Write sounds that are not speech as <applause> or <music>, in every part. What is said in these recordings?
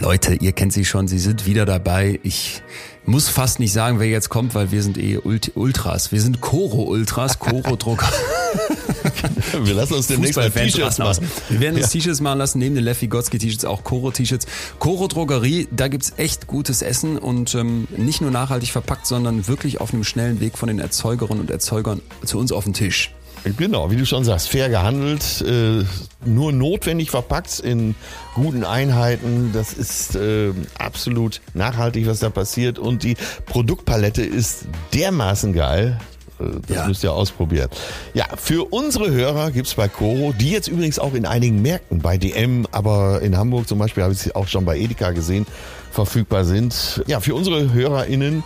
Leute, ihr kennt sie schon, sie sind wieder dabei. Ich muss fast nicht sagen, wer jetzt kommt, weil wir sind eh Ultras. Wir sind Koro-Ultras, Koro-Drucker. <laughs> wir lassen uns demnächst mal T-Shirts machen. Wir werden uns T-Shirts machen lassen, neben den Leffi Gotzki T-Shirts auch Koro-T-Shirts. Koro Drogerie, da gibt's echt gutes Essen und ähm, nicht nur nachhaltig verpackt, sondern wirklich auf einem schnellen Weg von den Erzeugerinnen und Erzeugern zu uns auf den Tisch. Genau, wie du schon sagst, fair gehandelt, äh, nur notwendig verpackt in guten Einheiten. Das ist äh, absolut nachhaltig, was da passiert. Und die Produktpalette ist dermaßen geil. Äh, das ja. müsst ihr ausprobieren. Ja, für unsere Hörer gibt's bei Coro, die jetzt übrigens auch in einigen Märkten, bei DM, aber in Hamburg zum Beispiel habe ich sie auch schon bei Edeka gesehen, verfügbar sind. Ja, für unsere HörerInnen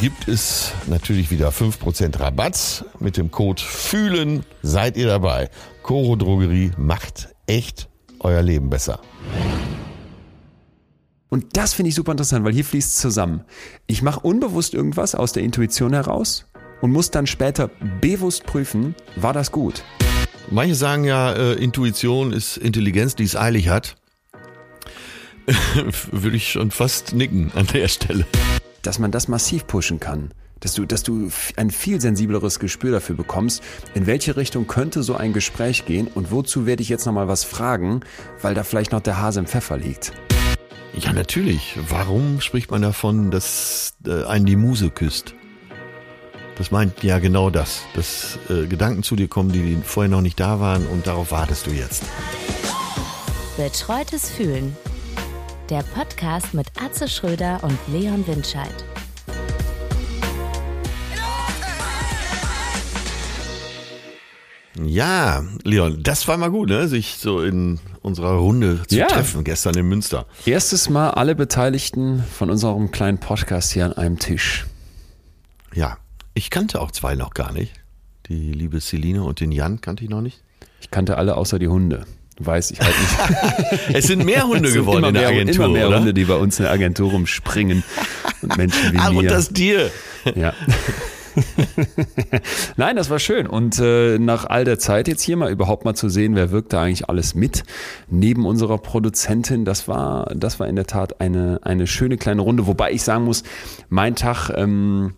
gibt es natürlich wieder 5% Rabatt. Mit dem Code FÜHLEN seid ihr dabei. Coro Drogerie macht echt euer Leben besser. Und das finde ich super interessant, weil hier fließt zusammen. Ich mache unbewusst irgendwas aus der Intuition heraus und muss dann später bewusst prüfen, war das gut. Manche sagen ja, äh, Intuition ist Intelligenz, die es eilig hat. <laughs> Würde ich schon fast nicken an der Stelle dass man das massiv pushen kann. Dass du, dass du ein viel sensibleres Gespür dafür bekommst, in welche Richtung könnte so ein Gespräch gehen und wozu werde ich jetzt nochmal was fragen, weil da vielleicht noch der Hase im Pfeffer liegt. Ja, natürlich. Warum spricht man davon, dass äh, einen die Muse küsst? Das meint ja genau das, dass äh, Gedanken zu dir kommen, die vorher noch nicht da waren und darauf wartest du jetzt. Betreutes Fühlen der Podcast mit Atze Schröder und Leon Windscheid. Ja, Leon, das war mal gut, ne? sich so in unserer Runde zu ja. treffen, gestern in Münster. Erstes Mal alle Beteiligten von unserem kleinen Podcast hier an einem Tisch. Ja, ich kannte auch zwei noch gar nicht. Die liebe Celine und den Jan kannte ich noch nicht. Ich kannte alle außer die Hunde weiß ich halt nicht. <laughs> es sind mehr Hunde geworden in der mehr, Agentur. Immer mehr oder? Hunde, die bei uns in der Agentur rumspringen. Und Menschen wie <laughs> ah, mir. Und das Tier. Ja. <laughs> Nein, das war schön. Und äh, nach all der Zeit jetzt hier mal überhaupt mal zu sehen, wer wirkt da eigentlich alles mit neben unserer Produzentin, das war, das war in der Tat eine, eine schöne kleine Runde. Wobei ich sagen muss, mein Tag ähm,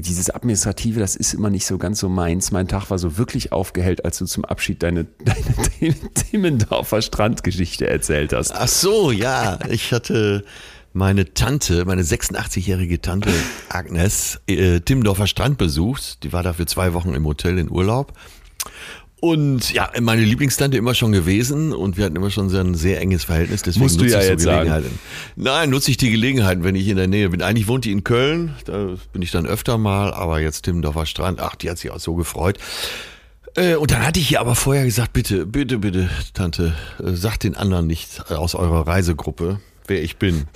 dieses Administrative, das ist immer nicht so ganz so meins. Mein Tag war so wirklich aufgehellt, als du zum Abschied deine, <laughs> deine Timmendorfer Strandgeschichte erzählt hast. Ach so, ja. Ich hatte meine Tante, meine 86-jährige Tante Agnes, äh, Timmendorfer Strand besucht. Die war da für zwei Wochen im Hotel in Urlaub. Und ja, meine Lieblingstante immer schon gewesen und wir hatten immer schon so ein sehr enges Verhältnis. Deswegen Musst du ja jetzt so sagen. Nein, nutze ich die Gelegenheit, wenn ich in der Nähe bin. Eigentlich wohnt die in Köln, da bin ich dann öfter mal, aber jetzt Timmendorfer Strand, ach, die hat sich auch so gefreut. Äh, und dann hatte ich ihr aber vorher gesagt, bitte, bitte, bitte, Tante, äh, sagt den anderen nicht aus eurer Reisegruppe, wer ich bin.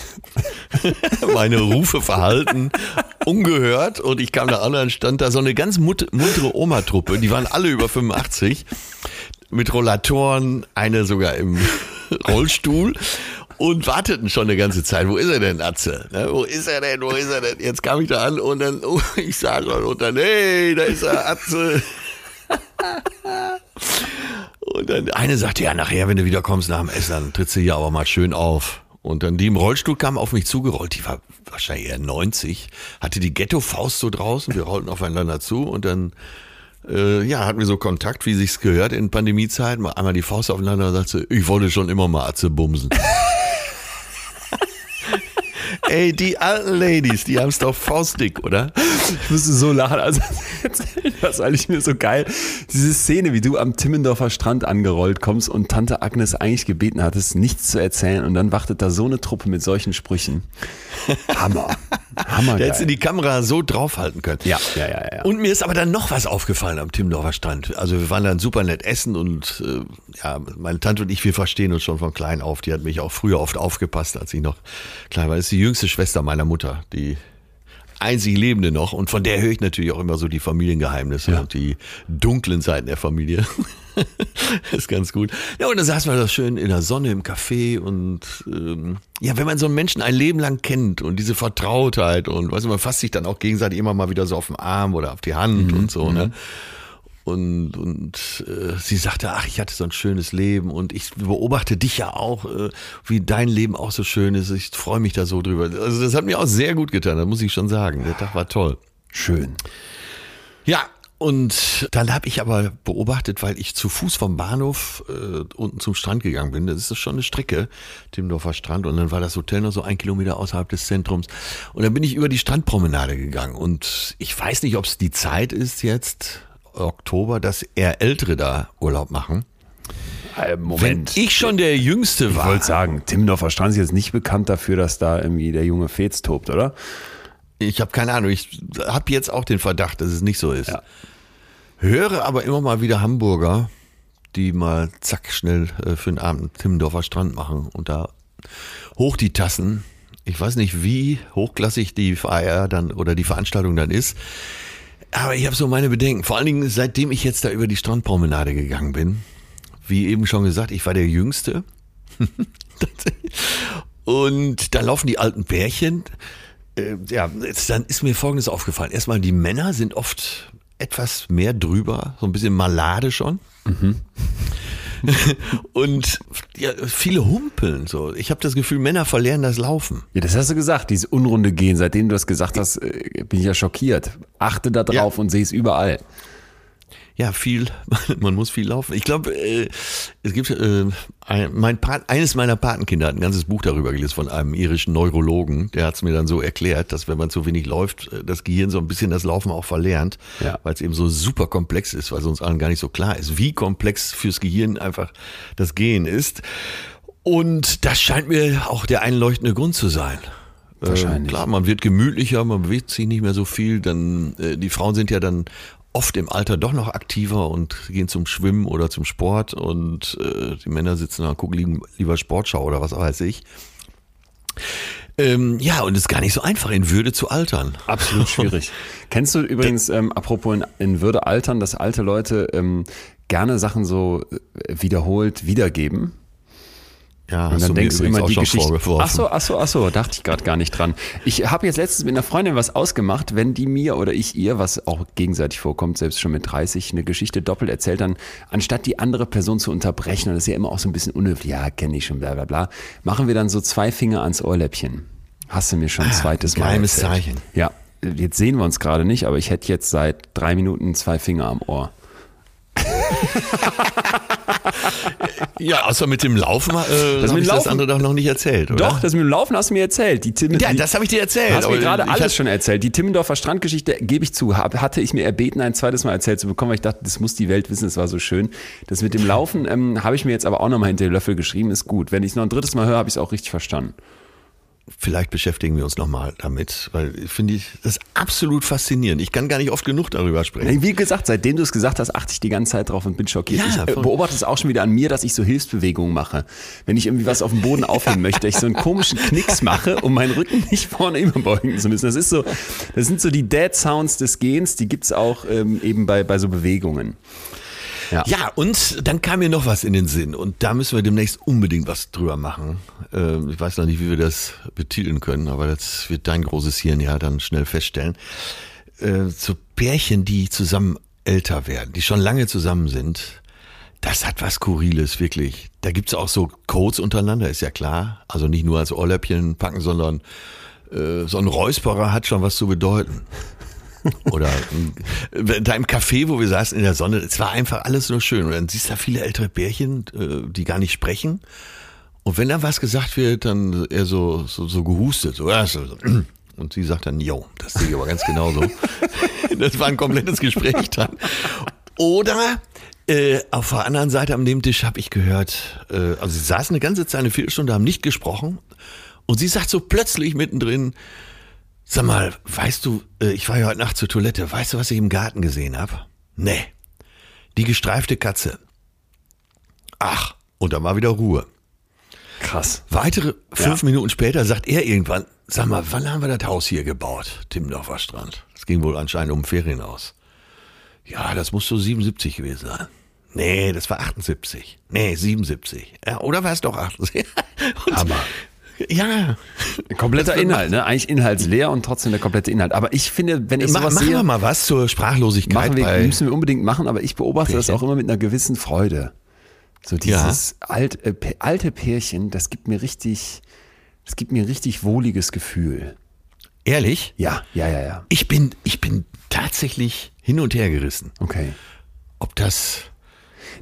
<laughs> Meine Rufe verhalten ungehört und ich kam da an, dann stand da so eine ganz muntere Oma-Truppe, die waren alle über 85, mit Rollatoren, eine sogar im <laughs> Rollstuhl und warteten schon eine ganze Zeit. Wo ist er denn, Atze? Ne, wo ist er denn? Wo ist er denn? Jetzt kam ich da an und dann, oh, ich sah schon und dann, hey, da ist er, Atze. Und dann eine sagte, ja, nachher, wenn du wieder kommst nach dem Essen, dann trittst du hier aber mal schön auf. Und dann die im Rollstuhl kam auf mich zugerollt, die war wahrscheinlich eher 90, hatte die Ghetto-Faust so draußen, wir rollten aufeinander zu und dann äh, ja, hatten wir so Kontakt, wie sich's gehört in Pandemiezeiten, mal einmal die Faust aufeinander und sagte, ich wollte schon immer mal Atze bumsen. Ey, die alten Ladies, die haben es doch faustdick, oder? Ich musste so lachen. Also, <laughs> das war eigentlich mir so geil. Diese Szene, wie du am Timmendorfer Strand angerollt kommst und Tante Agnes eigentlich gebeten hattest, nichts zu erzählen und dann wartet da so eine Truppe mit solchen Sprüchen. Hammer. Hammer. Hättest du die Kamera so draufhalten können. Ja, ja, ja, ja. Und mir ist aber dann noch was aufgefallen am Timmendorfer Strand. Also wir waren dann super nett essen und äh, ja, meine Tante und ich, wir verstehen uns schon von klein auf. Die hat mich auch früher oft aufgepasst, als ich noch klein war. Das ist die jüngste Schwester meiner Mutter, die einzig Lebende noch. Und von der höre ich natürlich auch immer so die Familiengeheimnisse ja. und die dunklen Seiten der Familie. <laughs> ist ganz gut. Ja, und dann saßen wir da schön in der Sonne im Café und ähm, ja, wenn man so einen Menschen ein Leben lang kennt und diese Vertrautheit und weißt du, man fasst sich dann auch gegenseitig immer mal wieder so auf den Arm oder auf die Hand mhm. und so, ne? Mhm. Und, und äh, sie sagte, ach, ich hatte so ein schönes Leben und ich beobachte dich ja auch, äh, wie dein Leben auch so schön ist. Ich freue mich da so drüber. Also das hat mir auch sehr gut getan, das muss ich schon sagen. Der Tag war toll. Schön. Ja, und dann habe ich aber beobachtet, weil ich zu Fuß vom Bahnhof äh, unten zum Strand gegangen bin. Das ist schon eine Strecke, Timmendorfer Strand. Und dann war das Hotel noch so ein Kilometer außerhalb des Zentrums. Und dann bin ich über die Strandpromenade gegangen. Und ich weiß nicht, ob es die Zeit ist jetzt, Oktober, dass eher Ältere da Urlaub machen. Äh, Moment. Wenn ich schon der Jüngste ich war. wollte sagen, Timmendorfer Strand ist jetzt nicht bekannt dafür, dass da irgendwie der junge Fez tobt, oder? Ich habe keine Ahnung. Ich habe jetzt auch den Verdacht, dass es nicht so ist. Ja. Höre aber immer mal wieder Hamburger, die mal zack schnell äh, für den Abend Timmendorfer Strand machen und da hoch die Tassen. Ich weiß nicht, wie hochklassig die Feier dann oder die Veranstaltung dann ist. Aber ich habe so meine Bedenken. Vor allen Dingen, seitdem ich jetzt da über die Strandpromenade gegangen bin. Wie eben schon gesagt, ich war der Jüngste. <laughs> Und da laufen die alten Pärchen. Äh, ja, dann ist mir Folgendes aufgefallen. Erstmal, die Männer sind oft etwas mehr drüber, so ein bisschen malade schon. <laughs> Und ja, viele humpeln so. Ich habe das Gefühl, Männer verlernen das Laufen. Ja, das hast du gesagt, dieses Unrunde Gehen. Seitdem du das gesagt hast, äh, bin ich ja schockiert. Achte da drauf Ja. und sehe es überall. Ja, viel, <laughs> man muss viel laufen. Ich glaube, äh, es gibt, äh, ein, mein Pat, eines meiner Patenkinder hat ein ganzes Buch darüber gelesen von einem irischen Neurologen. Der hat es mir dann so erklärt, dass wenn man zu wenig läuft, äh, das Gehirn so ein bisschen das Laufen auch verlernt, Ja. weil es eben so super komplex ist, weil es uns allen gar nicht so klar ist, wie komplex fürs Gehirn einfach das Gehen ist. Und das scheint mir auch der einleuchtende Grund zu sein. Wahrscheinlich. Äh, klar, man wird gemütlicher, man bewegt sich nicht mehr so viel. Dann äh, die Frauen sind ja dann oft im Alter doch noch aktiver und gehen zum Schwimmen oder zum Sport und äh, die Männer sitzen da und gucken lieber Sportschau oder was weiß ich. Ähm, ja, und es ist gar nicht so einfach, in Würde zu altern. Absolut schwierig. <laughs> Kennst du übrigens, ähm, apropos in, in Würde altern, dass alte Leute ähm, gerne Sachen so äh, wiederholt wiedergeben? Ja, Und dann denkst du immer die Geschichte. Ach so, ach so, ach so, dachte ich gerade gar nicht dran. Ich habe jetzt letztens mit einer Freundin was ausgemacht, wenn die mir oder ich ihr, was auch gegenseitig vorkommt, selbst schon mit 30, eine Geschichte doppelt erzählt, dann anstatt die andere Person zu unterbrechen, und das ist ja immer auch so ein bisschen unhöflich, ja, kenne ich schon, bla bla bla, machen wir dann so zwei Finger ans Ohrläppchen. Hast du mir schon ein zweites Mal geheimes erzählt. Zeichen. Ja, jetzt sehen wir uns gerade nicht, aber ich hätte jetzt seit drei Minuten zwei Finger am Ohr. <laughs> <laughs> Ja, außer mit dem Laufen, äh, Das mit ich dem das Laufen- andere doch noch nicht erzählt, oder? Doch, das mit dem Laufen hast du mir erzählt. Die Tim Ja, die- das habe ich dir erzählt. Hast mir gerade alles schon erzählt. Die Timmendorfer Strandgeschichte, gebe ich zu, hab, hatte ich mir erbeten, ein zweites Mal erzählt zu bekommen, weil ich dachte, das muss die Welt wissen, es war so schön. Das mit dem Laufen ähm, habe ich mir jetzt aber auch nochmal hinter den Löffel geschrieben, ist gut. Wenn ich es noch ein drittes Mal höre, habe ich es auch richtig verstanden. Vielleicht beschäftigen wir uns nochmal damit, weil finde ich das absolut faszinierend. Ich kann gar nicht oft genug darüber sprechen. Wie gesagt, seitdem du es gesagt hast, achte ich die ganze Zeit drauf und bin schockiert. Ja, ich äh, beobachte es auch schon wieder an mir, dass ich so Hilfsbewegungen mache. Wenn ich irgendwie was auf dem Boden <laughs> aufhängen möchte, ich so einen komischen Knicks mache, um meinen Rücken nicht vorne überbeugen zu müssen. Das ist so, das sind so die Dead Sounds des Gehens, die gibt's auch ähm, eben bei, bei so Bewegungen. Ja. Ja, und dann kam mir noch was in den Sinn und da müssen wir demnächst unbedingt was drüber machen. Ähm, ich weiß noch nicht, wie wir das betiteln können, aber das wird dein großes Hirn ja dann schnell feststellen. Äh, so Pärchen, die zusammen älter werden, die schon lange zusammen sind, das hat was Skurriles, wirklich. Da gibt's auch so Codes untereinander, ist ja klar. Also nicht nur als Ohrläppchen packen, sondern äh, so ein Räusperer hat schon was zu bedeuten. Oder äh, da im Café, wo wir saßen in der Sonne, es war einfach alles nur schön. Und dann siehst du da viele ältere Pärchen, äh, die gar nicht sprechen. Und wenn da was gesagt wird, dann eher so, so, so gehustet. So, ja, so, so. Und sie sagt dann, yo, das sehe ich aber ganz genauso. <laughs> das war ein komplettes Gespräch dann. Oder äh, auf der anderen Seite am Nebentisch habe ich gehört, äh, also sie saßen eine ganze Zeit, eine Viertelstunde, haben nicht gesprochen. Und sie sagt so plötzlich mittendrin, Sag mal, weißt du, äh, ich war ja heute Nacht zur Toilette. Weißt du, was ich im Garten gesehen habe? Nee. Die gestreifte Katze. Ach, und dann war wieder Ruhe. Krass. Weitere fünf Minuten später sagt er irgendwann, sag mal, wann haben wir das Haus hier gebaut? Timmendorfer Strand. Das ging wohl anscheinend um ein Ferienhaus. Ja, das muss so 77 gewesen sein. Nee, das war 78. Nee, 77. Ja, oder war es doch 78? <laughs> Und Hammer. Ja. Kompletter Inhalt, ne? Eigentlich inhaltsleer und trotzdem der komplette Inhalt. Aber ich finde, wenn ich Mach, sowas machen sehe, wir mal was zur Sprachlosigkeit wir, müssen wir unbedingt machen, aber ich beobachte das Pärchen. auch immer mit einer gewissen Freude. So dieses alt, äh, alte Pärchen, das gibt mir richtig, das gibt mir ein richtig wohliges Gefühl. Ehrlich? Ja, ja, ja, ja. Ich bin, ich bin tatsächlich hin und her gerissen. Okay. Ob das.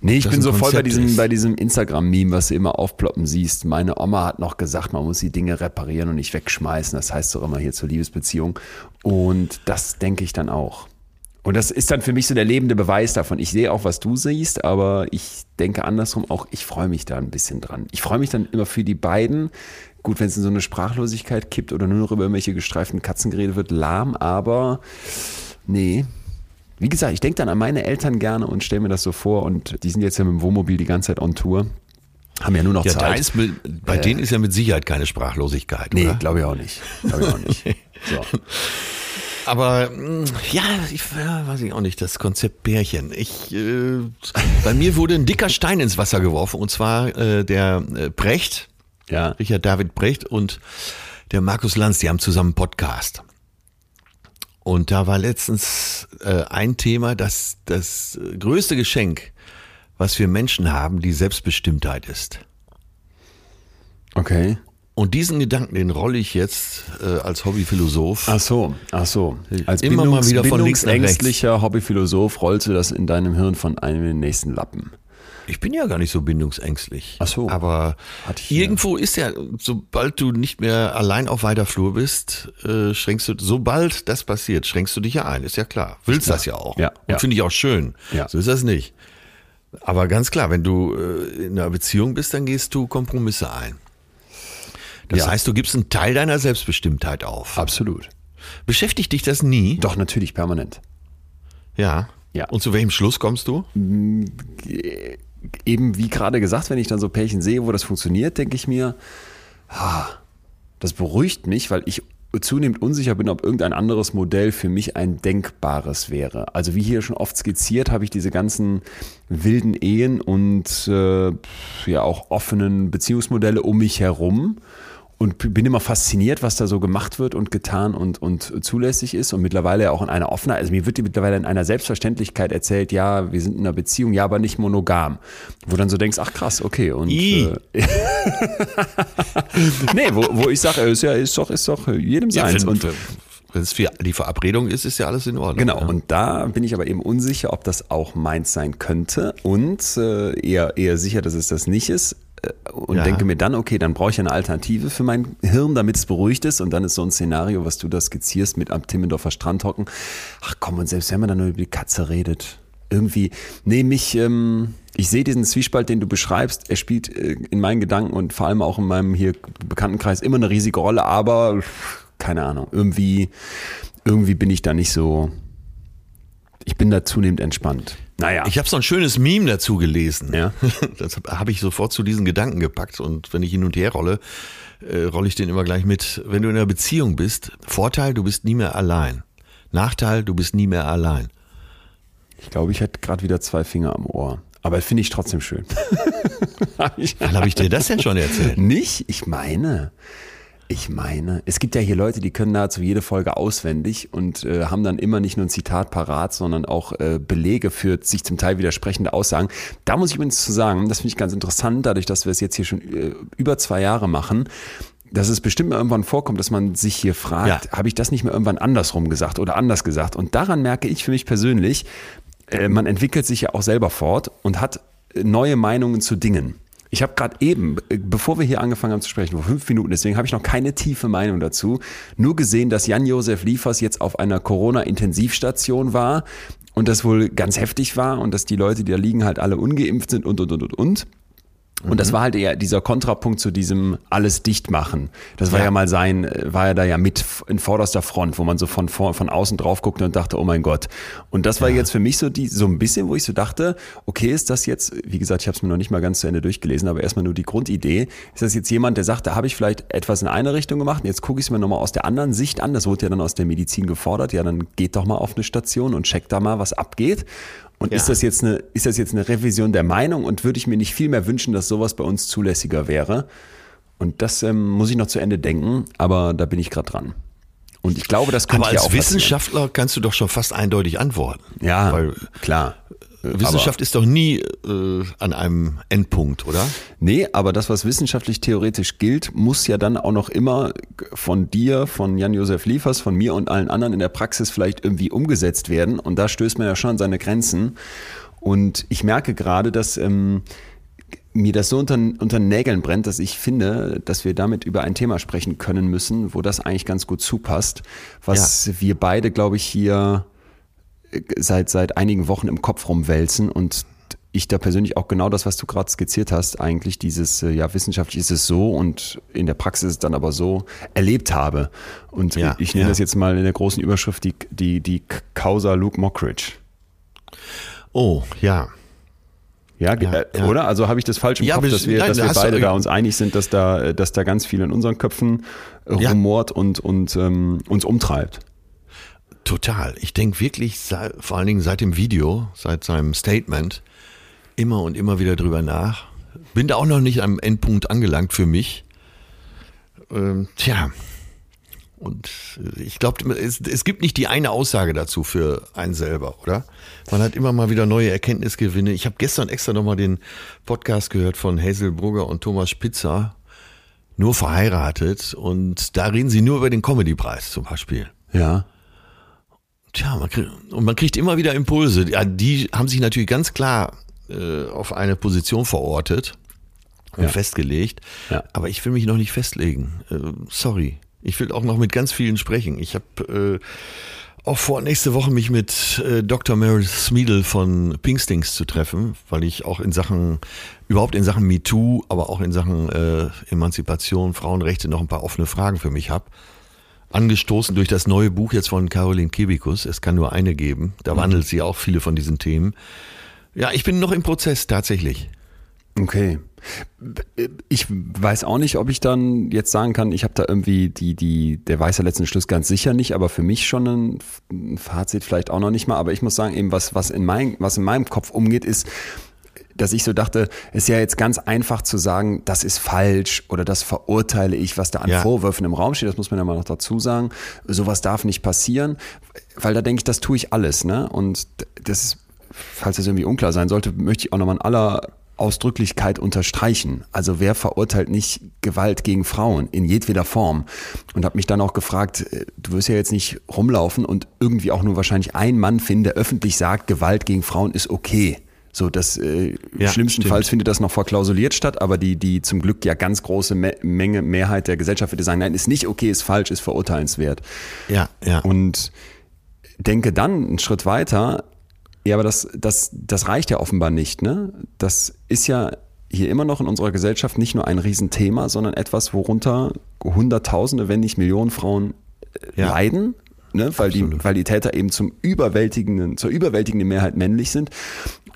Nee, ich das bin so voll bei diesem, ist. bei diesem Instagram-Meme, was du immer aufploppen siehst. Meine Oma hat noch gesagt, man muss die Dinge reparieren und nicht wegschmeißen. Das heißt doch immer hier zur Liebesbeziehung. Und das denke ich dann auch. Und das ist dann für mich so der lebende Beweis davon. Ich sehe auch, was du siehst, aber ich denke andersrum auch, ich freue mich da ein bisschen dran. Ich freue mich dann immer für die beiden. Gut, wenn es in so eine Sprachlosigkeit kippt oder nur noch über irgendwelche gestreiften Katzen geredet wird, lahm, aber nee. Wie gesagt, ich denke dann an meine Eltern gerne und stelle mir das so vor und die sind jetzt ja mit dem Wohnmobil die ganze Zeit on Tour. Haben ja nur noch Ja, Zeit. ist, bei denen ist ja mit Sicherheit keine Sprachlosigkeit, nee, glaube ich auch nicht. Glaube ich auch nicht. <laughs> So. Aber mh, ja, ich ja, weiß ich auch nicht, das Konzept Pärchen. Ich, äh, bei mir wurde ein dicker Stein ins Wasser geworfen und zwar äh, der äh, Brecht, Ja. Richard David Brecht und der Markus Lanz, die haben zusammen einen Podcast. Und da war letztens äh, ein Thema, dass das größte Geschenk, was wir Menschen haben, die Selbstbestimmtheit ist. Okay. Und diesen Gedanken, den rolle ich jetzt äh, als Hobbyphilosoph. Ach so, ach so. Als Immer mal Bindungs- wieder von links nach rechts. bindungsängstlicher Hobbyphilosoph rollst du das in deinem Hirn von einem in den nächsten Lappen. Ich bin ja gar nicht so bindungsängstlich. Ach so. Aber irgendwo ist ja, sobald du nicht mehr allein auf weiter Flur bist, äh, schränkst du, sobald das passiert, schränkst du dich ja ein, ist ja klar. Willst das ja auch. Ja, Und ja. finde ich auch schön. Ja. So ist das nicht. Aber ganz klar, wenn du äh, in einer Beziehung bist, dann gehst du Kompromisse ein. Das Ja. heißt, du gibst einen Teil deiner Selbstbestimmtheit auf. Absolut. Beschäftigt dich das nie? Doch, natürlich, permanent. Ja. Ja. Und zu welchem Schluss kommst du? Eben wie gerade gesagt, wenn ich dann so Pärchen sehe, wo das funktioniert, denke ich mir, das beruhigt mich, weil ich zunehmend unsicher bin, ob irgendein anderes Modell für mich ein denkbares wäre. Also wie hier schon oft skizziert, habe ich diese ganzen wilden Ehen und äh, ja auch offenen Beziehungsmodelle um mich herum und bin immer fasziniert, was da so gemacht wird und getan und, und zulässig ist und mittlerweile auch in einer Offenheit, also mir wird mittlerweile in einer Selbstverständlichkeit erzählt, ja, wir sind in einer Beziehung, ja, aber nicht monogam. Wo dann so denkst, ach krass, okay. Und äh, <laughs> nee, wo, wo ich sage, ist ja, ist doch, ist doch jedem seins. wenn, und wenn es für die Verabredung ist, ist ja alles in Ordnung. Genau, Ja. und da bin ich aber eben unsicher, ob das auch meins sein könnte und äh, eher, eher sicher, dass es das nicht ist. Äh, Und Ja. denke mir dann, okay, dann brauche ich eine Alternative für mein Hirn, damit es beruhigt ist. Und dann ist so ein Szenario, was du da skizzierst, mit am Timmendorfer Strand hocken. Ach komm, und selbst wenn man dann nur über die Katze redet, irgendwie, nee, mich, ähm, ich sehe diesen Zwiespalt, den du beschreibst, er spielt äh, in meinen Gedanken und vor allem auch in meinem hier Bekanntenkreis immer eine riesige Rolle, aber keine Ahnung, irgendwie, irgendwie bin ich da nicht so, ich bin da zunehmend entspannt. Naja. Ich habe so ein schönes Meme dazu gelesen. Ja. <laughs> Das habe ich sofort zu diesen Gedanken gepackt. Und wenn ich hin und her rolle, äh, rolle ich den immer gleich mit. Wenn du in einer Beziehung bist, Vorteil, du bist nie mehr allein. Nachteil, du bist nie mehr allein. Ich glaube, ich hätte gerade wieder zwei Finger am Ohr. Aber finde ich trotzdem schön. <laughs> Wann habe ich dir das denn schon erzählt? Nicht? Ich meine. Ich meine, es gibt ja hier Leute, die können nahezu jede Folge auswendig und äh, haben dann immer nicht nur ein Zitat parat, sondern auch äh, Belege für sich zum Teil widersprechende Aussagen. Da muss ich übrigens zu sagen, das finde ich ganz interessant, dadurch, dass wir es jetzt hier schon äh, über zwei Jahre machen, dass es bestimmt mal irgendwann vorkommt, dass man sich hier fragt, Ja. habe ich das nicht mehr irgendwann andersrum gesagt oder anders gesagt? Und daran merke ich für mich persönlich, äh, man entwickelt sich ja auch selber fort und hat neue Meinungen zu Dingen. Ich habe gerade eben, äh, bevor wir hier angefangen haben zu sprechen, vor fünf Minuten, deswegen habe ich noch keine tiefe Meinung dazu, nur gesehen, dass Jan-Josef Liefers jetzt auf einer Corona-Intensivstation war und das wohl ganz heftig war und dass die Leute, die da liegen, halt alle ungeimpft sind und, und, und, und, und. Und das war halt eher dieser Kontrapunkt zu diesem alles dicht machen. Das war ja, Ja. mal sein, äh, war ja da ja mit in vorderster Front, wo man so von, vor- von außen drauf guckte und dachte, oh mein Gott. Und das war jetzt für mich so die, so ein bisschen, wo ich so dachte, okay, ist das jetzt, wie gesagt, ich habe es mir noch nicht mal ganz zu Ende durchgelesen, aber erstmal nur die Grundidee. Ist das jetzt jemand, der sagt, da habe ich vielleicht etwas in eine Richtung gemacht und jetzt gucke ich es mir nochmal aus der anderen Sicht an. Das wurde ja dann aus der Medizin gefordert. Ja, dann geht doch mal auf eine Station und checkt da mal, was abgeht. Und Ja. ist das jetzt eine, ist das jetzt eine Revision der Meinung und würde ich mir nicht viel mehr wünschen, dass sowas bei uns zulässiger wäre? Und das ähm, muss ich noch zu Ende denken, aber da bin ich gerade dran. Und ich glaube, das könnte Aber ja als auch Wissenschaftler kannst du doch schon fast eindeutig antworten. passieren. Ja, Weil klar. Wissenschaft ist doch nie äh, an einem Endpunkt, oder? Nee, aber das, was wissenschaftlich theoretisch gilt, muss ja dann auch noch immer von dir, von Jan-Josef Liefers, von mir und allen anderen in der Praxis vielleicht irgendwie umgesetzt werden. Und da stößt man ja schon an seine Grenzen. Und ich merke gerade, dass ähm, mir das so unter, unter den Nägeln brennt, dass ich finde, dass wir damit über ein Thema sprechen können müssen, wo das eigentlich ganz gut zupasst, was wir beide, glaube ich, hier äh, seit, seit einigen Wochen im Kopf rumwälzen und ich da persönlich auch genau das, was du gerade skizziert hast, eigentlich dieses, äh, ja, wissenschaftlich ist es so und in der Praxis ist es dann aber so erlebt habe. Und Ja, ich nenne ja. das jetzt mal in der großen Überschrift die, die, die Causa Luke Mockridge. Oh, ja. Ja, Ja, äh, ja. oder? Also habe ich das falsch im Ja, Kopf, dass wir, nein, dass wir beide da uns einig sind, dass da, äh, dass da ganz viel in unseren Köpfen äh, Ja. rumort und, und ähm, uns umtreibt. Total. Ich denke wirklich, vor allen Dingen seit dem Video, seit seinem Statement, immer und immer wieder drüber nach. Bin da auch noch nicht am Endpunkt angelangt für mich. Ähm, tja. Und äh, ich glaube, es, es gibt nicht die eine Aussage dazu für einen selber, oder? Man hat immer mal wieder neue Erkenntnisgewinne. Ich habe gestern extra nochmal den Podcast gehört von Hazel Brugger und Thomas Spitzer. Nur verheiratet. Und da reden sie nur über den Comedy-Preis zum Beispiel. Ja. Tja, man kriegt, und man kriegt immer wieder Impulse. Die haben sich natürlich ganz klar äh, auf eine Position verortet und Ja. festgelegt. Ja. Aber ich will mich noch nicht festlegen. Äh, sorry. Ich will auch noch mit ganz vielen sprechen. Ich habe äh, auch vor, nächste Woche mich mit äh, Dr. Meredith Smeedle von Pinkstings zu treffen, weil ich auch in Sachen, überhaupt in Sachen MeToo, aber auch in Sachen äh, Emanzipation, Frauenrechte noch ein paar offene Fragen für mich habe angestoßen durch das neue Buch jetzt von Caroline Kebikus. Es kann nur eine geben. Da behandelt sie auch viele von diesen Themen. Ja, ich bin noch im Prozess tatsächlich. Okay. Ich weiß auch nicht, ob ich dann jetzt sagen kann, ich habe da irgendwie die, die, der weiß ja letzten Schluss ganz sicher nicht, aber für mich schon ein, ein Fazit vielleicht auch noch nicht mal. Aber ich muss sagen, eben was, was in mein, was in meinem Kopf umgeht, ist, dass ich so dachte, es ist ja jetzt ganz einfach zu sagen, das ist falsch oder das verurteile ich, was da an Ja. Vorwürfen im Raum steht. Das muss man ja mal noch dazu sagen. Sowas darf nicht passieren, weil da denke ich, das tue ich alles. Ne? Und das ist, falls das irgendwie unklar sein sollte, möchte ich auch nochmal in aller Ausdrücklichkeit unterstreichen. Also wer verurteilt nicht Gewalt gegen Frauen in jedweder Form? Und habe mich dann auch gefragt, äh, du wirst ja jetzt nicht rumlaufen und irgendwie auch nur wahrscheinlich einen Mann finden, der öffentlich sagt, Gewalt gegen Frauen ist okay. So, das äh, Ja, schlimmstenfalls stimmt. findet das noch verklausuliert statt, aber die, die zum Glück ja ganz große Me Menge, Mehrheit der Gesellschaft würde sagen, nein, ist nicht okay, ist falsch, ist verurteilenswert. Ja, ja. Und denke dann einen Schritt weiter, ja, aber das, das, das reicht ja offenbar nicht. Ne? Das ist ja hier immer noch in unserer Gesellschaft nicht nur ein Riesenthema, sondern etwas, worunter Hunderttausende, wenn nicht Millionen Frauen äh, Ja. leiden. Ne, weil, die, weil die Täter eben zum überwältigenden, zur überwältigenden Mehrheit männlich sind.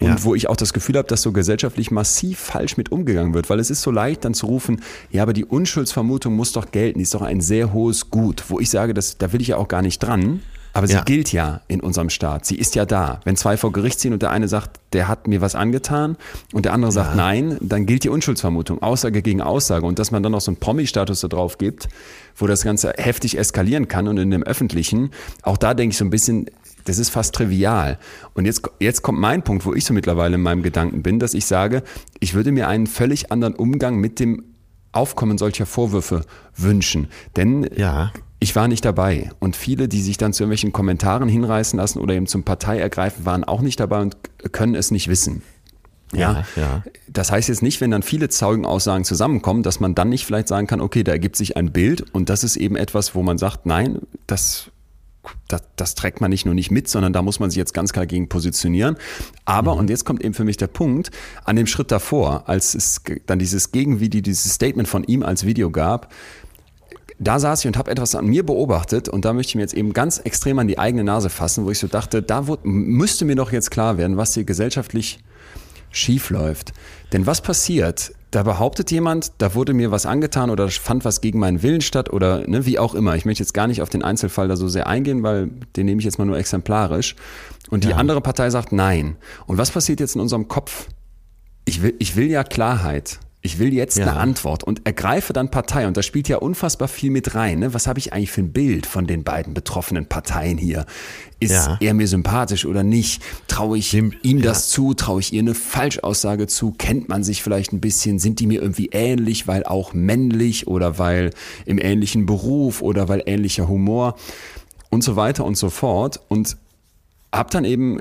Und Ja. wo ich auch das Gefühl habe, dass so gesellschaftlich massiv falsch mit umgegangen wird. Weil es ist so leicht dann zu rufen, ja, aber die Unschuldsvermutung muss doch gelten, die ist doch ein sehr hohes Gut. Wo ich sage, das, da will ich ja auch gar nicht dran. Aber sie Ja. gilt ja in unserem Staat. Sie ist ja da. Wenn zwei vor Gericht ziehen und der eine sagt, der hat mir was angetan und der andere sagt nein, dann gilt die Unschuldsvermutung. Aussage gegen Aussage. Und dass man dann noch so einen Promi-Status da drauf gibt, wo das Ganze heftig eskalieren kann und in dem Öffentlichen, auch da denke ich so ein bisschen, das ist fast trivial. Und jetzt, jetzt kommt mein Punkt, wo ich so mittlerweile in meinem Gedanken bin, dass ich sage, ich würde mir einen völlig anderen Umgang mit dem Aufkommen solcher Vorwürfe wünschen. Denn Ja. Ich war nicht dabei. Und viele, die sich dann zu irgendwelchen Kommentaren hinreißen lassen oder eben zum Partei ergreifen, waren auch nicht dabei und können es nicht wissen. Ja, Ja, ja. Das heißt jetzt nicht, wenn dann viele Zeugenaussagen zusammenkommen, dass man dann nicht vielleicht sagen kann, okay, da ergibt sich ein Bild und das ist eben etwas, wo man sagt, nein, das, das, das trägt man nicht nur nicht mit, sondern da muss man sich jetzt ganz klar gegen positionieren. Aber, und jetzt kommt eben für mich der Punkt, an dem Schritt davor, als es dann dieses Gegenvideo, dieses Statement von ihm als Video gab, da saß ich und habe etwas an mir beobachtet und da möchte ich mir jetzt eben ganz extrem an die eigene Nase fassen, wo ich so dachte, da wurde, müsste mir doch jetzt klar werden, was hier gesellschaftlich schief läuft. Denn was passiert? Da behauptet jemand, da wurde mir was angetan oder fand was gegen meinen Willen statt oder ne, wie auch immer. Ich möchte jetzt gar nicht auf den Einzelfall da so sehr eingehen, weil den nehme ich jetzt mal nur exemplarisch. Und die andere Partei sagt nein. Und was passiert jetzt in unserem Kopf? Ich will, ich will ja Klarheit. Ich will jetzt Ja. eine Antwort und ergreife dann Partei. Und da spielt ja unfassbar viel mit rein. Ne? Was habe ich eigentlich für ein Bild von den beiden betroffenen Parteien hier? Ist Ja. er mir sympathisch oder nicht? Traue ich Dem- ihm ja. das zu? Traue ich ihr eine Falschaussage zu? Kennt man sich vielleicht ein bisschen? Sind die mir irgendwie ähnlich, weil auch männlich oder weil im ähnlichen Beruf oder weil ähnlicher Humor und so weiter und so fort. Und hab dann eben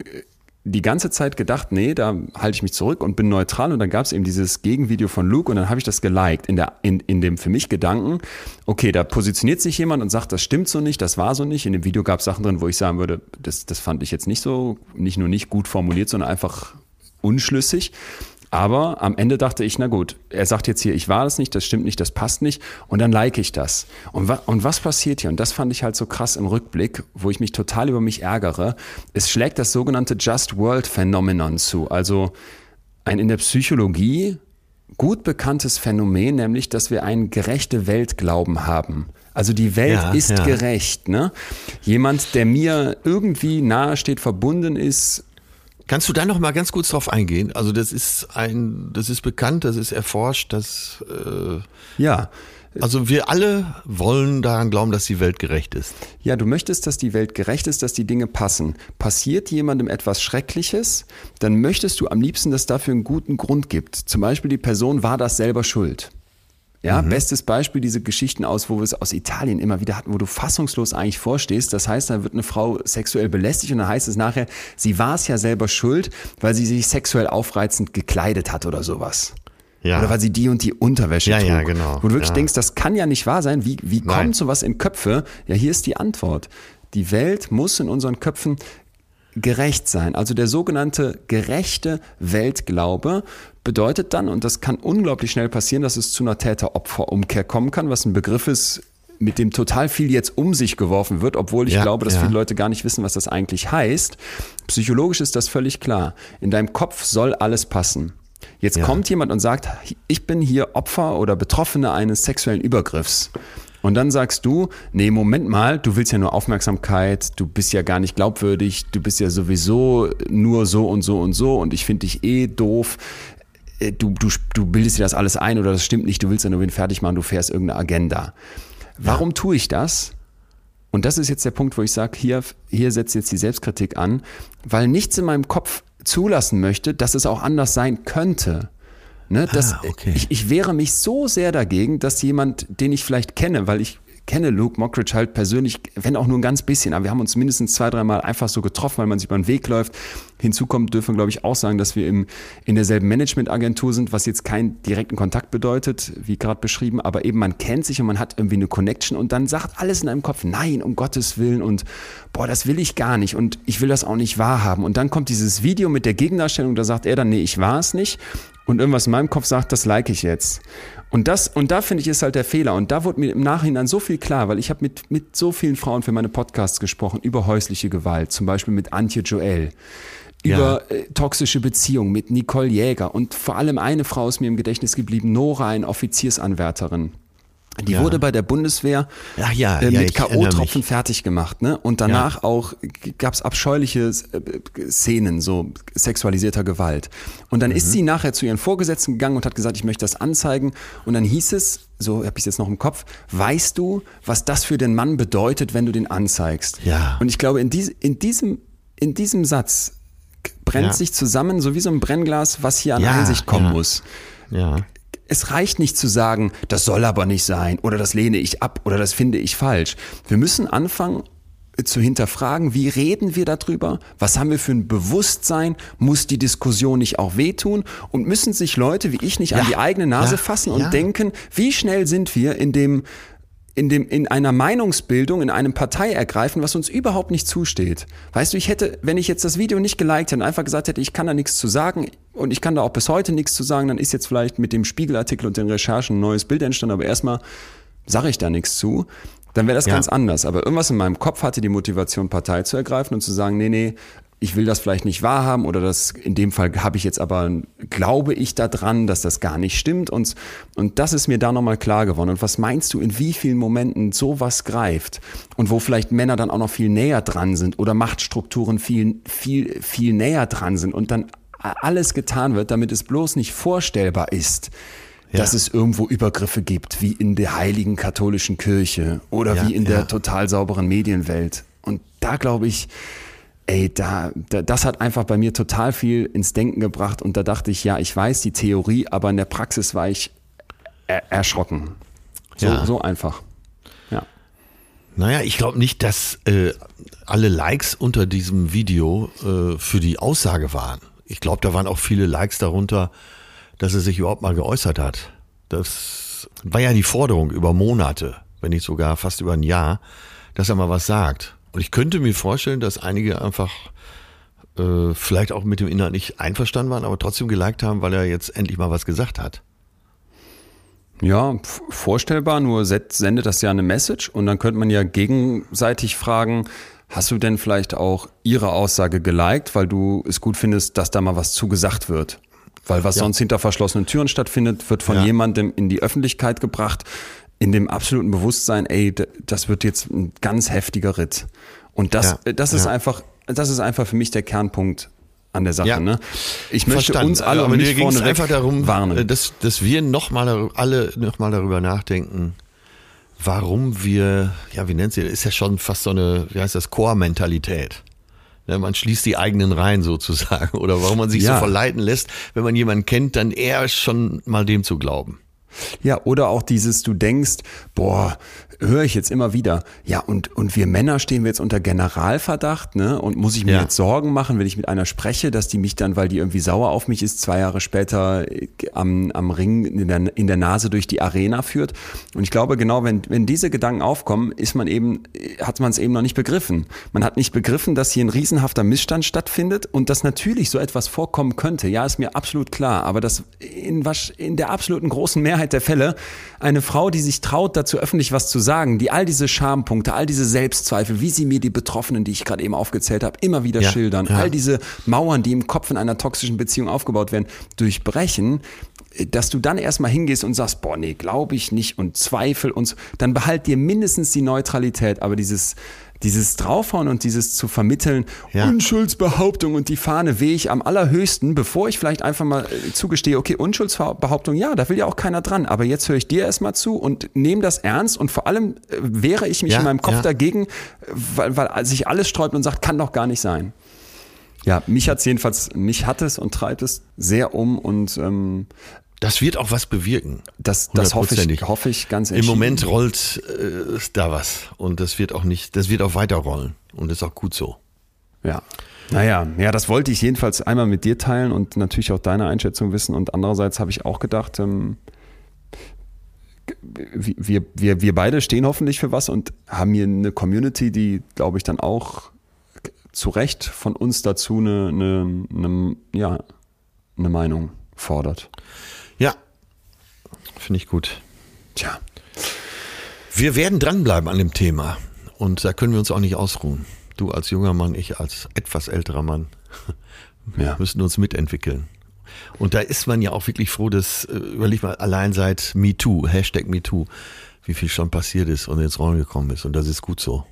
die ganze Zeit gedacht, nee, da halte ich mich zurück und bin neutral. Und dann gab es eben dieses Gegenvideo von Luke und dann habe ich das geliked in, der, in, in dem für mich Gedanken, okay, da positioniert sich jemand und sagt, das stimmt so nicht, das war so nicht. In dem Video gab es Sachen drin, wo ich sagen würde, das, das fand ich jetzt nicht so, nicht nur nicht gut formuliert, sondern einfach unschlüssig. Aber am Ende dachte ich, na gut, er sagt jetzt hier, ich war das nicht, das stimmt nicht, das passt nicht und dann like ich das. Und, wa und was passiert hier? Und das fand ich halt so krass im Rückblick, wo ich mich total über mich ärgere. Es schlägt das sogenannte Just World Phänomenon zu. Also ein in der Psychologie gut bekanntes Phänomen, nämlich, dass wir einen gerechte Weltglauben haben. Also die Welt Ja, ist ja. gerecht. Ne? Jemand, der mir irgendwie nahe steht, verbunden ist, Kannst du da noch mal ganz kurz drauf eingehen? Also das ist ein, das ist bekannt, das ist erforscht, das, äh, ja, also wir alle wollen daran glauben, dass die Welt gerecht ist. Ja, du möchtest, dass die Welt gerecht ist, dass die Dinge passen. Passiert jemandem etwas Schreckliches, dann möchtest du am liebsten, dass dafür einen guten Grund gibt. Zum Beispiel die Person war das selber schuld. Ja, bestes Beispiel diese Geschichten aus, wo wir es aus Italien immer wieder hatten, wo du fassungslos eigentlich vorstehst. Das heißt, da wird eine Frau sexuell belästigt und dann heißt es nachher, sie war es ja selber schuld, weil sie sich sexuell aufreizend gekleidet hat oder sowas. Ja. Oder weil sie die und die Unterwäsche Ja, trug. ja, genau. Wo du wirklich Ja. denkst, das kann ja nicht wahr sein. Wie, wie Nein. kommt sowas in Köpfe? Ja, hier ist die Antwort. Die Welt muss in unseren Köpfen gerecht sein. Also der sogenannte gerechte Weltglaube bedeutet dann, und das kann unglaublich schnell passieren, dass es zu einer Täter-Opfer-Umkehr kommen kann, was ein Begriff ist, mit dem total viel jetzt um sich geworfen wird, obwohl ich Ja, glaube, dass ja. viele Leute gar nicht wissen, was das eigentlich heißt. Psychologisch ist das völlig klar. In deinem Kopf soll alles passen. Jetzt Ja. kommt jemand und sagt, ich bin hier Opfer oder Betroffene eines sexuellen Übergriffs. Und dann sagst du, nee, Moment mal, du willst ja nur Aufmerksamkeit, du bist ja gar nicht glaubwürdig, du bist ja sowieso nur so und so und so und ich finde dich eh doof. Äh, Du, du, du bildest dir das alles ein oder das stimmt nicht, du willst ja nur wen fertig machen, du fährst irgendeine Agenda. Warum tue ich das? Und das ist jetzt der Punkt, wo ich sage, hier, hier setzt jetzt die Selbstkritik an, weil nichts in meinem Kopf zulassen möchte, dass es auch anders sein könnte. Ne, das, Ah, okay. ich, ich wehre mich so sehr dagegen, dass jemand, den ich vielleicht kenne, weil ich kenne Luke Mockridge halt persönlich, wenn auch nur ein ganz bisschen, aber wir haben uns mindestens zwei, dreimal einfach so getroffen, weil man sich über den Weg läuft. Hinzu kommt, dürfen wir, glaube ich, auch sagen, dass wir im, in derselben Managementagentur sind, was jetzt keinen direkten Kontakt bedeutet, wie gerade beschrieben, aber eben man kennt sich und man hat irgendwie eine Connection und dann sagt alles in einem Kopf, nein, um Gottes Willen und boah, das will ich gar nicht und ich will das auch nicht wahrhaben. Und dann kommt dieses Video mit der Gegendarstellung, da sagt er dann, nee, ich war es nicht. Und irgendwas in meinem Kopf sagt, das like ich jetzt. Und das, und da finde ich, ist halt der Fehler. Und da wurde mir im Nachhinein so viel klar, weil ich habe mit, mit so vielen Frauen für meine Podcasts gesprochen, über häusliche Gewalt, zum Beispiel mit Antje Joel, über äh, toxische Beziehungen mit Nicole Jäger und vor allem eine Frau ist mir im Gedächtnis geblieben, Nora, eine Offiziersanwärterin. Die Ja. wurde bei der Bundeswehr Ach ja, äh, ja, mit erinnere K.O.-Tropfen fertig gemacht. Ne? Und danach auch gab es abscheuliche äh, Szenen, so sexualisierter Gewalt. Und dann Mhm. ist sie nachher zu ihren Vorgesetzten gegangen und hat gesagt, ich möchte das anzeigen. Und dann hieß es, so habe ich es jetzt noch im Kopf, weißt du, was das für den Mann bedeutet, wenn du den anzeigst? Ja. Und ich glaube, in, dies, in, diesem, in diesem Satz brennt Ja. sich zusammen, so wie so ein Brennglas, was hier an Ja, Einsicht kommen ja. muss Ja. Es reicht nicht zu sagen, das soll aber nicht sein oder das lehne ich ab oder das finde ich falsch. Wir müssen anfangen äh, zu hinterfragen, wie reden wir darüber? Was haben wir für ein Bewusstsein? Muss die Diskussion nicht auch wehtun? Und müssen sich Leute wie ich nicht an Ja, die eigene Nase ja, fassen und ja. denken, wie schnell sind wir in dem in, dem, in einer Meinungsbildung, in einem Partei ergreifen, was uns überhaupt nicht zusteht. Weißt du, ich hätte, wenn ich jetzt das Video nicht geliked hätte und einfach gesagt hätte, ich kann da nichts zu sagen und ich kann da auch bis heute nichts zu sagen, dann ist jetzt vielleicht mit dem Spiegelartikel und den Recherchen ein neues Bild entstanden, aber erstmal sage ich da nichts zu. Dann wäre das Ja. ganz anders. Aber irgendwas in meinem Kopf hatte die Motivation, Partei zu ergreifen und zu sagen, nee, nee, ich will das vielleicht nicht wahrhaben oder das, in dem Fall habe ich jetzt aber, glaube ich daran, dass das gar nicht stimmt und, und das ist mir da nochmal klar geworden. Und was meinst du, in wie vielen Momenten sowas greift und wo vielleicht Männer dann auch noch viel näher dran sind oder Machtstrukturen viel, viel, viel näher dran sind und dann alles getan wird, damit es bloß nicht vorstellbar ist, Ja. dass es irgendwo Übergriffe gibt, wie in der heiligen katholischen Kirche oder Ja, wie in der ja. total sauberen Medienwelt. Und da glaube ich, ey, da, da, das hat einfach bei mir total viel ins Denken gebracht und da dachte ich, ja, ich weiß die Theorie, aber in der Praxis war ich er erschrocken. So, Ja. so einfach. Ja. Naja, ich glaube nicht, dass äh, alle Likes unter diesem Video äh, für die Aussage waren. Ich glaube, da waren auch viele Likes darunter, dass er sich überhaupt mal geäußert hat. Das war ja die Forderung über Monate, wenn nicht sogar fast über ein Jahr, dass er mal was sagt. Und ich könnte mir vorstellen, dass einige einfach äh, vielleicht auch mit dem Inhalt nicht einverstanden waren, aber trotzdem geliked haben, weil er jetzt endlich mal was gesagt hat. Ja, vorstellbar, nur sendet das ja eine Message und dann könnte man ja gegenseitig fragen, hast du denn vielleicht auch ihre Aussage geliked, weil du es gut findest, dass da mal was zugesagt wird? Weil was Ja. sonst hinter verschlossenen Türen stattfindet, wird von Ja. jemandem in die Öffentlichkeit gebracht, in dem absoluten Bewusstsein, ey, das wird jetzt ein ganz heftiger Ritt. Und das, Ja. das ist Ja. einfach, das ist einfach für mich der Kernpunkt an der Sache. Ja. Ne? Ich möchte Verstanden. uns alle aber es vorne einfach darum, warnen. äh, dass, dass wir noch mal alle noch mal darüber nachdenken, warum wir, ja, wie nennt sie, ist ja schon fast so eine, wie heißt das, Chor-Mentalität. Ne, man schließt die eigenen Reihen sozusagen. <laughs> Oder warum man sich Ja. so verleiten lässt, wenn man jemanden kennt, dann eher schon mal dem zu glauben. Ja, oder auch dieses, du denkst, boah, höre ich jetzt immer wieder, ja, und, und wir Männer stehen wir jetzt unter Generalverdacht, ne? Und muss ich mir Ja. jetzt Sorgen machen, wenn ich mit einer spreche, dass die mich dann, weil die irgendwie sauer auf mich ist, zwei Jahre später äh, am, am Ring in der, in der Nase durch die Arena führt. Und ich glaube, genau, wenn, wenn diese Gedanken aufkommen, ist man eben, äh, hat man es eben noch nicht begriffen. Man hat nicht begriffen, dass hier ein riesenhafter Missstand stattfindet und dass natürlich so etwas vorkommen könnte. Ja, ist mir absolut klar. Aber dass in, wasch- in der absoluten großen Mehrheit der Fälle eine Frau, die sich traut, dazu öffentlich was zu sagen, die all diese Schampunkte, all diese Selbstzweifel, wie sie mir die Betroffenen, die ich gerade eben aufgezählt habe, immer wieder Ja, schildern, ja. all diese Mauern, die im Kopf in einer toxischen Beziehung aufgebaut werden, durchbrechen, dass du dann erstmal hingehst und sagst, boah, nee, glaube ich nicht und Zweifel und so, dann behalt dir mindestens die Neutralität, aber dieses dieses Draufhauen und dieses zu vermitteln, Ja. Unschuldsbehauptung und die Fahne wehe ich am allerhöchsten, bevor ich vielleicht einfach mal äh, zugestehe, okay, Unschuldsbehauptung, ja, da will ja auch keiner dran, aber jetzt höre ich dir erstmal zu und nehme das ernst und vor allem äh, wehre ich mich Ja, in meinem Kopf ja. dagegen, weil, weil sich alles sträubt und sagt, kann doch gar nicht sein. Ja, mich hat's jedenfalls, mich hat es und treibt es sehr um und ähm, Das wird auch was bewirken. das, das hoffe ich, hoffe ich ganz Im. Moment rollt äh, da was. Und das wird auch nicht, das wird auch weiterrollen. Und das ist auch gut so. Ja. Naja, ja, das wollte ich jedenfalls einmal mit dir teilen und natürlich auch deine Einschätzung wissen. Und andererseits habe ich auch gedacht, ähm, wir, wir, wir beide stehen hoffentlich für was und haben hier eine Community, die, glaube ich, dann auch zu Recht von uns dazu eine, eine, eine, ja, eine Meinung fordert. Ja, finde ich gut. Tja. Wir werden dranbleiben an dem Thema. Und da können wir uns auch nicht ausruhen. Du als junger Mann, ich als etwas älterer Mann <laughs> Ja. müssen uns mitentwickeln. Und da ist man ja auch wirklich froh, dass, äh, überleg mal, allein seit MeToo, Hashtag MeToo, wie viel schon passiert ist und ins Rollen gekommen ist. Und das ist gut so.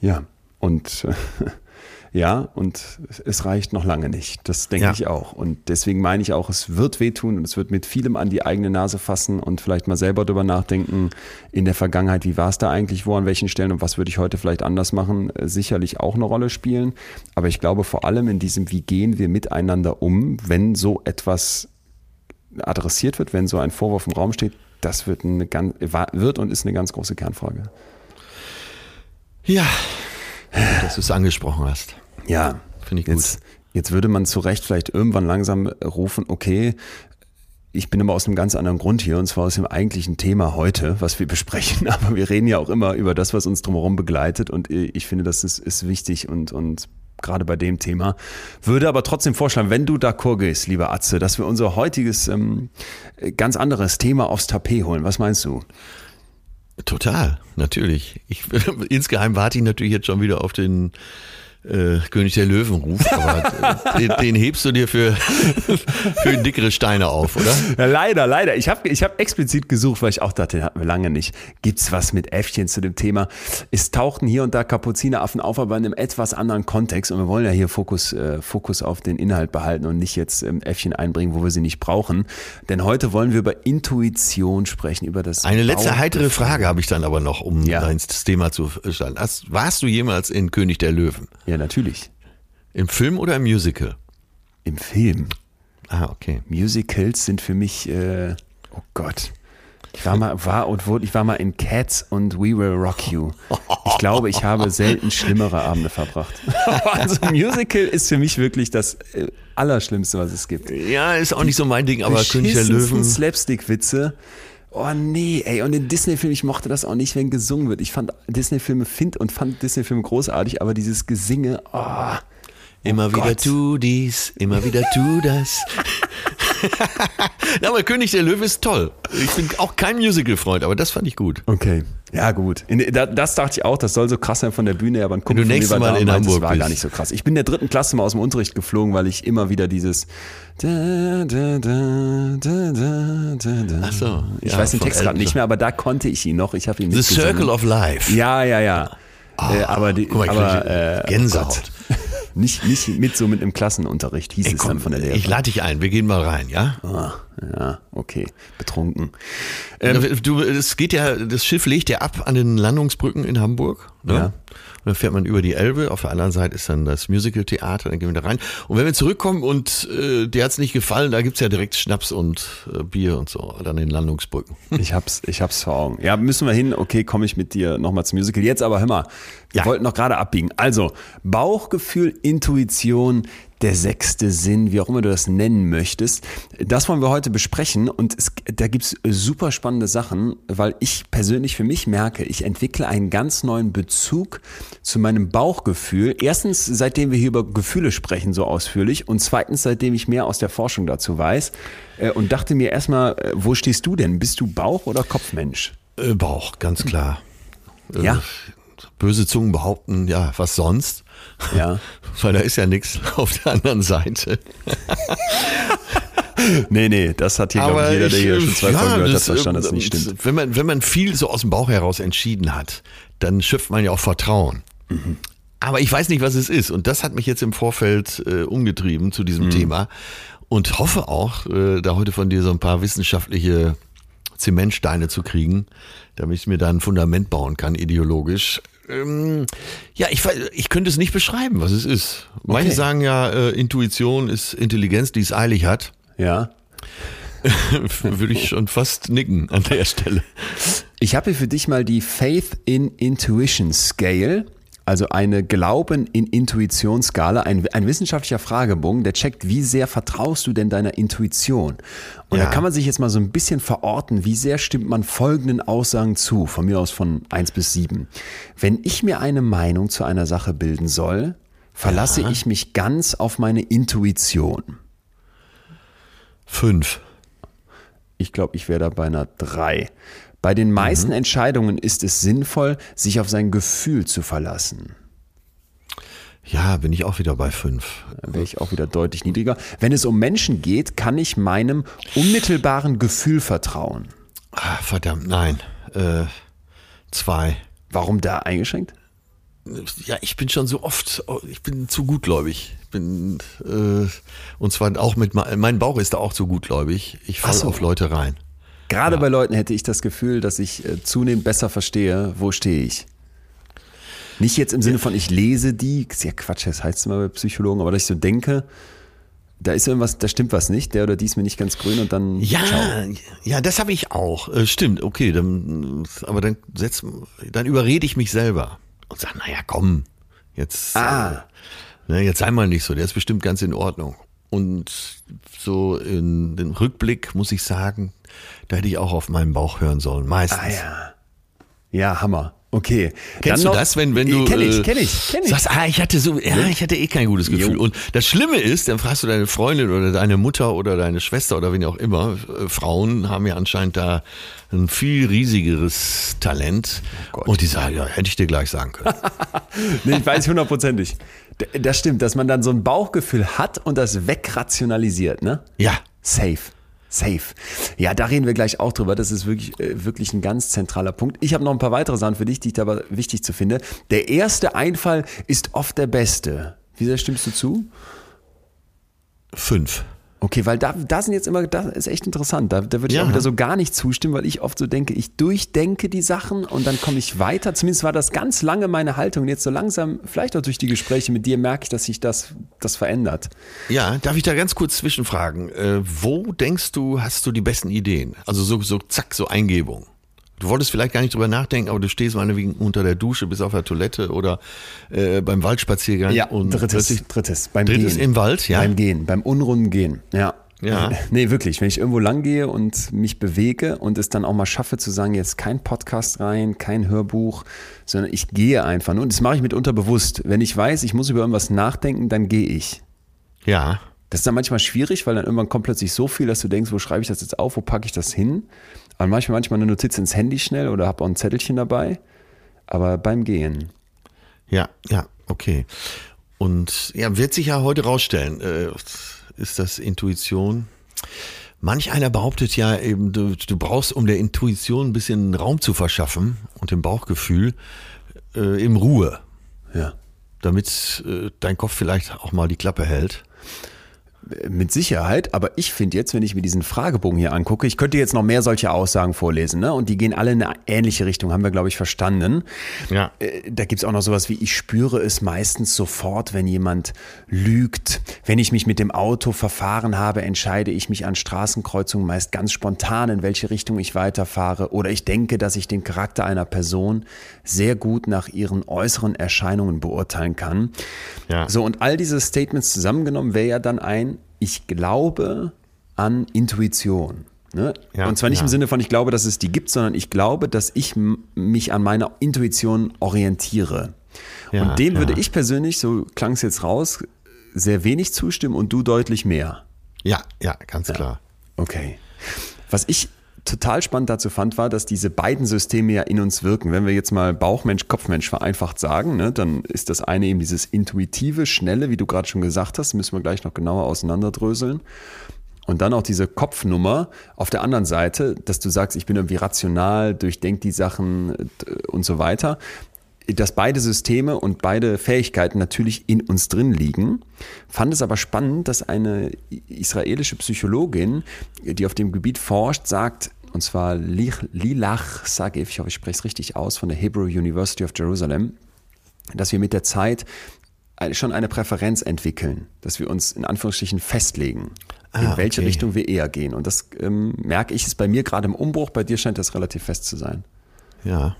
Ja, und <laughs> ja, und es reicht noch lange nicht. Das denke Ja. ich auch. Und deswegen meine ich auch, es wird wehtun und es wird mit vielem an die eigene Nase fassen und vielleicht mal selber drüber nachdenken, in der Vergangenheit, wie war es da eigentlich, wo, an welchen Stellen und was würde ich heute vielleicht anders machen, äh, sicherlich auch eine Rolle spielen. Aber ich glaube vor allem in diesem, wie gehen wir miteinander um, wenn so etwas adressiert wird, wenn so ein Vorwurf im Raum steht, das wird, eine ganz, wird und ist eine ganz große Kernfrage. Ja, dass du es angesprochen hast. Ja, Finde ich gut. Jetzt, jetzt würde man zu Recht vielleicht irgendwann langsam rufen, okay, ich bin aber aus einem ganz anderen Grund hier und zwar aus dem eigentlichen Thema heute, was wir <laughs> besprechen. Aber wir reden ja auch immer über das, was uns drumherum begleitet und ich finde, das ist, ist wichtig und, und gerade bei dem Thema. Würde aber trotzdem vorschlagen, wenn du d'accord gehst, lieber Atze, dass wir unser heutiges ähm, ganz anderes Thema aufs Tapet holen. Was meinst du? Total, natürlich. Ich, <laughs> insgeheim warte ich natürlich jetzt schon wieder auf den äh, König der Löwenruf, aber äh, den, den hebst du dir für, <laughs> für dickere Steine auf, oder? Ja, leider, leider. Ich habe ich hab explizit gesucht, weil ich auch dachte, den hatten wir lange nicht. Gibt's was mit Äffchen zu dem Thema? Es tauchten hier und da Kapuzineraffen auf, aber in einem etwas anderen Kontext. Und wir wollen ja hier Fokus, äh, Fokus auf den Inhalt behalten und nicht jetzt ähm, Äffchen einbringen, wo wir sie nicht brauchen. Denn heute wollen wir über Intuition sprechen, über das Eine letzte heitere Frage habe ich dann aber noch, um Ja. ins Thema zu stellen. Hast, warst du jemals in König der Löwen? Ja, natürlich. Im Film oder im Musical? Im Film. Ah, okay. Musicals sind für mich, äh, oh Gott. Ich war mal, war und wurde, ich war mal in Cats und We Will Rock You. Ich glaube, ich habe selten schlimmere Abende verbracht. <laughs> also Musical ist für mich wirklich das äh, Allerschlimmste, was es gibt. Ja, ist auch nicht so mein Ding, aber König der Löwen. Slapstick-Witze. Oh nee, ey, und in Disney-Filmen, ich mochte das auch nicht, wenn gesungen wird. Ich fand Disney-Filme, find und fand Disney-Filme großartig, aber dieses Gesinge, oh, Immer wieder Gott. tu dies, immer wieder tu das. <laughs> ja, aber König der Löwe ist toll. Ich bin auch kein Musical-Freund, aber das fand ich gut. Okay. Ja, gut. In, da, das dachte ich auch, das soll so krass sein von der Bühne, aber ein Kumpel du von mir nächstes Mal in meinte, Hamburg es war bist. gar nicht so krass. Ich bin in der dritten Klasse mal aus dem Unterricht geflogen, weil ich immer wieder dieses da, da, da, da, da, da, da. Ach so, Ich ja, weiß den Text gerade nicht mehr, aber da konnte ich ihn noch. Ich habe ihn The. Circle of Life. Ja, ja, ja. äh, aber die, guck mal, ich aber, äh, Gänsehaut. oh. Nicht, nicht mit so mit im Klassenunterricht, hieß Ey, es komm, dann von der Lehrerin. ich lade dich ein, wir gehen mal rein, ja? ah, ja, okay. Betrunken. Ähm, du, es geht ja, das Schiff legt ja ab an den Landungsbrücken in Hamburg. Ne? Ja. Und dann fährt man über die Elbe. Auf der anderen Seite ist dann das Musical-Theater. Dann gehen wir da rein. Und wenn wir zurückkommen und äh, dir hat's nicht gefallen, da gibt's ja direkt Schnaps und äh, Bier und so an den Landungsbrücken. Ich hab's, ich hab's vor Augen. Ja, müssen wir hin. Okay, komme ich mit dir nochmal zum Musical. Jetzt aber hör mal, wir Ja. wollten noch gerade abbiegen. Also, Bauchgefühl, Intuition, der sechste Sinn, wie auch immer du das nennen möchtest. Das wollen wir heute besprechen und es, da gibt's super spannende Sachen, weil ich persönlich für mich merke, ich entwickle einen ganz neuen Bezug zu meinem Bauchgefühl. Erstens, seitdem wir hier über Gefühle sprechen, so ausführlich und zweitens, seitdem ich mehr aus der Forschung dazu weiß äh, und dachte mir erstmal, äh, wo stehst du denn? Bist du Bauch- oder Kopfmensch? Äh, Bauch, ganz klar. Ja. Böse Zungen behaupten, ja, was sonst? Ja. <laughs> Weil da ist ja nichts auf der anderen Seite. <laughs> Nee, nee, das hat hier, glaube ich, jeder, der hier schon zwei ja, Folgen gehört hat, verstanden, dass das nicht stimmt. Wenn man, wenn man viel so aus dem Bauch heraus entschieden hat, dann schöpft man ja auch Vertrauen. Mhm. Aber ich weiß nicht, was es ist. Und das hat mich jetzt im Vorfeld äh, umgetrieben zu Mhm. diesem Thema. Und hoffe auch, äh, da heute von dir so ein paar wissenschaftliche Zementsteine zu kriegen, damit ich mir da ein Fundament bauen kann, ideologisch. Ähm, ja, ich, ich könnte es nicht beschreiben, was es ist. Manche Okay. sagen ja, äh, Intuition ist Intelligenz, die es eilig hat. Ja. <laughs> Würde ich schon fast nicken an der Stelle. Ich habe hier für dich mal die Faith in Intuition Scale, also eine Glauben in Intuition Skala, ein, ein wissenschaftlicher Fragebogen, der checkt, wie sehr vertraust du denn deiner Intuition? Und Ja. da kann man sich jetzt mal so ein bisschen verorten, wie sehr stimmt man folgenden Aussagen zu, von mir aus von 1 bis 7. Wenn ich mir eine Meinung zu einer Sache bilden soll, verlasse ich mich ganz auf meine Intuition. Fünf. Ich glaube, ich wäre da bei einer 3. Bei den meisten Entscheidungen ist es sinnvoll, sich auf sein Gefühl zu verlassen. Ja, bin ich auch wieder bei fünf. Da wäre ich auch wieder deutlich niedriger. Wenn es um Menschen geht, kann ich meinem unmittelbaren Gefühl vertrauen. Ah, verdammt, nein. Äh, zwei. Warum da eingeschränkt? Ja, ich bin schon so oft, ich bin zu gutgläubig. Bin, äh, und zwar auch mit, me- mein Bauch ist da auch zu gutgläubig. Ich falle Ach so. auf Leute rein. Gerade bei Leuten hätte ich das Gefühl, dass ich äh, zunehmend besser verstehe, wo stehe ich. Nicht jetzt im Sinne von, ich lese die, ist ja Quatsch, das heißt immer bei Psychologen, aber dass ich so denke, da ist irgendwas, da stimmt was nicht, der oder die ist mir nicht ganz grün und dann Ja, ciao. ja, das habe ich auch. Äh, stimmt, okay, dann, aber dann setz, dann überrede ich mich selber und sage, naja, komm, jetzt, Ah. äh, ne, jetzt sei mal nicht so, der ist bestimmt ganz in Ordnung. Und so in den Rückblick muss ich sagen, da hätte ich auch auf meinen Bauch hören sollen, meistens. Ah ja. Ja, Hammer. Okay. Kennst Dann du noch- das, wenn, wenn du Kenn ich, äh, kenn ich, kenn ich. sagst, ah, ich hatte so, ja, ich hatte eh kein gutes Gefühl. Jo. Und das Schlimme ist, dann fragst du deine Freundin oder deine Mutter oder deine Schwester oder wen auch immer. Äh, Frauen haben ja anscheinend da ein viel riesigeres Talent. Oh und die sagen, ja, hätte ich dir gleich sagen können. <laughs> Nee, ich weiß hundertprozentig. Das stimmt, dass man dann so ein Bauchgefühl hat und das wegrationalisiert, ne? Ja. Safe. Safe. Ja, da reden wir gleich auch drüber. Das ist wirklich, äh, wirklich ein ganz zentraler Punkt. Ich habe noch ein paar weitere Sachen für dich, die ich aber wichtig zu finde. Der erste Einfall ist oft der beste. Wie sehr stimmst du zu? Fünf. Okay, weil da, da sind jetzt immer, das ist echt interessant. Da, da würde ich Ja. auch wieder so gar nicht zustimmen, weil ich oft so denke, ich durchdenke die Sachen und dann komme ich weiter. Zumindest war das ganz lange meine Haltung. Und jetzt so langsam, vielleicht auch durch die Gespräche mit dir, merke ich, dass sich das, das verändert. Ja, darf ich da ganz kurz zwischenfragen? Äh, wo denkst du, hast du die besten Ideen? Also so, so zack, so Eingebung. Du wolltest vielleicht gar nicht drüber nachdenken, aber du stehst meinetwegen unter der Dusche, bist auf der Toilette oder äh, beim Waldspaziergang. und drittes, drittes, beim Drittes Gehen. im Wald, ja? Beim Gehen, beim unrunden Gehen, ja. Ja. <laughs> Nee, wirklich. Wenn ich irgendwo lang gehe und mich bewege und es dann auch mal schaffe zu sagen, jetzt kein Podcast rein, kein Hörbuch, sondern ich gehe einfach. Und das mache ich mitunter bewusst. Wenn ich weiß, ich muss über irgendwas nachdenken, dann gehe ich. Ja, Das ist dann manchmal schwierig, weil dann irgendwann kommt plötzlich so viel, dass du denkst, wo schreibe ich das jetzt auf, wo packe ich das hin? Aber manchmal, manchmal eine Notiz ins Handy schnell oder habe auch ein Zettelchen dabei. Aber beim Gehen. ja, ja, okay. Und ja, wird sich ja heute rausstellen, äh, ist das Intuition? Manch einer behauptet ja eben, du, du brauchst, um der Intuition ein bisschen Raum zu verschaffen und dem Bauchgefühl, äh, eben Ruhe, Ja. damit äh, dein Kopf vielleicht auch mal die Klappe hält. Mit Sicherheit, aber ich finde jetzt, wenn ich mir diesen Fragebogen hier angucke, ich könnte jetzt noch mehr solche Aussagen vorlesen, ne? Und die gehen alle in eine ähnliche Richtung, haben wir, glaube ich, verstanden. Ja. Äh, Da gibt's auch noch sowas wie, ich spüre es meistens sofort, wenn jemand lügt. Wenn ich mich mit dem Auto verfahren habe, entscheide ich mich an Straßenkreuzungen meist ganz spontan, in welche Richtung ich weiterfahre. Oder ich denke, dass ich den Charakter einer Person sehr gut nach ihren äußeren Erscheinungen beurteilen kann. Ja. So, und all diese Statements zusammengenommen wäre ja dann ein, ich glaube an Intuition. Ne? Ja, und zwar nicht ja. im Sinne von, ich glaube, dass es die gibt, sondern ich glaube, dass ich mich an meiner Intuition orientiere. Ja, und dem würde ich persönlich, so klang es jetzt raus, sehr wenig zustimmen und du deutlich mehr. Ja, ja, ganz klar. Okay. Was ich total spannend dazu fand, war, dass diese beiden Systeme ja in uns wirken. Wenn wir jetzt mal Bauchmensch, Kopfmensch vereinfacht sagen, ne, dann ist das eine eben dieses intuitive, schnelle, wie du gerade schon gesagt hast, müssen wir gleich noch genauer auseinanderdröseln. Und dann auch diese Kopfnummer auf der anderen Seite, dass du sagst, ich bin irgendwie rational, durchdenk die Sachen und so weiter. Dass beide Systeme und beide Fähigkeiten natürlich in uns drin liegen. Fand es aber spannend, dass eine israelische Psychologin, die auf dem Gebiet forscht, sagt, und zwar Lilach Sagev, ich hoffe, ich spreche es richtig aus, von der Hebrew University of Jerusalem, dass wir mit der Zeit schon eine Präferenz entwickeln, dass wir uns in Anführungsstrichen festlegen, in Ah, welche okay. Richtung wir eher gehen. Und das ähm, merke ich, ist bei mir gerade im Umbruch, bei dir scheint das relativ fest zu sein. Ja.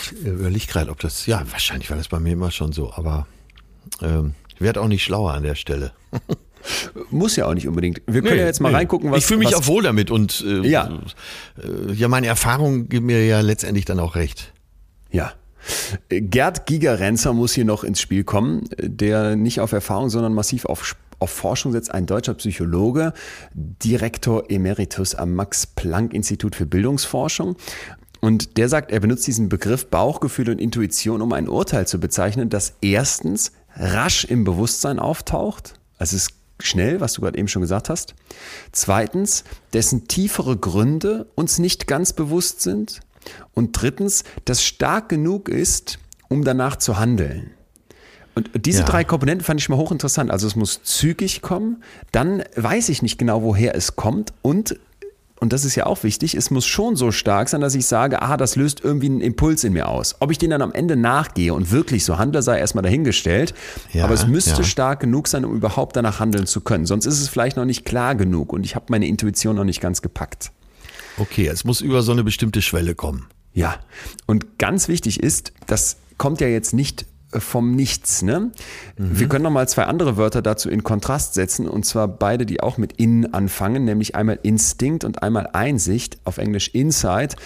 Ich überlege gerade, ob das, ja, wahrscheinlich war das bei mir immer schon so, aber ähm, ich werde auch nicht schlauer an der Stelle. <laughs> Muss ja auch nicht unbedingt. Wir können ja jetzt mal Nee. reingucken, was Ich fühle mich was, auch wohl damit und äh, Ja. äh, ja, meine Erfahrung gibt mir ja letztendlich dann auch recht. Ja. Gerd Gigerenzer muss hier noch ins Spiel kommen, der nicht auf Erfahrung, sondern massiv auf, auf Forschung setzt. Ein deutscher Psychologe, Direktor Emeritus am Max-Planck-Institut für Bildungsforschung. Und der sagt, er benutzt diesen Begriff Bauchgefühl und Intuition, um ein Urteil zu bezeichnen, das erstens rasch im Bewusstsein auftaucht. Also es ist schnell, was du gerade eben schon gesagt hast. Zweitens, dessen tiefere Gründe uns nicht ganz bewusst sind. Und drittens, das stark genug ist, um danach zu handeln. Und diese Ja. drei Komponenten fand ich mal hochinteressant. Also es muss zügig kommen, dann weiß ich nicht genau, woher es kommt und und das ist ja auch wichtig, es muss schon so stark sein, dass ich sage, ah, das löst irgendwie einen Impuls in mir aus. Ob ich den dann am Ende nachgehe und wirklich so handle, sei erstmal dahingestellt. Ja, aber es müsste ja. stark genug sein, um überhaupt danach handeln zu können. Sonst ist es vielleicht noch nicht klar genug und ich habe meine Intuition noch nicht ganz gepackt. Okay, es muss über so eine bestimmte Schwelle kommen. Ja, und ganz wichtig ist, das kommt ja jetzt nicht vom Nichts. Ne? Wir können noch mal zwei andere Wörter dazu in Kontrast setzen, und zwar beide, die auch mit in anfangen, nämlich einmal Instinkt und einmal Einsicht, auf Englisch Insight.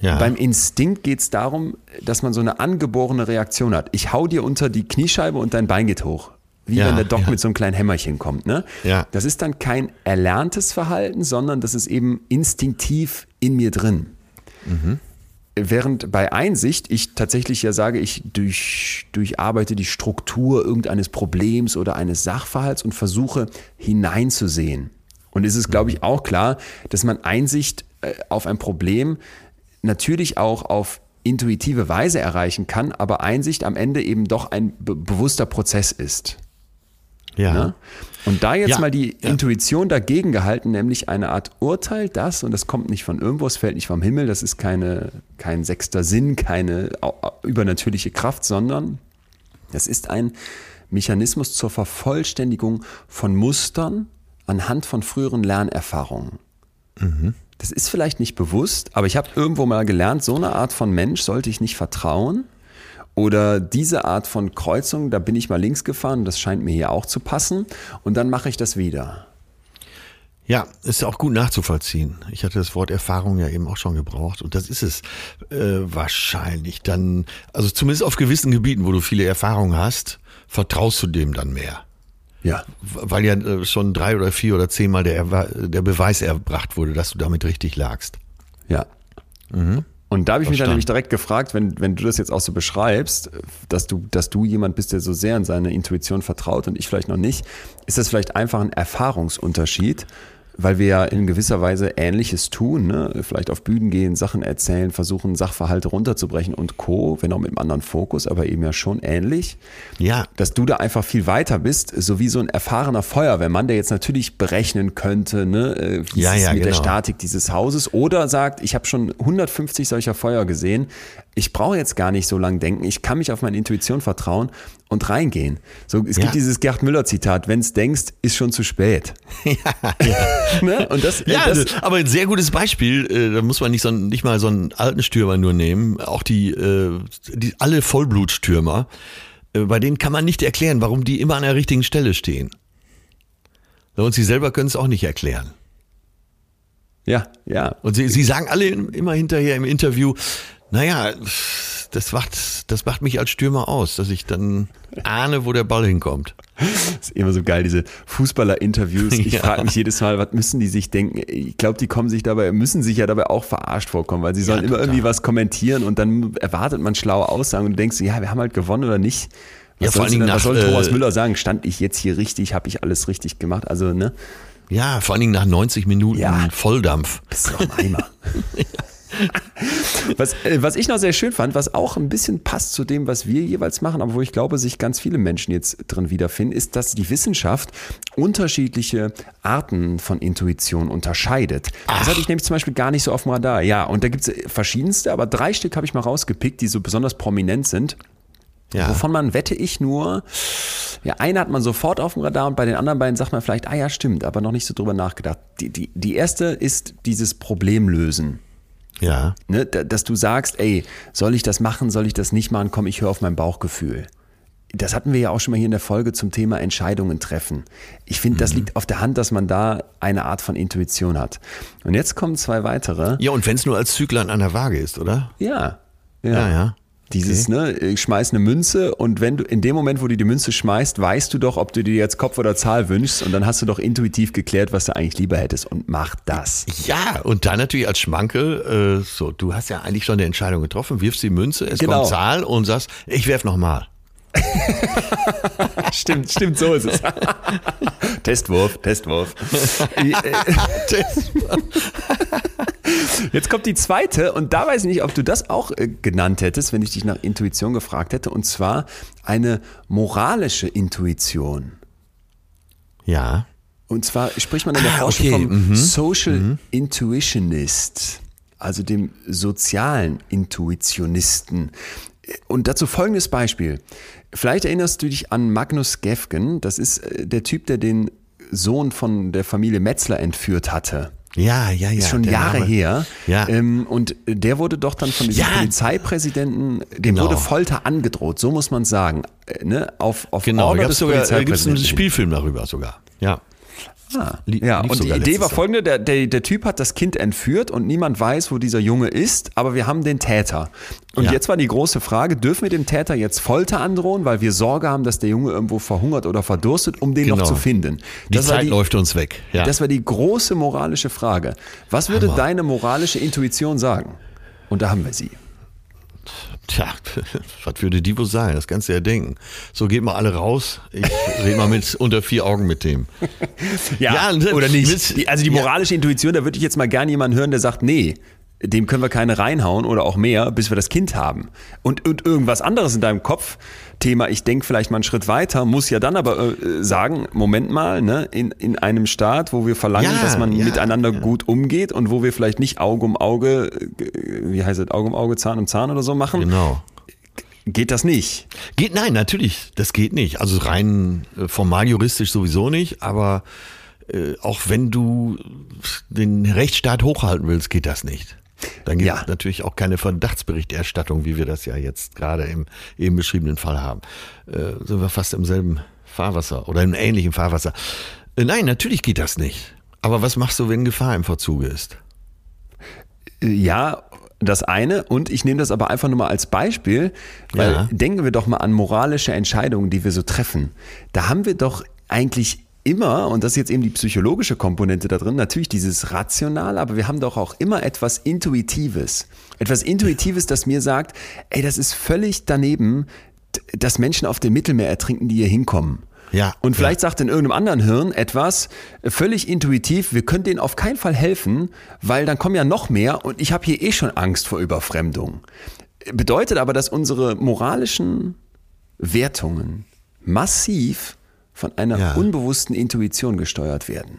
Ja. Beim Instinkt geht es darum, dass man so eine angeborene Reaktion hat. Ich hau dir unter die Kniescheibe und dein Bein geht hoch. Wie Ja, wenn der Doc ja. mit so einem kleinen Hämmerchen kommt. Ne? Ja. Das ist dann kein erlerntes Verhalten, sondern das ist eben instinktiv in mir drin. Während bei Einsicht ich tatsächlich ja sage, ich durch, durcharbeite die Struktur irgendeines Problems oder eines Sachverhalts und versuche hineinzusehen. Und es ist, glaube ich, auch klar, dass man Einsicht äh, auf ein Problem natürlich auch auf intuitive Weise erreichen kann, aber Einsicht am Ende eben doch ein be bewusster Prozess ist. Ja. Ne? Und da jetzt Ja, mal die ja. Intuition dagegen gehalten, nämlich eine Art Urteil, das, und das kommt nicht von irgendwo, es fällt nicht vom Himmel, das ist keine, kein sechster Sinn, keine übernatürliche Kraft, sondern es ist ein Mechanismus zur Vervollständigung von Mustern anhand von früheren Lernerfahrungen. Das ist vielleicht nicht bewusst, aber ich habe irgendwo mal gelernt, so eine Art von Mensch sollte ich nicht vertrauen. Oder diese Art von Kreuzung, da bin ich mal links gefahren, das scheint mir hier auch zu passen. Und dann mache ich das wieder. Ja, ist auch gut nachzuvollziehen. Ich hatte das Wort Erfahrung ja eben auch schon gebraucht und das ist es äh, wahrscheinlich dann, also zumindest auf gewissen Gebieten, wo du viele Erfahrungen hast, vertraust du dem dann mehr. Ja. Weil ja äh, schon drei oder vier oder zehnmal der, der Beweis erbracht wurde, dass du damit richtig lagst. Ja. Und da habe ich mich dann nämlich direkt gefragt, wenn, wenn du das jetzt auch so beschreibst, dass du, dass du jemand bist, der so sehr in seine Intuition vertraut und ich vielleicht noch nicht, ist das vielleicht einfach ein Erfahrungsunterschied, weil wir ja in gewisser Weise Ähnliches tun, ne? vielleicht auf Bühnen gehen, Sachen erzählen, versuchen Sachverhalte runterzubrechen und Co., wenn auch mit einem anderen Fokus, aber eben ja schon ähnlich. Ja, dass du da einfach viel weiter bist, so wie so ein erfahrener Feuerwehrmann, der jetzt natürlich berechnen könnte, ne, äh, wie Ja, ist es ja, mit der genau. Statik dieses Hauses, oder sagt, ich habe schon 150 solcher Feuer gesehen, ich brauche jetzt gar nicht so lang denken, ich kann mich auf meine Intuition vertrauen und reingehen. So, es Ja. gibt dieses Gerd Müller Zitat, wenn's denkst, ist schon zu spät. <laughs> ne? Und das, Ja, das, das, aber ein sehr gutes Beispiel, äh, da muss man nicht, so, nicht mal so einen alten Stürmer nur nehmen, auch die, äh, die alle Vollblutstürmer, äh, bei denen kann man nicht erklären, warum die immer an der richtigen Stelle stehen. Und sie selber können es auch nicht erklären. ja, ja. Und sie, sie sagen alle immer hinterher im Interview, naja, das macht, das macht mich als Stürmer aus, dass ich dann ahne, wo der Ball hinkommt. Das ist immer so geil, diese Fußballer-Interviews. Ich <laughs> Ja. frage mich jedes Mal, was müssen die sich denken? Ich glaube, die kommen sich dabei, müssen sich ja dabei auch verarscht vorkommen, weil sie sollen immer total. irgendwie was kommentieren und dann erwartet man schlaue Aussagen und du denkst, ja, wir haben halt gewonnen oder nicht. Was, Ja, vor allen Dingen denn, was soll nach, Thomas äh, Müller sagen? Stand ich jetzt hier richtig? Habe ich alles richtig gemacht? Also, ne? Ja, vor allen Dingen nach 90 Minuten Ja. Volldampf. Bist du doch ein Eimer. <laughs> <laughs> was, äh, was ich noch sehr schön fand, was auch ein bisschen passt zu dem, was wir jeweils machen, aber wo ich glaube, sich ganz viele Menschen jetzt drin wiederfinden, ist, dass die Wissenschaft unterschiedliche Arten von Intuition unterscheidet. Das hatte ich nämlich zum Beispiel gar nicht so auf dem Radar. Ja, und da gibt es verschiedenste, aber drei Stück habe ich mal rausgepickt, die so besonders prominent sind. Ja. Wovon man wette ich nur, ja, eine hat man sofort auf dem Radar und bei den anderen beiden sagt man vielleicht, ah ja, stimmt, aber noch nicht so drüber nachgedacht. Die, die, die erste ist dieses Problemlösen. Ja. Ne, da- dass du sagst, ey, soll ich das machen, soll ich das nicht machen, komm, ich höre auf mein Bauchgefühl. Das hatten wir ja auch schon mal hier in der Folge zum Thema Entscheidungen treffen. Ich finde, das liegt auf der Hand, dass man da eine Art von Intuition hat. Und jetzt kommen zwei weitere. Ja, und wenn es nur als Züglein an der Waage ist, oder? Ja. Ja, ja. Dieses, ne, ich schmeiß eine Münze und wenn du in dem Moment, wo du die Münze schmeißt, weißt du doch, ob du dir jetzt Kopf oder Zahl wünschst und dann hast du doch intuitiv geklärt, was du eigentlich lieber hättest und mach das. Ja, und dann natürlich als Schmankel, äh, so, du hast ja eigentlich schon eine Entscheidung getroffen, wirfst die Münze, es Genau. kommt Zahl und sagst, ich werf nochmal. <laughs> Stimmt, stimmt, so ist es. <laughs> Testwurf, <laughs> Testwurf. Jetzt kommt die zweite und da weiß ich nicht, ob du das auch äh, genannt hättest, wenn ich dich nach Intuition gefragt hätte, und zwar eine moralische Intuition. Ja. Und zwar spricht man in der Ah, Forschung okay, vom Social Intuitionist, also dem sozialen Intuitionisten. Und dazu folgendes Beispiel. Vielleicht erinnerst du dich an Magnus Gefgen, das ist äh, der Typ, der den Sohn von der Familie Metzler entführt hatte. Ja, ja, ja. Ist schon Jahre Name. her. Ja. Ähm, und der wurde doch dann von diesem Ja. Polizeipräsidenten, dem Genau. wurde Folter angedroht, so muss man sagen. Äh, ne? Auf, auf Genau, Order da da gibt's einen. Spielfilm darüber sogar. Ja. Lie- Ja, lief und die Idee war folgende, der, der, der Typ hat das Kind entführt und niemand weiß, wo dieser Junge ist, aber wir haben den Täter. Und Ja. jetzt war die große Frage, dürfen wir dem Täter jetzt Folter androhen, weil wir Sorge haben, dass der Junge irgendwo verhungert oder verdurstet, um den noch Genau. zu finden? Die Das war Zeit die, läuft uns weg. Ja. das war die große moralische Frage. Was würde Hammer. deine moralische Intuition sagen? Und da haben wir sie. Tja, <laughs> was würde die wohl sein? Das kannst du ja denken. So geht mal alle raus. Ich rede mal mit unter vier Augen mit dem. Ja, Ja, oder nicht. mit- also die ja. moralische Intuition, da würde ich jetzt mal gerne jemanden hören, der sagt, nee, dem können wir keine reinhauen oder auch mehr, bis wir das Kind haben. Und, und irgendwas anderes in deinem Kopf, Thema, ich denke vielleicht mal einen Schritt weiter, muss ja dann aber äh, sagen, Moment mal, ne, in, in einem Staat, wo wir verlangen, Ja, dass man ja, miteinander ja. gut umgeht und wo wir vielleicht nicht Auge um Auge, äh, wie heißt es, Auge um Auge, Zahn um Zahn oder so machen, Genau. geht das nicht. Geht, nein, natürlich, das geht nicht. Also rein äh, formal juristisch sowieso nicht, aber äh, auch wenn du den Rechtsstaat hochhalten willst, geht das nicht. Dann gibt es Ja. natürlich auch keine Verdachtsberichterstattung, wie wir das ja jetzt gerade im eben beschriebenen Fall haben. Äh, sind wir fast im selben Fahrwasser oder im ähnlichen Fahrwasser. Äh, nein, natürlich geht das nicht. Aber was machst du, wenn Gefahr im Verzuge ist? Ja, das eine. Und ich nehme das aber einfach nur mal als Beispiel, weil Ja. denken wir doch mal an moralische Entscheidungen, die wir so treffen. Da haben wir doch eigentlich immer, und das ist jetzt eben die psychologische Komponente da drin, natürlich dieses Rational, aber wir haben doch auch immer etwas Intuitives. Etwas Intuitives, das mir sagt, ey, das ist völlig daneben, dass Menschen auf dem Mittelmeer ertrinken, die hier hinkommen. Ja, Und vielleicht sagt in irgendeinem anderen Hirn etwas äh, völlig intuitiv, wir können denen auf keinen Fall helfen, weil dann kommen ja noch mehr und ich habe hier eh schon Angst vor Überfremdung. Bedeutet aber, dass unsere moralischen Wertungen massiv von einer Ja. unbewussten Intuition gesteuert werden.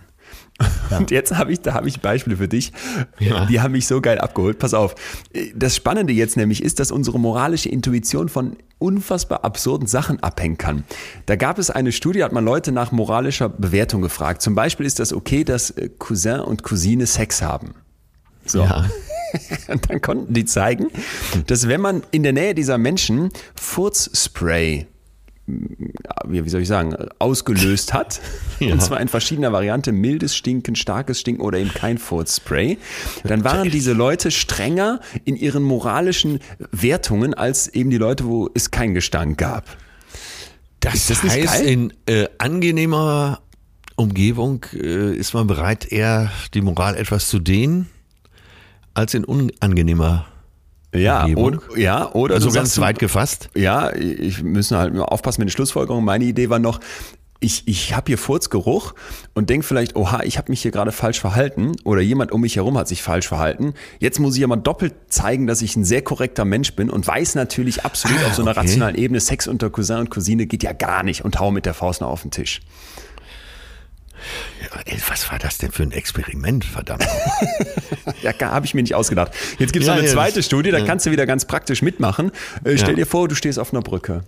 Und jetzt habe ich, da habe ich Beispiele für dich. Ja. Die haben mich so geil abgeholt. Pass auf. Das Spannende jetzt nämlich ist, dass unsere moralische Intuition von unfassbar absurden Sachen abhängen kann. Da gab es eine Studie, hat man Leute nach moralischer Bewertung gefragt. Zum Beispiel ist das okay, dass äh, Cousin und Cousine Sex haben. So. Ja. <laughs> Und dann konnten die zeigen, dass wenn man in der Nähe dieser Menschen Furzspray wie soll ich sagen, ausgelöst hat. <laughs> Ja. Und zwar in verschiedener Variante, mildes Stinken, starkes Stinken oder eben kein Furzspray. Dann <laughs> waren diese Leute strenger in ihren moralischen Wertungen als eben die Leute, wo es kein Gestank gab. Das, das heißt, geil? in äh, angenehmer Umgebung äh, ist man bereit, eher die Moral etwas zu dehnen, als in unangenehmer Ja, oder, ja, oder Also du ganz sagst, weit gefasst. Ja, ich müssen halt nur aufpassen mit den Schlussfolgerungen. Meine Idee war noch, ich, ich habe hier Furzgeruch und denk vielleicht, oha, ich habe mich hier gerade falsch verhalten oder jemand um mich herum hat sich falsch verhalten. Jetzt muss ich aber doppelt zeigen, dass ich ein sehr korrekter Mensch bin und weiß natürlich absolut Ah, auf so einer okay. rationalen Ebene, Sex unter Cousin und Cousine geht ja gar nicht und hau mit der Faust noch auf den Tisch. Ey, was war das denn für ein Experiment, verdammt? <laughs> Ja, habe ich mir nicht ausgedacht. Jetzt gibt es Ja, noch eine ja, zweite das- Studie, da ja. kannst du wieder ganz praktisch mitmachen. Äh, stell dir vor, du stehst auf einer Brücke.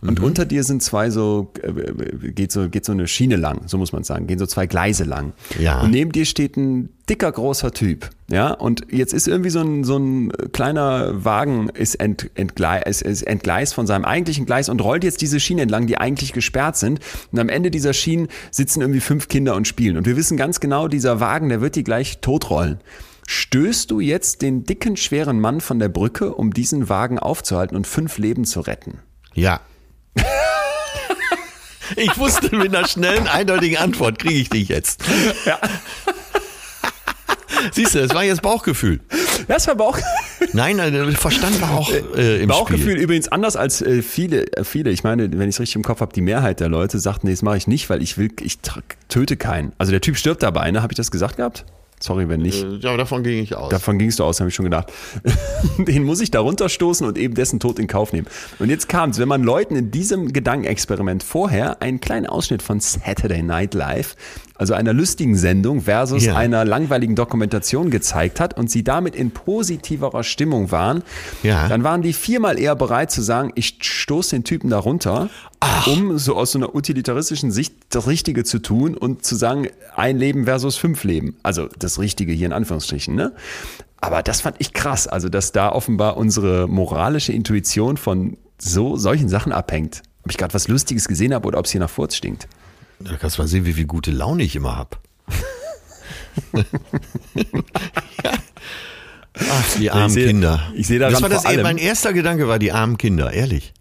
Und unter dir sind zwei so, äh, geht so, geht so eine Schiene lang, so muss man sagen, gehen so zwei Gleise lang. Ja. Und neben dir steht ein dicker, großer Typ. Ja, und jetzt ist irgendwie so ein, so ein kleiner Wagen ist, ent, entglei, ist, ist entgleist von seinem eigentlichen Gleis und rollt jetzt diese Schienen entlang, die eigentlich gesperrt sind. Und am Ende dieser Schienen sitzen irgendwie fünf Kinder und spielen. Und wir wissen ganz genau, dieser Wagen, der wird die gleich totrollen. Stößt du jetzt den dicken, schweren Mann von der Brücke, um diesen Wagen aufzuhalten und fünf Leben zu retten? Ja. <laughs> Ich wusste, mit einer schnellen, eindeutigen Antwort kriege ich dich jetzt. Ja. Siehst du, es war jetzt Bauchgefühl. Das war Bauch Nein, nein, der Verstand war auch äh, im Bauchgefühl Spiel. übrigens anders als äh, viele, äh, viele. Ich meine, wenn ich es richtig im Kopf habe, die Mehrheit der Leute sagt, nee, das mache ich nicht, weil ich will, ich töte keinen. Also der Typ stirbt dabei, ne? Habe ich das gesagt gehabt? Sorry, wenn nicht. Äh, Ja, davon ging ich aus. Davon gingst du aus, habe ich schon gedacht. <laughs> Den muss ich da runterstoßen und eben dessen Tod in Kauf nehmen. Und jetzt kam es, wenn man Leuten in diesem Gedankenexperiment vorher einen kleinen Ausschnitt von Saturday Night Live, also einer lustigen Sendung versus Ja. einer langweiligen Dokumentation gezeigt hat und sie damit in positiverer Stimmung waren, Ja. dann waren die viermal eher bereit zu sagen, ich stoße den Typen da runter, um so aus so einer utilitaristischen Sicht das Richtige zu tun und zu sagen, ein Leben versus fünf Leben. Also das Richtige hier in Anführungsstrichen, ne? Aber das fand ich krass, also dass da offenbar unsere moralische Intuition von so solchen Sachen abhängt. Ob ich gerade was Lustiges gesehen habe oder ob es hier nach Furz stinkt. Da kannst du mal sehen, wie viel gute Laune ich immer hab. <laughs> ja. Ach, die armen sehe- Kinder. ich sehe das war das allem- mein erster Gedanke war die armen Kinder, ehrlich.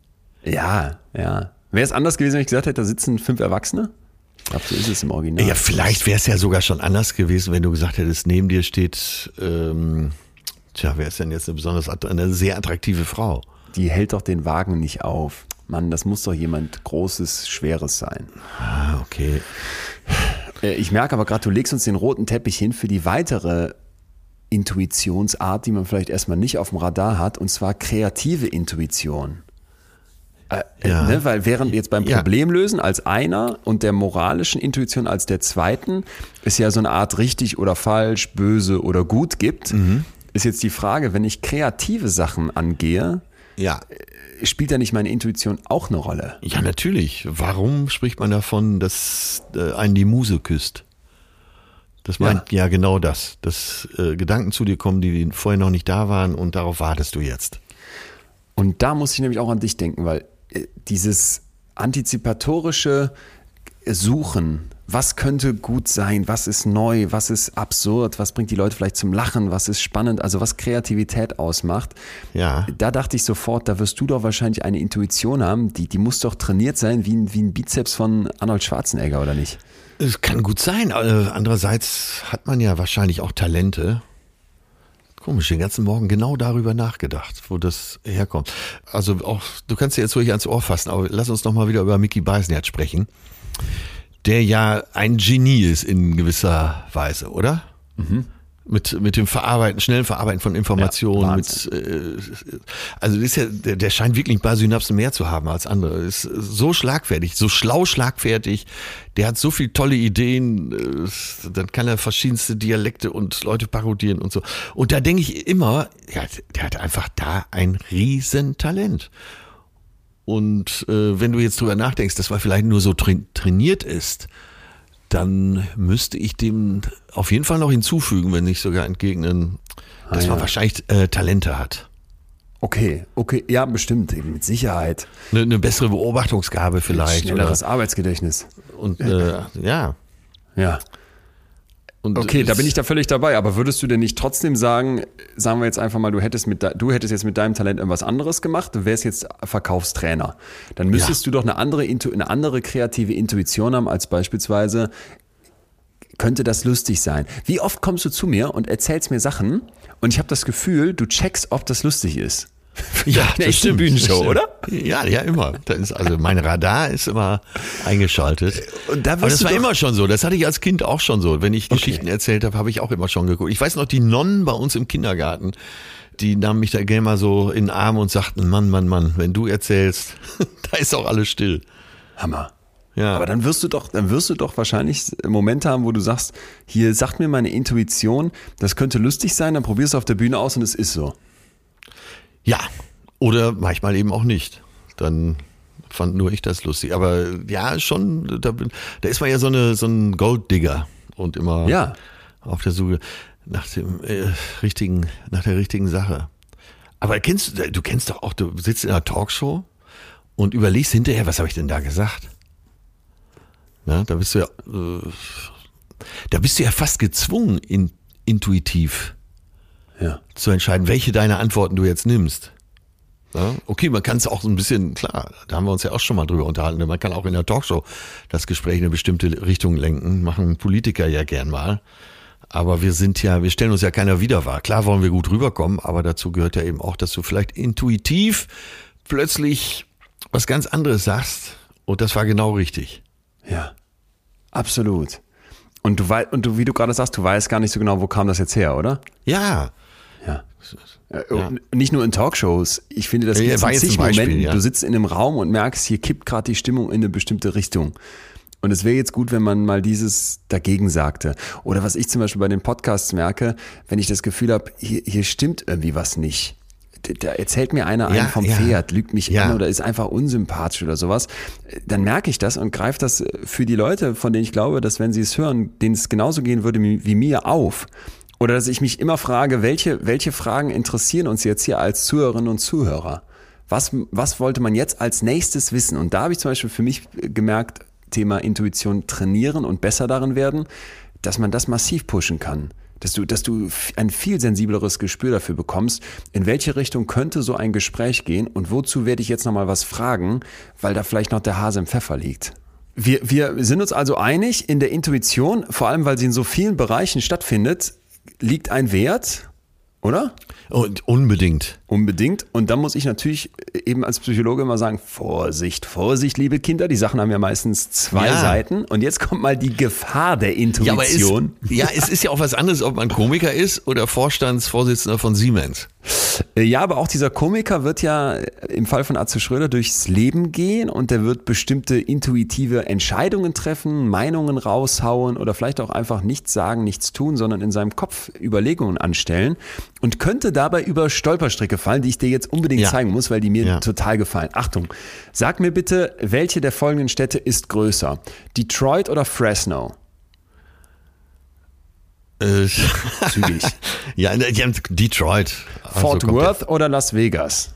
Ja, ja. Wäre es anders gewesen, wenn ich gesagt hätte, da sitzen fünf Erwachsene? Ich glaube, so ist es im Original. Ja, vielleicht wäre es ja sogar schon anders gewesen, wenn du gesagt hättest, neben dir steht ähm, Tja, wer ist denn jetzt eine besonders eine sehr attraktive Frau? Die hält doch den Wagen nicht auf. Mann, das muss doch jemand Großes, Schweres sein. Ah, okay. Äh, ich merke aber gerade, du legst uns den roten Teppich hin für die weitere Intuitionsart, die man vielleicht erstmal nicht auf dem Radar hat, und zwar kreative Intuition. Äh, äh Ja. ne, weil während jetzt beim. Problemlösen als einer und der moralischen Intuition als der zweiten es ja so eine Art richtig oder falsch, böse oder gut gibt, Mhm. ist jetzt die Frage, wenn ich kreative Sachen angehe, Ja. spielt da nicht meine Intuition auch eine Rolle? Ja, natürlich. Warum spricht man davon, dass äh, einen die Muse küsst? Das meint ja, genau das. Dass äh, Gedanken zu dir kommen, die vorher noch nicht da waren und darauf wartest du jetzt. Und da muss ich nämlich auch an dich denken, weil äh, dieses antizipatorische Suchen, was könnte gut sein, was ist neu, was ist absurd, was bringt die Leute vielleicht zum Lachen, was ist spannend, also was Kreativität ausmacht. Ja. Da dachte ich sofort, da wirst du doch wahrscheinlich eine Intuition haben, die, die muss doch trainiert sein wie ein, wie ein Bizeps von Arnold Schwarzenegger, oder nicht? Es kann gut sein. Äh, Andererseits hat man ja wahrscheinlich auch Talente. Komisch, den ganzen Morgen genau darüber nachgedacht, wo das herkommt. Also auch, du kannst dir jetzt ruhig ans Ohr fassen, aber lass uns noch mal wieder über Mickey Beisenherz sprechen, der ja ein Genie ist in gewisser Weise, oder? Mit, mit dem Verarbeiten, schnellen Verarbeiten von Informationen, Ja, mit, äh, also ist ja, der, der scheint wirklich ein paar Synapsen mehr zu haben als andere. Ist so schlagfertig, so schlau schlagfertig, der hat so viele tolle Ideen, äh, dann kann er verschiedenste Dialekte und Leute parodieren und so. Und da denke ich immer, ja, der hat einfach da ein Riesentalent. Und äh, wenn du jetzt drüber nachdenkst, dass man vielleicht nur so tra trainiert ist, dann müsste ich dem auf jeden Fall noch hinzufügen, wenn nicht sogar entgegnen, dass Ah, man ja. wahrscheinlich äh, Talente hat. Okay, okay, ja, bestimmt, eben mit Sicherheit. Eine, eine bessere Beobachtungsgabe vielleicht. Schnelleres Oder, Arbeitsgedächtnis. und <laughs> äh, ja. Ja. Und Okay, da bin ich da völlig dabei. Aber würdest du denn nicht trotzdem sagen, sagen wir jetzt einfach mal, du hättest mit, du hättest jetzt mit deinem Talent irgendwas anderes gemacht, du wärst jetzt Verkaufstrainer. Dann müsstest du doch eine andere, eine andere kreative Intuition haben, als beispielsweise, könnte das lustig sein? Wie oft kommst du zu mir und erzählst mir Sachen und ich habe das Gefühl, du checkst, ob das lustig ist. <laughs> Ja, eine das echte stimmt, Bühnenshow, oder? Ja, ja, immer. Das ist, also mein Radar ist immer eingeschaltet. Und da Aber das war immer schon so. Das hatte ich als Kind auch schon so. Wenn ich Geschichten erzählt habe, habe ich auch immer schon geguckt. Ich weiß noch, die Nonnen bei uns im Kindergarten, die nahmen mich da gerne mal so in den Arm und sagten, Mann, Mann, Mann, wenn du erzählst, <laughs> da ist auch alles still. Hammer. Ja. Aber dann wirst du doch, dann wirst du doch wahrscheinlich Momente haben, wo du sagst, hier sagt mir meine Intuition, das könnte lustig sein, dann probierst du auf der Bühne aus und es ist so. Ja, oder manchmal eben auch nicht. Dann fand nur ich das lustig. Aber ja, schon, da, bin- da ist man ja so, eine, so ein Golddigger und immer Ja. auf der Suche nach dem äh, richtigen, nach der richtigen Sache. Aber kennst du, du kennst doch auch, du sitzt in einer Talkshow und überlegst hinterher, was habe ich denn da gesagt? Na, da bist du ja, äh, da bist du ja fast gezwungen, in, intuitiv Ja. zu entscheiden, welche deiner Antworten du jetzt nimmst. Ja, okay, man kann es auch so ein bisschen, klar, da haben wir uns ja auch schon mal drüber unterhalten, man kann auch in der Talkshow das Gespräch in eine bestimmte Richtung lenken, machen Politiker ja gern mal. Aber wir sind ja, wir stellen uns ja keiner wieder wahr. Klar wollen wir gut rüberkommen, aber dazu gehört ja eben auch, dass du vielleicht intuitiv plötzlich was ganz anderes sagst. Und das war genau richtig. Ja. Absolut. Und du weißt, und du, wie du gerade sagst, du weißt gar nicht so genau, wo kam das jetzt her, oder? Ja, Ja. Und Nicht nur in Talkshows. Ich finde, das Ja, gibt zig ein Beispiel, Momenten. ja. Du sitzt in einem Raum und merkst, hier kippt gerade die Stimmung in eine bestimmte Richtung. Und es wäre jetzt gut, wenn man mal dieses dagegen sagte. Oder was ich zum Beispiel bei den Podcasts merke, wenn ich das Gefühl habe, hier, hier stimmt irgendwie was nicht. Da- erzählt mir einer Ja, einen vom ja. Pferd, lügt mich Ja. an oder ist einfach unsympathisch oder sowas. Dann merke ich das und greife das für die Leute, von denen ich glaube, dass wenn sie es hören, denen es genauso gehen würde wie mir auf. Oder dass ich mich immer frage, welche, welche Fragen interessieren uns jetzt hier als Zuhörerinnen und Zuhörer? Was, was wollte man jetzt als nächstes wissen? Und da habe ich zum Beispiel für mich gemerkt, Thema Intuition trainieren und besser darin werden, dass man das massiv pushen kann. Dass du, dass du ein viel sensibleres Gespür dafür bekommst, in welche Richtung könnte so ein Gespräch gehen und wozu werde ich jetzt nochmal was fragen, weil da vielleicht noch der Hase im Pfeffer liegt. Wir, wir sind uns also einig, in der Intuition, vor allem weil sie in so vielen Bereichen stattfindet, liegt ein Wert oder? Und unbedingt. Unbedingt. Und dann muss ich natürlich eben als Psychologe immer sagen, Vorsicht, Vorsicht, liebe Kinder. Die Sachen haben ja meistens zwei Ja. Seiten. Und jetzt kommt mal die Gefahr der Ja, aber es, Intuition. ja, es ist ja auch was anderes, ob man Komiker ist oder Vorstandsvorsitzender von Siemens. Äh, Ja, aber auch dieser Komiker wird ja im Fall von Atze Schröder durchs Leben gehen und der wird bestimmte intuitive Entscheidungen treffen, Meinungen raushauen oder vielleicht auch einfach nichts sagen, nichts tun, sondern in seinem Kopf Überlegungen anstellen und könnte dabei über Stolperstricke fallen, die ich dir jetzt unbedingt Ja. zeigen muss, weil die mir Ja. total gefallen. Achtung, sag mir bitte, welche der folgenden Städte ist größer? Detroit oder Fresno? Äh, <laughs> Zügig. ja, Detroit. Also Fort kommt der- Worth oder Las Vegas?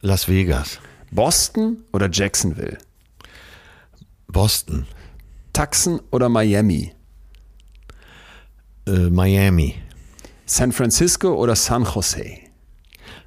Las Vegas. Boston oder Jacksonville? Boston. Tucson oder Miami? Äh, Miami. San Francisco oder San Jose?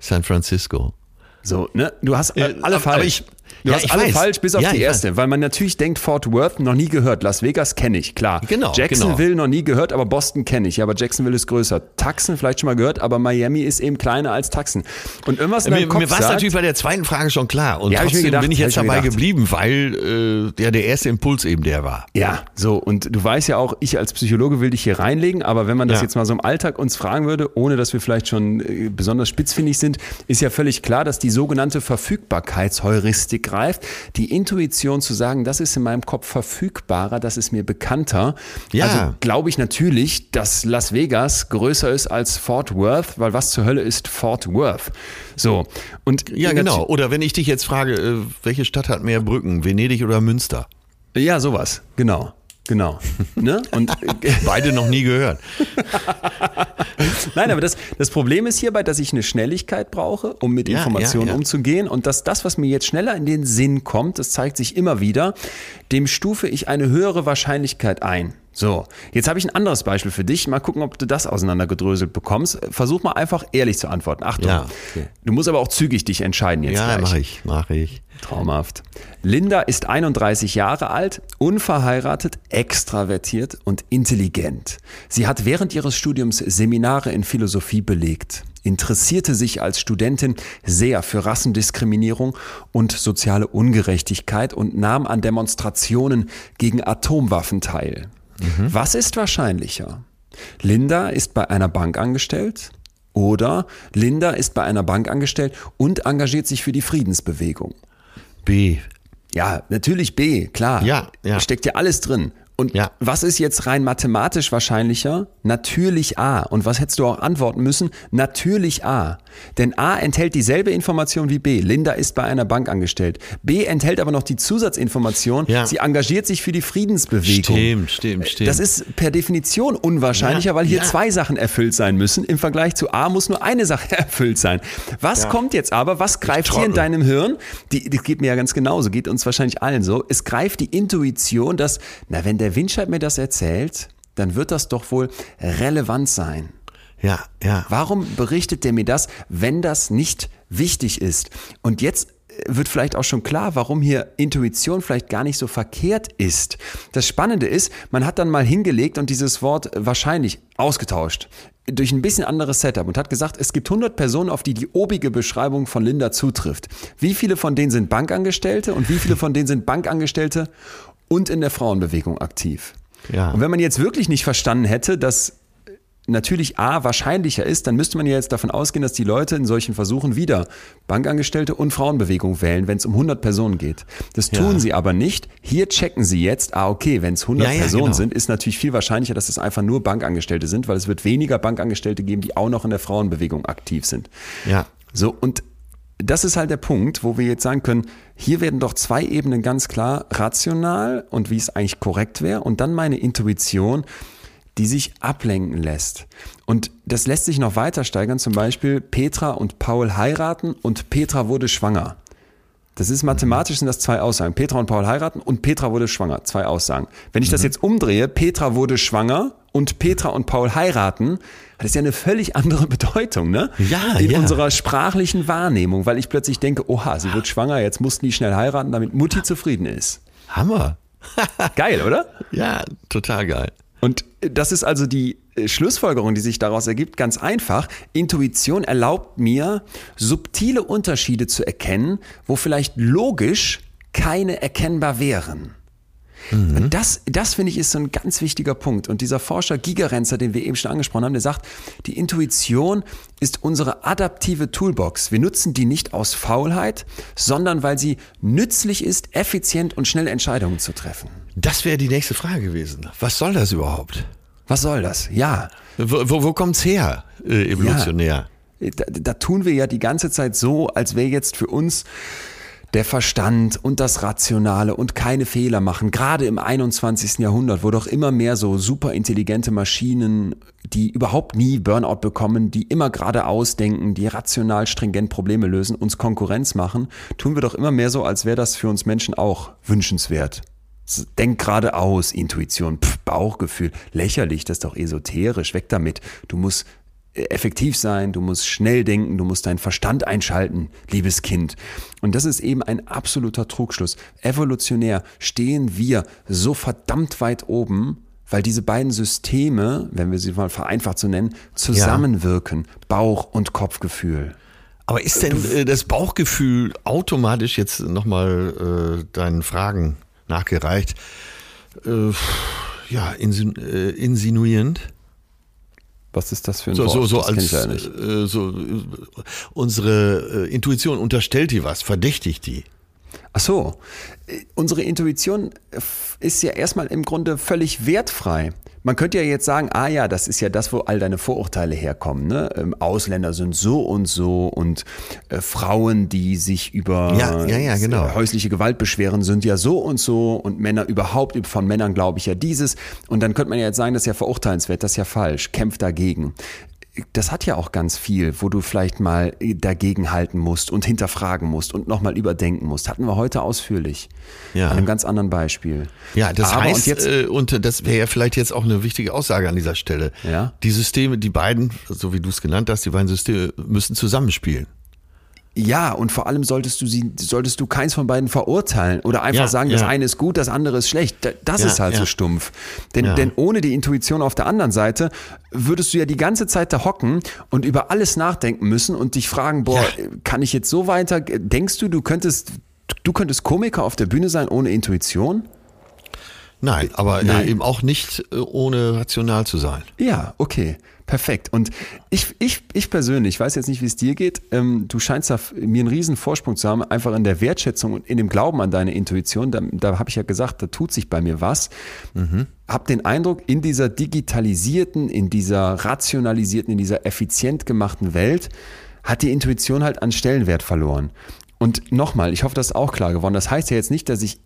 San Francisco. So, ne? Du hast Äh, alle aber falsch. ich- du ja, hast alle weiß. falsch, bis auf Ja, die erste, weil man natürlich denkt, Fort Worth noch nie gehört. Las Vegas kenne ich, klar. Genau, Jacksonville noch nie gehört, aber Boston kenne ich. Ja, aber Jacksonville ist größer. Tucson vielleicht schon mal gehört, aber Miami ist eben kleiner als Tucson. Und irgendwas in Mir, Kopf mir war es natürlich bei der zweiten Frage schon klar. Und Ja, hab ich trotzdem gedacht, bin ich jetzt dabei gedacht. geblieben, weil äh, ja, der erste Impuls eben der war. Ja, so, und du weißt ja auch, ich als Psychologe will dich hier reinlegen, aber wenn man das Ja. jetzt mal so im Alltag uns fragen würde, ohne dass wir vielleicht schon äh, besonders spitzfindig sind, ist ja völlig klar, dass die sogenannte Verfügbarkeitsheuristik greift. Die Intuition zu sagen, das ist in meinem Kopf verfügbarer, das ist mir bekannter. Ja. Also glaube ich natürlich, dass Las Vegas größer ist als Fort Worth, weil was zur Hölle ist Fort Worth? So, und Ja, genau. Oder wenn ich dich jetzt frage, äh, welche Stadt hat mehr Brücken, Venedig oder Münster? Ja, sowas, genau. Genau. ne? <laughs> Und Beide noch nie gehört. <laughs> Nein, aber das, das Problem ist hierbei, dass ich eine Schnelligkeit brauche, um mit Ja, Informationen ja, ja. umzugehen. Und dass das, was mir jetzt schneller in den Sinn kommt, das zeigt sich immer wieder, dem stufe ich eine höhere Wahrscheinlichkeit ein. So, jetzt habe ich ein anderes Beispiel für dich. Mal gucken, ob du das auseinandergedröselt bekommst. Versuch mal einfach ehrlich zu antworten. Achtung. Ja, okay. Du musst aber auch zügig dich entscheiden jetzt Ja, mache ich, mache ich. Traumhaft. Linda ist 31 Jahre alt, unverheiratet, extravertiert und intelligent. Sie hat während ihres Studiums Seminare in Philosophie belegt, interessierte sich als Studentin sehr für Rassendiskriminierung und soziale Ungerechtigkeit und nahm an Demonstrationen gegen Atomwaffen teil. Was ist wahrscheinlicher? Linda ist bei einer Bank angestellt oder Linda ist bei einer Bank angestellt und engagiert sich für die Friedensbewegung. B. Ja, natürlich B, klar. Ja, ja. Steckt ja alles drin. Und Ja. was ist jetzt rein mathematisch wahrscheinlicher? Natürlich A. Und was hättest du auch antworten müssen? Natürlich A. Denn A enthält dieselbe Information wie B. Linda ist bei einer Bank angestellt. B enthält aber noch die Zusatzinformation, Ja. sie engagiert sich für die Friedensbewegung. Stimmt, stimmt, stimmt. Das ist per Definition unwahrscheinlicher, Ja, weil hier zwei Sachen erfüllt sein müssen. Im Vergleich zu A muss nur eine Sache <laughs> erfüllt sein. Was kommt jetzt aber? Was greift hier in deinem Hirn? Die, die geht mir ja ganz genauso, geht uns wahrscheinlich allen so. Es greift die Intuition, dass, na, wenn der Windscheid mir das erzählt, dann wird das doch wohl relevant sein. ja, ja. Warum berichtet der mir das, wenn das nicht wichtig ist? Und jetzt äh, wird vielleicht auch schon klar, warum hier Intuition vielleicht gar nicht so verkehrt ist. Das Spannende ist, man hat dann mal hingelegt und dieses Wort wahrscheinlich ausgetauscht durch ein bisschen anderes Setup und hat gesagt, es gibt 100 Personen, auf die die obige Beschreibung von Linda zutrifft. Wie viele von denen sind Bankangestellte und wie viele von denen sind Bankangestellte und in der Frauenbewegung aktiv? Ja. Und wenn man jetzt wirklich nicht verstanden hätte, dass natürlich A wahrscheinlicher ist, dann müsste man ja jetzt davon ausgehen, dass die Leute in solchen Versuchen wieder Bankangestellte und Frauenbewegung wählen, wenn es um 100 Personen geht. Das Ja. tun sie aber nicht. Hier checken sie jetzt, ah okay, wenn es 100 Ja, ja, Personen genau. sind, ist natürlich viel wahrscheinlicher, dass es einfach nur Bankangestellte sind, weil es wird weniger Bankangestellte geben, die auch noch in der Frauenbewegung aktiv sind. Ja. So, und das ist halt der Punkt, wo wir jetzt sagen können, hier werden doch zwei Ebenen ganz klar rational und wie es eigentlich korrekt wäre und dann meine Intuition, die sich ablenken lässt. Und das lässt sich noch weiter steigern, zum Beispiel Petra und Paul heiraten und Petra wurde schwanger. Das ist mathematisch sind das zwei Aussagen. Petra und Paul heiraten und Petra wurde schwanger. Zwei Aussagen. Wenn ich das jetzt umdrehe, Petra wurde schwanger und Petra und Paul heiraten, hat es ja eine völlig andere <laughs> Bedeutung, ne? Ja, In ja. unserer sprachlichen Wahrnehmung, weil ich plötzlich denke, oha, sie wird schwanger, jetzt mussten die schnell heiraten, damit Mutti zufrieden ist. Hammer. Geil, oder? <laughs> Ja, total geil. Und das ist also die Schlussfolgerung, die sich daraus ergibt, ganz einfach. Intuition erlaubt mir, subtile Unterschiede zu erkennen, wo vielleicht logisch keine erkennbar wären. Mhm. Das, das finde ich ist so ein ganz wichtiger Punkt. Und dieser Forscher Gigerenzer, den wir eben schon angesprochen haben, der sagt, die Intuition ist unsere adaptive Toolbox. Wir nutzen die nicht aus Faulheit, sondern weil sie nützlich ist, effizient und schnell Entscheidungen zu treffen. Das wäre die nächste Frage gewesen. Was soll das überhaupt? Was soll das? Ja. Wo, wo, wo kommt's her, äh, evolutionär? Ja. Da, da tun wir ja die ganze Zeit so, als wäre jetzt für uns der Verstand und das Rationale und keine Fehler machen, gerade im 21. Jahrhundert, wo doch immer mehr so super intelligente Maschinen, die überhaupt nie Burnout bekommen, die immer geradeaus denken, die rational stringent Probleme lösen, uns Konkurrenz machen, tun wir doch immer mehr so, als wäre das für uns Menschen auch wünschenswert. Denk geradeaus, Intuition, Pff, Bauchgefühl, lächerlich, das ist doch esoterisch, weg damit. Du musst effektiv sein, du musst schnell denken, du musst deinen Verstand einschalten, liebes Kind. Und das ist eben ein absoluter Trugschluss. Evolutionär stehen wir so verdammt weit oben, weil diese beiden Systeme, wenn wir sie mal vereinfacht so nennen, zusammenwirken. Ja. Bauch- und Kopfgefühl. Aber ist denn äh, das Bauchgefühl automatisch jetzt nochmal äh, deinen Fragen nachgereicht? Äh, ja, insinu äh, insinuierend? Was ist das für ein so, Wort? So, so als ja äh, so, äh, unsere äh, Intuition unterstellt die was, verdächtigt die. Ach so, unsere Intuition ist ja erstmal im Grunde völlig wertfrei. Man könnte ja jetzt sagen, ah ja, das ist ja das, wo all deine Vorurteile herkommen. Ne? Ähm, Ausländer sind so und so und äh, Frauen, die sich über ja, ja, ja, genau. äh, häusliche Gewalt beschweren, sind ja so und so und Männer überhaupt, von Männern glaube ich ja dieses. Und dann könnte man ja jetzt sagen, das ist ja verurteilenswert, das ist ja falsch, kämpft dagegen das hat ja auch ganz viel, wo du vielleicht mal dagegen halten musst und hinterfragen musst und nochmal überdenken musst. Hatten wir heute ausführlich. Ja. An einem ganz anderen Beispiel. Ja, das Aber heißt, und, jetzt, äh, und das wäre ja vielleicht jetzt auch eine wichtige Aussage an dieser Stelle. Ja? Die Systeme, die beiden, so wie du es genannt hast, die beiden Systeme müssen zusammenspielen. Ja, und vor allem solltest du sie, solltest du keins von beiden verurteilen oder einfach ja, sagen, das ja. eine ist gut, das andere ist schlecht. Das ja, ist halt so stumpf. Denn, denn ohne die Intuition auf der anderen Seite würdest du ja die ganze Zeit da hocken und über alles nachdenken müssen und dich fragen, boah, kann ich jetzt so weiter? Denkst du, du könntest, du könntest Komiker auf der Bühne sein ohne Intuition? Nein, aber äh, Nein. eben auch nicht äh, ohne rational zu sein. Ja, okay. Perfekt. Und ich, ich, ich persönlich, ich weiß jetzt nicht, wie es dir geht, ähm, du scheinst da mir einen riesen Vorsprung zu haben, einfach in der Wertschätzung und in dem Glauben an deine Intuition. Da, da habe ich ja gesagt, da tut sich bei mir was. Mhm. Hab den Eindruck, in dieser digitalisierten, in dieser rationalisierten, in dieser effizient gemachten Welt hat die Intuition halt an Stellenwert verloren. Und nochmal, ich hoffe, das ist auch klar geworden. Das heißt ja jetzt nicht, dass ich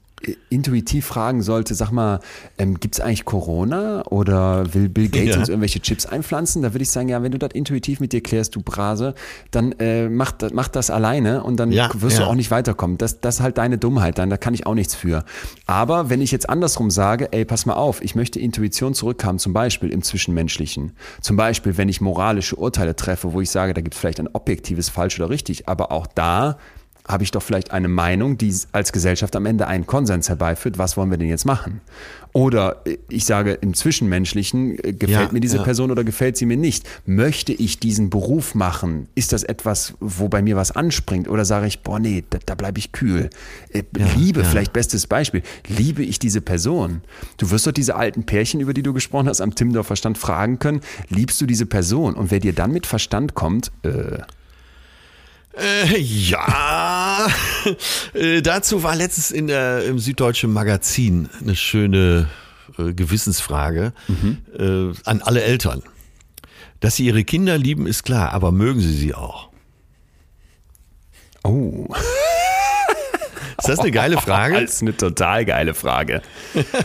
intuitiv fragen sollte, sag mal, ähm, gibt es eigentlich Corona oder will Bill Gates ja. uns irgendwelche Chips einpflanzen? Da würde ich sagen, ja, wenn du das intuitiv mit dir klärst, du Brase, dann äh, mach, mach das alleine und dann ja, wirst ja. du auch nicht weiterkommen. Das, das ist halt deine Dummheit, dann da kann ich auch nichts für. Aber wenn ich jetzt andersrum sage, ey, pass mal auf, ich möchte Intuition zurückhaben, zum Beispiel im Zwischenmenschlichen. Zum Beispiel, wenn ich moralische Urteile treffe, wo ich sage, da gibt es vielleicht ein objektives falsch oder richtig, aber auch da habe ich doch vielleicht eine Meinung, die als Gesellschaft am Ende einen Konsens herbeiführt, was wollen wir denn jetzt machen? Oder äh, ich sage, im Zwischenmenschlichen, äh, gefällt ja, mir diese ja. Person oder gefällt sie mir nicht? Möchte ich diesen Beruf machen? Ist das etwas, wo bei mir was anspringt? Oder sage ich, boah, nee, da, da bleibe ich kühl. Äh, ja, liebe, vielleicht bestes Beispiel, liebe ich diese Person? Du wirst doch diese alten Pärchen, über die du gesprochen hast, am Timmendorfer Stand fragen können, liebst du diese Person? Und wer dir dann mit Verstand kommt, äh, äh, ja, äh, dazu war letztens in der, im Süddeutschen Magazin eine schöne äh, Gewissensfrage mhm. äh, an alle Eltern. Dass sie ihre Kinder lieben, ist klar, aber mögen sie sie auch? Oh. <laughs> Ist das eine geile Frage? Das <laughs> ist eine total geile Frage.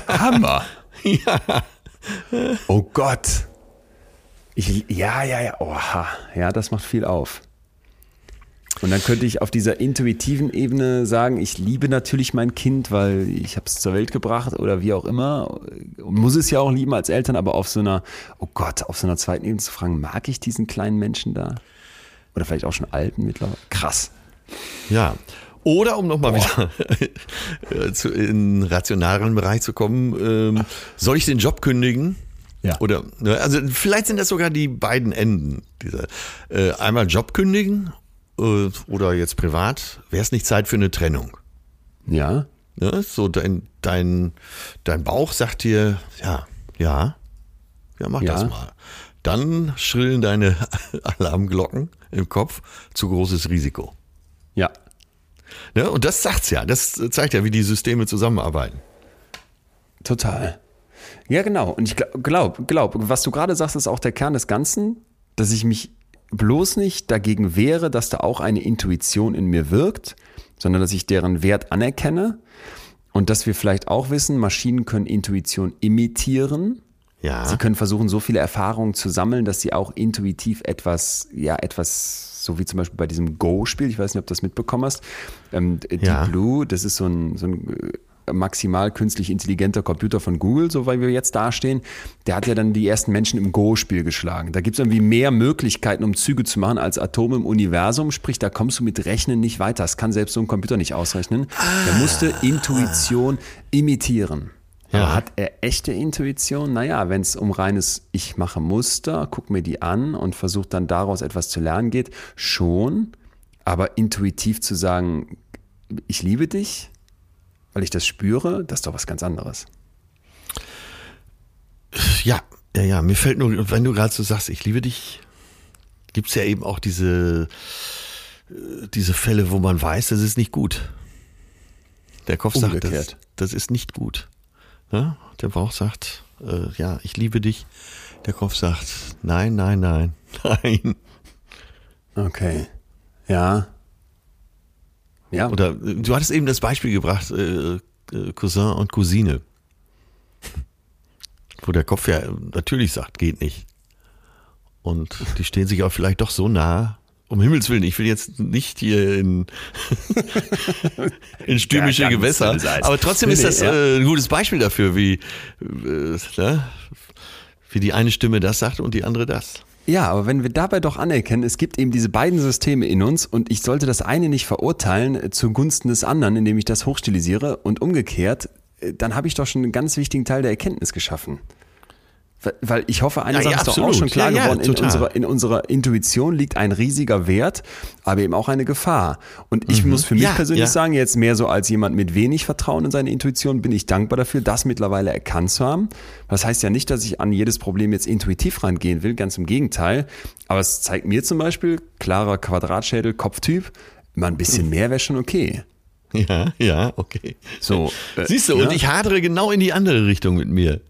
Hammer. <laughs> ja. Oh Gott. Ich, ja, ja, ja. Oha. Ja, das macht viel auf. Und dann könnte ich auf dieser intuitiven Ebene sagen, ich liebe natürlich mein Kind, weil ich habe es zur Welt gebracht oder wie auch immer. Und muss es ja auch lieben als Eltern, aber auf so einer, oh Gott, auf so einer zweiten Ebene zu fragen, mag ich diesen kleinen Menschen da? Oder vielleicht auch schon alten mittlerweile? Krass. Ja. Oder um nochmal wieder <laughs> zu, in rationalen Bereich zu kommen, ähm, soll ich den Job kündigen? Ja. Oder, ne, also vielleicht sind das sogar die beiden Enden. Dieser, äh, einmal Job kündigen äh, oder jetzt privat. Wäre es nicht Zeit für eine Trennung? Ja. Ne? So dein, dein, dein Bauch sagt dir, ja, ja, ja, mach Ja. das mal. Dann schrillen deine <laughs> Alarmglocken im Kopf, zu großes Risiko. Ja. Ne? Und das sagt's ja, das zeigt ja, wie die Systeme zusammenarbeiten. Total. Ja, genau. Und ich glaube, glaub, glaub, was du gerade sagst, ist auch der Kern des Ganzen, dass ich mich bloß nicht dagegen wehre, dass da auch eine Intuition in mir wirkt, sondern dass ich deren Wert anerkenne und dass wir vielleicht auch wissen, Maschinen können Intuition imitieren. Ja. Sie können versuchen, so viele Erfahrungen zu sammeln, dass sie auch intuitiv etwas, ja, etwas, so wie zum Beispiel bei diesem Go-Spiel, ich weiß nicht, ob du das mitbekommen hast, ähm, Deep Ja. Blue, das ist so ein, so ein äh, maximal künstlich intelligenter Computer von Google, so weil wir jetzt dastehen, der hat ja dann die ersten Menschen im Go-Spiel geschlagen. Da gibt es irgendwie mehr Möglichkeiten, um Züge zu machen als Atome im Universum, sprich, da kommst du mit Rechnen nicht weiter. Das kann selbst so ein Computer nicht ausrechnen. Der musste Intuition imitieren. Ja. Hat er echte Intuition? Naja, wenn es um reines Ich mache Muster, guck mir die an und versuche dann daraus etwas zu lernen geht, schon. Aber intuitiv zu sagen, ich liebe dich, weil ich das spüre, das ist doch was ganz anderes. Ja, ja, ja. Mir fällt nur, wenn du gerade so sagst, ich liebe dich, gibt's ja eben auch diese, äh, diese Fälle, wo man weiß, das ist nicht gut. Der Kopf sagt, das, Umgekehrt. das ist nicht gut. Ja? Der Bauch sagt, äh, ja, ich liebe dich. Der Kopf sagt, nein, nein, nein, <laughs> nein. Okay. Ja. Ja. Oder äh, du hattest eben das Beispiel gebracht, äh, äh, Cousin und Cousine. Wo der Kopf ja natürlich sagt, geht nicht. Und die stehen sich auch vielleicht doch so nah. Um Himmels Willen, ich will jetzt nicht hier in, <laughs> in stürmische Ja, Gewässer. Aber trotzdem ist das äh, ein gutes Beispiel dafür, wie, äh, ne? wie die eine Stimme das sagt und die andere das. Ja, aber wenn wir dabei doch anerkennen, es gibt eben diese beiden Systeme in uns und ich sollte das eine nicht verurteilen zugunsten des anderen, indem ich das hochstilisiere und umgekehrt, äh, dann habe ich doch schon einen ganz wichtigen Teil der Erkenntnis geschaffen. Weil- ich hoffe, eine Ja, Sache ja, ist doch auch schon klar Ja, geworden, in unserer, in unserer Intuition liegt ein riesiger Wert, aber eben auch eine Gefahr. Und ich muss für mich Mhm. Persönlich sagen, jetzt mehr so als jemand mit wenig Vertrauen in seine Intuition, bin ich dankbar dafür, das mittlerweile erkannt zu haben. Das heißt ja nicht, dass ich an jedes Problem jetzt intuitiv rangehen will, ganz im Gegenteil. Aber es zeigt mir zum Beispiel, klarer Quadratschädel, Kopftyp, mal ein bisschen mehr wäre schon okay. Ja, ja, okay. So, äh, Siehst du, und ich hadere genau in die andere Richtung mit mir.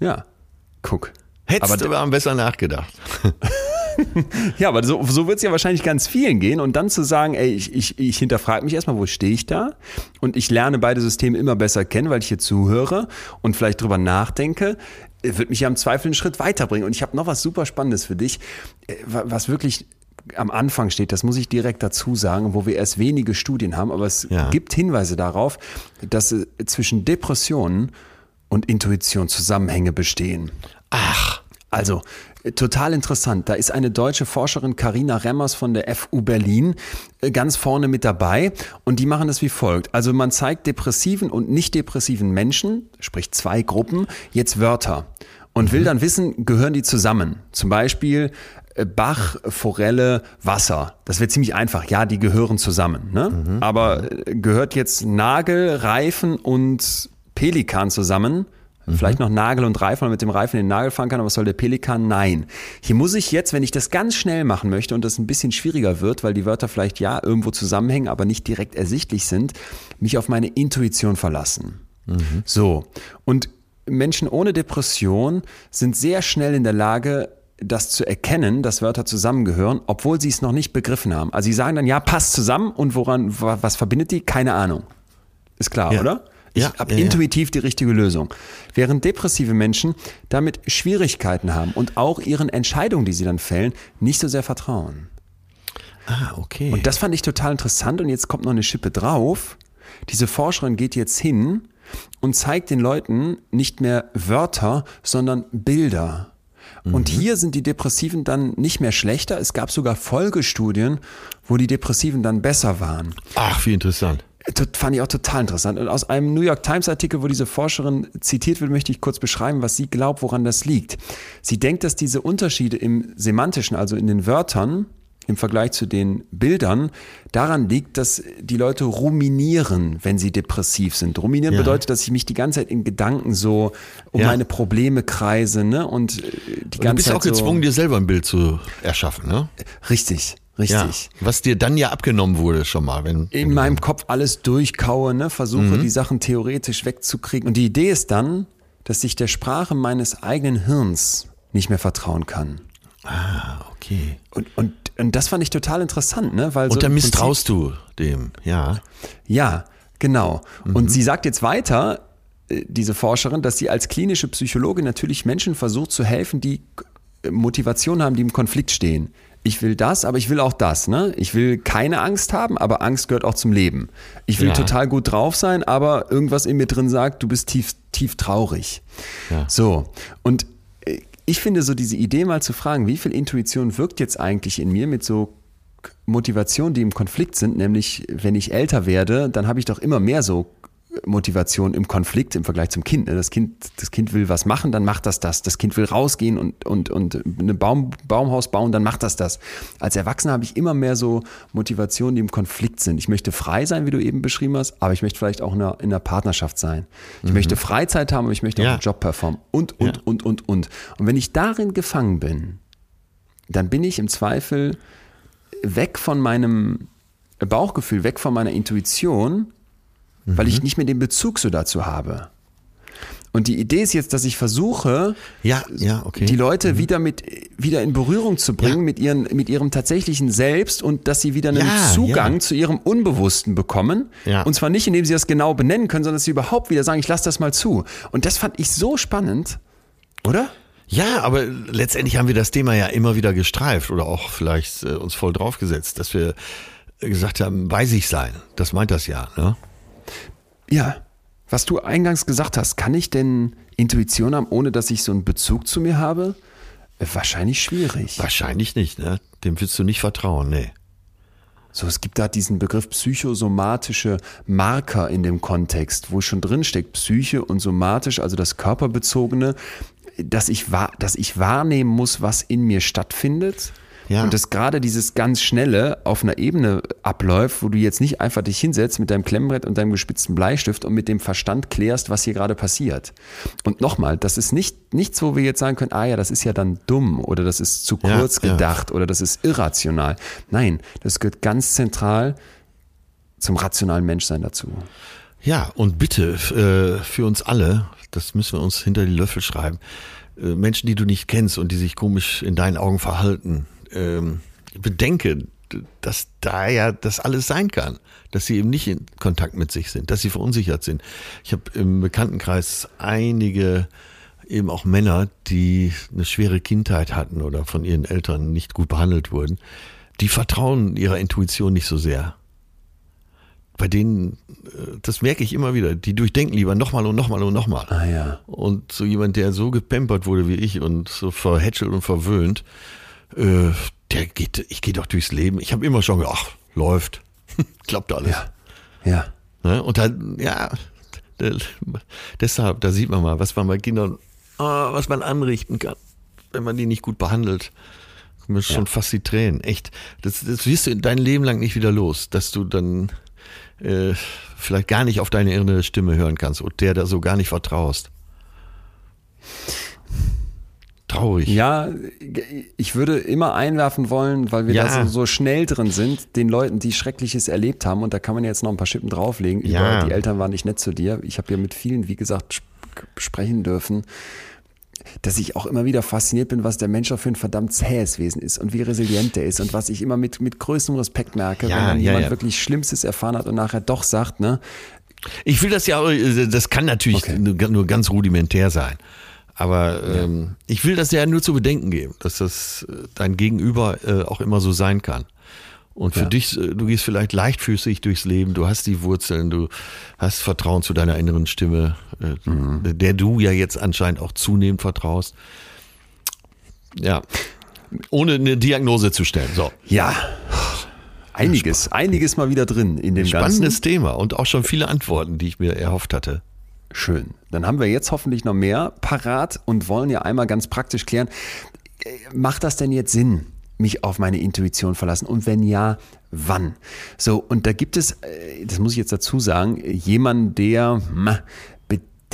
Ja, guck. Hättest Aber- aber, aber besser nachgedacht. <laughs> Ja, aber so, so wird es ja wahrscheinlich ganz vielen gehen. Und dann zu sagen, ey, ich, ich, ich hinterfrage mich erstmal, wo stehe ich da? Und ich lerne beide Systeme immer besser kennen, weil ich hier zuhöre und vielleicht drüber nachdenke, äh, wird mich ja im Zweifel einen Schritt weiterbringen. Und ich habe noch was super Spannendes für dich, äh, wa- was wirklich am Anfang steht, das muss ich direkt dazu sagen, wo wir erst wenige Studien haben, aber es Ja. gibt Hinweise darauf, dass äh, zwischen Depressionen und Intuition Zusammenhänge bestehen. Ach. Also, äh, total interessant. Da ist eine deutsche Forscherin, Karina Remmers von der FU Berlin, äh, ganz vorne mit dabei. Und die machen das wie folgt. Also, man zeigt depressiven und nicht depressiven Menschen, sprich zwei Gruppen, jetzt Wörter. Und will dann wissen, gehören die zusammen? Zum Beispiel äh, Bach, Forelle, Wasser. Das wäre ziemlich einfach. Ja, die gehören zusammen. Ne? Aber äh, gehört jetzt Nagel, Reifen und Pelikan zusammen? Vielleicht noch Nagel und Reifen, man mit dem Reifen den Nagel fahren kann, aber was soll der Pelikan? Nein. Hier muss ich jetzt, wenn ich das ganz schnell machen möchte und das ein bisschen schwieriger wird, weil die Wörter vielleicht ja irgendwo zusammenhängen, aber nicht direkt ersichtlich sind, mich auf meine Intuition verlassen. So. Und Menschen ohne Depression sind sehr schnell in der Lage, das zu erkennen, dass Wörter zusammengehören, obwohl sie es noch nicht begriffen haben. Also sie sagen dann, ja, passt zusammen und woran, wa- was verbindet die? Keine Ahnung. Ist klar, Ja. oder? Ich Ja, habe ja, ja. intuitiv die richtige Lösung. Während depressive Menschen damit Schwierigkeiten haben und auch ihren Entscheidungen, die sie dann fällen, nicht so sehr vertrauen. Ah, okay. Und das fand ich total interessant und jetzt kommt noch eine Schippe drauf. Diese Forscherin geht jetzt hin und zeigt den Leuten nicht mehr Wörter, sondern Bilder. Und hier sind die Depressiven dann nicht mehr schlechter. Es gab sogar Folgestudien, wo die Depressiven dann besser waren. Ach, wie interessant. Das fand ich auch total interessant. Und aus einem New York Times Artikel, wo diese Forscherin zitiert wird, möchte ich kurz beschreiben, was sie glaubt, woran das liegt. Sie denkt, dass diese Unterschiede im semantischen, also in den Wörtern, im Vergleich zu den Bildern daran liegt, dass die Leute ruminieren, wenn sie depressiv sind. Ruminieren Ja. bedeutet, dass ich mich die ganze Zeit in Gedanken so um Ja. meine Probleme kreise, ne? Und äh, die Und du ganze bist Zeit auch gezwungen, dir selber ein Bild zu erschaffen, ne? so richtig, richtig. Ja. Was dir dann ja abgenommen wurde schon mal, wenn. in meinem Kopf alles durchkaue, ne? versuche die Sachen theoretisch wegzukriegen. Und die Idee ist dann, dass ich der Sprache meines eigenen Hirns nicht mehr vertrauen kann. Ah, okay. Und, und, und das fand ich total interessant, ne? Weil so Und dann im Prinzip- misstraust du dem, ja. Ja, genau. Und sie sagt jetzt weiter, äh, diese Forscherin, dass sie als klinische Psychologin natürlich Menschen versucht zu helfen, die Motivation haben, die im Konflikt stehen. Ich will das, aber ich will auch das. Ne? Ich will keine Angst haben, aber Angst gehört auch zum Leben. Ich will Ja. total gut drauf sein, aber irgendwas in mir drin sagt, du bist tief, tief traurig. Ja. So, und äh, ich finde so diese Idee mal zu fragen, wie viel Intuition wirkt jetzt eigentlich in mir mit so Motivationen, die im Konflikt sind, nämlich wenn ich älter werde, dann habe ich doch immer mehr so Motivation im Konflikt im Vergleich zum Kind. ne? Das Kind, das Kind will was machen, dann macht das das. Das Kind will rausgehen und, und, und ein Baum, Baumhaus bauen, dann macht das das. Als Erwachsener habe ich immer mehr so Motivationen, die im Konflikt sind. Ich möchte frei sein, wie du eben beschrieben hast, aber ich möchte vielleicht auch in einer, in einer Partnerschaft sein. Ich möchte Freizeit haben, aber ich möchte auch Ja. einen Job performen. Und, und, Ja. und, und, und. Und wenn ich darin gefangen bin, dann bin ich im Zweifel weg von meinem Bauchgefühl, weg von meiner Intuition, weil Mhm. ich nicht mehr den Bezug so dazu habe. Und die Idee ist jetzt, dass ich versuche, Ja, ja, okay. die Leute wieder mit wieder in Berührung zu bringen Ja. mit ihren mit ihrem tatsächlichen Selbst und dass sie wieder einen Zugang zu ihrem Unbewussten bekommen. Und zwar nicht, indem sie das genau benennen können, sondern dass sie überhaupt wieder sagen, ich lasse das mal zu. Und das fand ich so spannend, oder? Ja, aber letztendlich haben wir das Thema ja immer wieder gestreift oder auch vielleicht äh, uns voll draufgesetzt, dass wir gesagt haben, bei sich sein. Das meint das ja, ne? Ja, was du eingangs gesagt hast, kann ich denn Intuition haben, ohne dass ich so einen Bezug zu mir habe? Äh, Wahrscheinlich schwierig. Wahrscheinlich nicht, ne? Dem willst du nicht vertrauen, nee. So, es gibt da diesen Begriff psychosomatische Marker in dem Kontext, wo schon drin steckt Psyche und somatisch, also das körperbezogene, dass ich, dass ich wahrnehmen muss, was in mir stattfindet. Ja. Und dass gerade dieses ganz Schnelle auf einer Ebene abläuft, wo du jetzt nicht einfach dich hinsetzt mit deinem Klemmbrett und deinem gespitzten Bleistift und mit dem Verstand klärst, was hier gerade passiert. Und nochmal, das ist nicht nichts, wo wir jetzt sagen können, ah ja, das ist ja dann dumm oder das ist zu Ja, kurz ja. gedacht oder das ist irrational. Nein, das gehört ganz zentral zum rationalen Menschsein dazu. Ja, und bitte äh, für uns alle, das müssen wir uns hinter die Löffel schreiben, äh, Menschen, die du nicht kennst und die sich komisch in deinen Augen verhalten, ähm, bedenke, dass da ja das alles sein kann, dass sie eben nicht in Kontakt mit sich sind, dass sie verunsichert sind. Ich habe im Bekanntenkreis einige eben auch Männer, die eine schwere Kindheit hatten oder von ihren Eltern nicht gut behandelt wurden, die vertrauen ihrer Intuition nicht so sehr bei denen, äh, das merke ich immer wieder, die durchdenken lieber nochmal und nochmal und nochmal. Ah ja. Und so jemand, der so gepampert wurde wie ich und so verhätschelt und verwöhnt, äh, der geht, ich gehe doch durchs Leben. Ich habe immer schon gedacht, ach, läuft, <laughs> klappt alles. Ja. Ja. Ne? Und dann, ja, deshalb, da sieht man mal, was man bei Kindern, ah, was man anrichten kann, wenn man die nicht gut behandelt. Mir schon fast die Tränen, echt. Das, das wirst du dein Leben lang nicht wieder los, dass du dann äh, vielleicht gar nicht auf deine innere Stimme hören kannst und der da so gar nicht vertraust. Traurig. Ja, ich würde immer einwerfen wollen, weil wir Ja. da so, so schnell drin sind, den Leuten, die Schreckliches erlebt haben, und da kann man jetzt noch ein paar Schippen drauflegen, Ja. über die Eltern waren nicht nett zu dir. Ich habe ja mit vielen, wie gesagt, sp sprechen dürfen, dass ich auch immer wieder fasziniert bin, was der Mensch auch für ein verdammt zähes Wesen ist und wie resilient der ist und was ich immer mit, mit größtem Respekt merke, Ja, wenn dann ja, jemand ja. wirklich Schlimmstes erfahren hat und nachher doch sagt, ne, Ich will das ja, auch, äh, das kann natürlich Okay. nur, nur ganz rudimentär sein. Aber ähm, ich will das ja nur zu bedenken geben, dass das äh, dein Gegenüber äh, auch immer so sein kann. Und für Ja. dich, äh, du gehst vielleicht leichtfüßig durchs Leben, du hast die Wurzeln, du hast Vertrauen zu deiner inneren Stimme, äh, Mhm. der du ja jetzt anscheinend auch zunehmend vertraust. Ja. Ohne eine Diagnose zu stellen. So. ja, einiges, einiges mal wieder drin in dem Spannendes Ganzen. Thema und auch schon viele Antworten, die ich mir erhofft hatte. Schön. Dann haben wir jetzt hoffentlich noch mehr parat und wollen ja einmal ganz praktisch klären, äh, macht das denn jetzt Sinn, mich auf meine Intuition verlassen? Und wenn ja, wann? So, und da gibt es, äh, das muss ich jetzt dazu sagen, jemanden, der ma,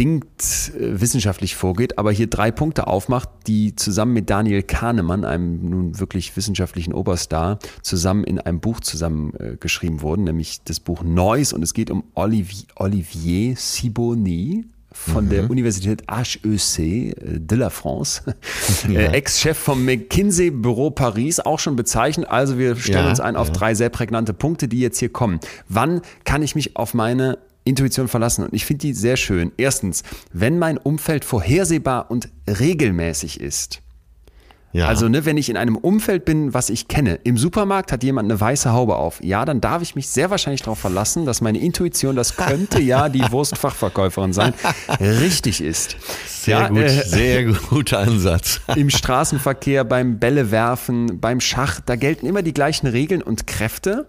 bedingt äh, wissenschaftlich vorgeht, aber hier drei Punkte aufmacht, die zusammen mit Daniel Kahnemann, einem nun wirklich wissenschaftlichen Oberstar, zusammen in einem Buch zusammen äh, geschrieben wurden, nämlich das Buch Noise und es geht um Olivier, Olivier Sibony von der Universität HEC äh, de la France, <laughs> äh, Ex-Chef vom McKinsey Büro Paris, auch schon bezeichnet. Also wir stellen Ja, uns ein auf ja. drei sehr prägnante Punkte, die jetzt hier kommen. Wann kann ich mich auf meine Intuition verlassen? Und ich finde die sehr schön. Erstens, wenn mein Umfeld vorhersehbar und regelmäßig ist. Ja. Also, ne, wenn ich in einem Umfeld bin, was ich kenne, im Supermarkt hat jemand eine weiße Haube auf, ja, dann darf ich mich sehr wahrscheinlich darauf verlassen, dass meine Intuition, das könnte ja die <laughs> Wurstfachverkäuferin sein, richtig ist. sehr ja, gut, äh, sehr guter Ansatz. <laughs> Im Straßenverkehr, beim Bällewerfen, beim Schach, da gelten immer die gleichen Regeln und Kräfte.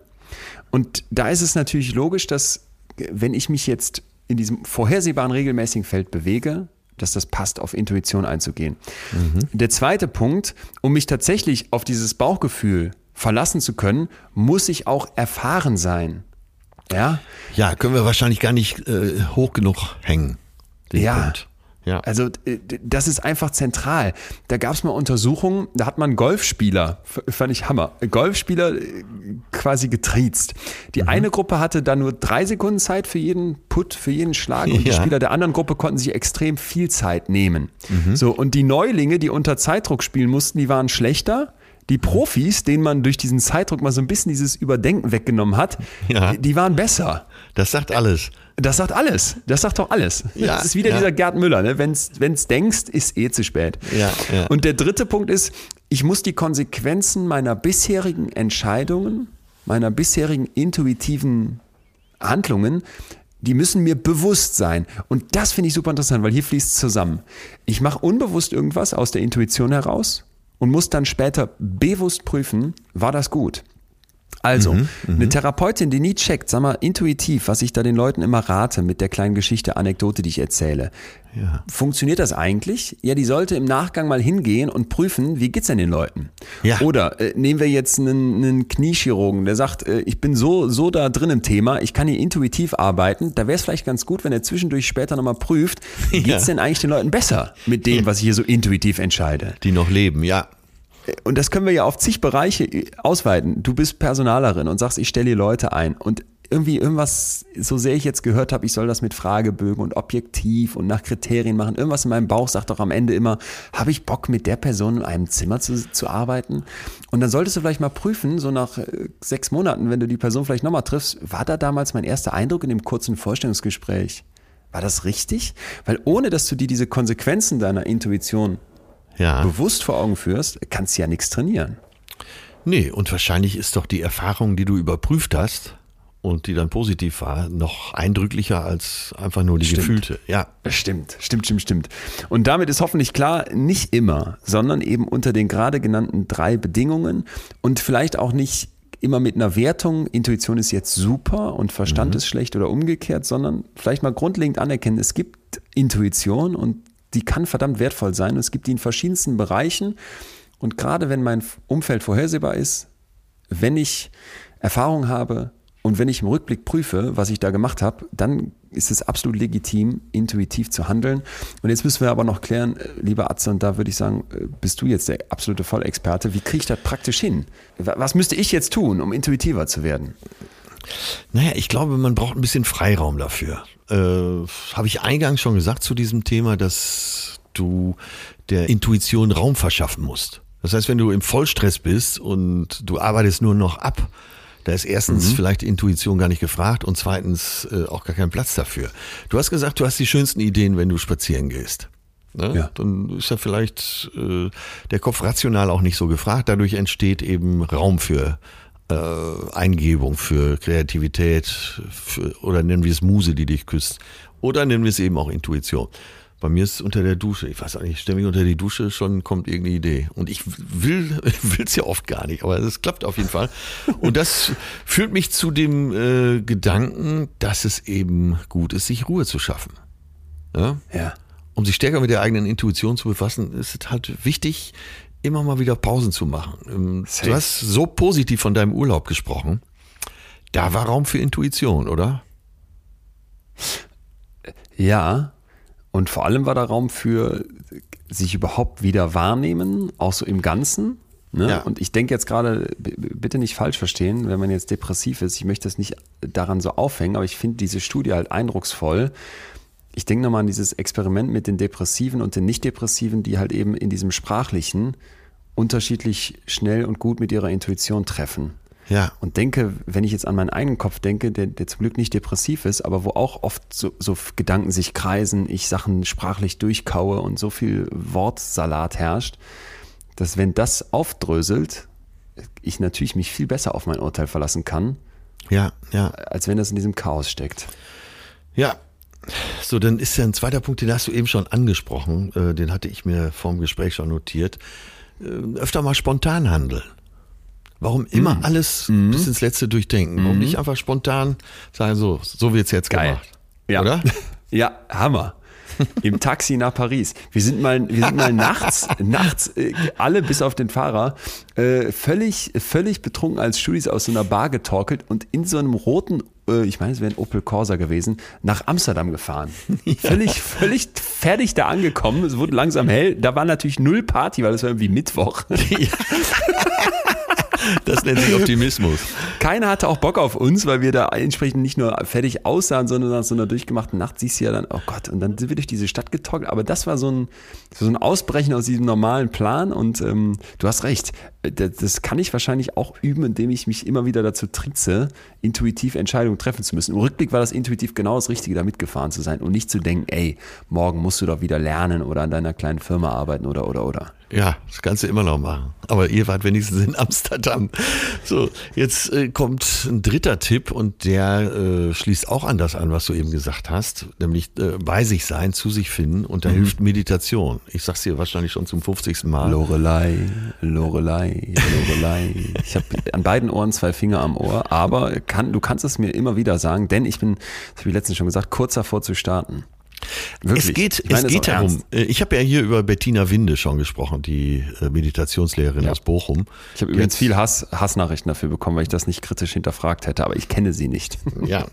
Und da ist es natürlich logisch, dass wenn ich mich jetzt in diesem vorhersehbaren regelmäßigen Feld bewege, dass das passt, auf Intuition einzugehen. Der zweite Punkt, um mich tatsächlich auf dieses Bauchgefühl verlassen zu können, muss ich auch erfahren sein. Ja, Ja, können wir wahrscheinlich gar nicht äh, hoch genug hängen. Ja. Punkt. Ja. Also das ist einfach zentral. Da gab es mal Untersuchungen, da hat man Golfspieler, fand ich Hammer, Golfspieler äh, quasi getriezt. Die eine Gruppe hatte da nur drei Sekunden Zeit für jeden Put, für jeden Schlag und die Ja. Spieler der anderen Gruppe konnten sich extrem viel Zeit nehmen. So und die Neulinge, die unter Zeitdruck spielen mussten, die waren schlechter. Die Profis, denen man durch diesen Zeitdruck mal so ein bisschen dieses Überdenken weggenommen hat, Ja. die, die waren besser. Das sagt alles. Das sagt alles. Das sagt doch alles. Ja, das ist wieder ja. dieser Gerd Müller. Ne? Wenn es denkst, ist eh zu spät. Ja, ja. Und der dritte Punkt ist, ich muss die Konsequenzen meiner bisherigen Entscheidungen, meiner bisherigen intuitiven Handlungen, die müssen mir bewusst sein. Und das finde ich super interessant, weil hier fließt es zusammen. Ich mache unbewusst irgendwas aus der Intuition heraus und muss dann später bewusst prüfen, war das gut? Also, eine Therapeutin, die nie checkt, sag mal, intuitiv, was ich da den Leuten immer rate mit der kleinen Geschichte, Anekdote, die ich erzähle. Ja. Funktioniert das eigentlich? Ja, die sollte im Nachgang mal hingehen und prüfen, wie geht's denn den Leuten? Ja. Oder äh, nehmen wir jetzt einen, einen Kniechirurgen, der sagt, äh, ich bin so, so da drin im Thema, ich kann hier intuitiv arbeiten. Da wäre es vielleicht ganz gut, wenn er zwischendurch später nochmal prüft, wie geht's Ja. denn eigentlich den Leuten besser mit dem, was ich hier so intuitiv entscheide? Die noch leben, ja. Und das können wir ja auf zig Bereiche ausweiten. Du bist Personalerin und sagst, ich stelle hier Leute ein und irgendwie irgendwas, so sehr ich jetzt gehört habe, ich soll das mit Fragebögen und objektiv und nach Kriterien machen. Irgendwas in meinem Bauch sagt doch am Ende immer, habe ich Bock mit der Person in einem Zimmer zu, zu arbeiten? Und dann solltest du vielleicht mal prüfen, so nach äh, sechs Monaten, wenn du die Person vielleicht nochmal triffst, war da damals mein erster Eindruck in dem kurzen Vorstellungsgespräch? War das richtig? Weil ohne, dass du dir diese Konsequenzen deiner Intuition Ja. bewusst vor Augen führst, kannst du ja nichts trainieren. Nee, und wahrscheinlich ist doch die Erfahrung, die du überprüft hast und die dann positiv war, noch eindrücklicher als einfach nur die Stimmt. gefühlte. Ja. Stimmt, stimmt, stimmt, stimmt. Und damit ist hoffentlich klar, nicht immer, sondern eben unter den gerade genannten drei Bedingungen und vielleicht auch nicht immer mit einer Wertung, Intuition ist jetzt super und Verstand ist schlecht oder umgekehrt, sondern vielleicht mal grundlegend anerkennen, es gibt Intuition und die kann verdammt wertvoll sein und es gibt die in verschiedensten Bereichen und gerade wenn mein Umfeld vorhersehbar ist, wenn ich Erfahrung habe und wenn ich im Rückblick prüfe, was ich da gemacht habe, dann ist es absolut legitim, intuitiv zu handeln. Und jetzt müssen wir aber noch klären, äh, lieber Atze, und da würde ich sagen, äh, bist du jetzt der absolute Vollexperte, wie kriege ich das praktisch hin? Wa- Was müsste ich jetzt tun, um intuitiver zu werden? Naja, ich glaube, man braucht ein bisschen Freiraum dafür. Äh, Habe ich eingangs schon gesagt zu diesem Thema, dass du der Intuition Raum verschaffen musst. Das heißt, wenn du im Vollstress bist und du arbeitest nur noch ab, da ist erstens vielleicht die Intuition gar nicht gefragt und zweitens äh, auch gar kein Platz dafür. Du hast gesagt, du hast die schönsten Ideen, wenn du spazieren gehst. Ne? Ja. Dann ist ja vielleicht äh, der Kopf rational auch nicht so gefragt. Dadurch entsteht eben Raum für äh, Eingebung, für Kreativität für, oder nennen wir es Muse, die dich küsst. Oder nennen wir es eben auch Intuition. Bei mir ist unter der Dusche, ich weiß auch nicht, ich stelle mich unter die Dusche, schon kommt irgendeine Idee. Und ich will <laughs> es ja oft gar nicht, aber es klappt auf jeden Fall. Und das führt mich zu dem äh, Gedanken, dass es eben gut ist, sich Ruhe zu schaffen. Ja? Ja. Um sich stärker mit der eigenen Intuition zu befassen, ist es halt wichtig, immer mal wieder Pausen zu machen. Ähm, Safe. Du hast so positiv von deinem Urlaub gesprochen. Da war Raum für Intuition, oder? Ja, und vor allem war da Raum für sich überhaupt wieder wahrnehmen, auch so im Ganzen. Ne? Ja. Und ich denke jetzt gerade, bitte nicht falsch verstehen, wenn man jetzt depressiv ist, ich möchte das nicht daran so aufhängen, aber ich finde diese Studie halt eindrucksvoll. Ich denke nochmal an dieses Experiment mit den Depressiven und den Nicht-Depressiven, die halt eben in diesem Sprachlichen unterschiedlich schnell und gut mit ihrer Intuition treffen. Ja. Und denke, wenn ich jetzt an meinen eigenen Kopf denke, der, der zum Glück nicht depressiv ist, aber wo auch oft so, so Gedanken sich kreisen, ich Sachen sprachlich durchkaue und so viel Wortsalat herrscht, dass wenn das aufdröselt, ich natürlich mich viel besser auf mein Urteil verlassen kann, Ja, ja. als wenn das in diesem Chaos steckt. Ja. So, dann ist ja ein zweiter Punkt, den hast du eben schon angesprochen, äh, den hatte ich mir vorm Gespräch schon notiert. Äh, öfter mal spontan handeln. Warum immer Mhm. alles bis ins Letzte durchdenken? Warum nicht einfach spontan sagen, so, so wird's jetzt Geil. gemacht? Ja. Oder? <laughs> Ja, Hammer. <laughs> Im Taxi nach Paris. Wir sind mal, wir sind mal nachts, nachts äh, alle bis auf den Fahrer äh, völlig, völlig betrunken als Studis aus so einer Bar getorkelt und in so einem roten, äh, ich meine, es wäre ein Opel Corsa gewesen, nach Amsterdam gefahren. <laughs> Völlig, völlig fertig da angekommen. Es wurde langsam hell. Da war natürlich null Party, weil es war irgendwie Mittwoch. <laughs> Das nennt sich Optimismus. Keiner hatte auch Bock auf uns, weil wir da entsprechend nicht nur fertig aussahen, sondern nach so einer durchgemachten Nacht siehst du ja dann, oh Gott, und dann sind wir durch diese Stadt getoggt. Aber das war so ein, so ein Ausbrechen aus diesem normalen Plan und ähm, du hast recht, das, kann ich wahrscheinlich auch üben, indem ich mich immer wieder dazu trieze, intuitiv Entscheidungen treffen zu müssen. Im Rückblick war das intuitiv genau das Richtige, da mitgefahren zu sein und nicht zu denken, ey, morgen musst du doch wieder lernen oder an deiner kleinen Firma arbeiten oder, oder, oder. Ja, das kannst du immer noch machen. Aber ihr wart wenigstens in Amsterdam. So, jetzt äh, kommt ein dritter Tipp und der äh, schließt auch an das an, was du eben gesagt hast, nämlich äh, bei sich sein, zu sich finden und da hilft Meditation. Ich sag's dir wahrscheinlich schon zum 50. Mal. Lorelei, Lorelei, Lorelei. Ich habe an beiden Ohren zwei Finger am Ohr, aber kann, du kannst es mir immer wieder sagen, denn ich bin, das habe ich letztens schon gesagt, kurz davor zu starten. Wirklich. Es geht, Ich meine es geht darum. ernst. äh, Ich habe ja hier über Bettina Winde schon gesprochen, die äh, Meditationslehrerin Ja. aus Bochum. Ich habe übrigens viel Hass, Hassnachrichten dafür bekommen, weil ich das nicht kritisch hinterfragt hätte, aber ich kenne sie nicht. <laughs> Ja.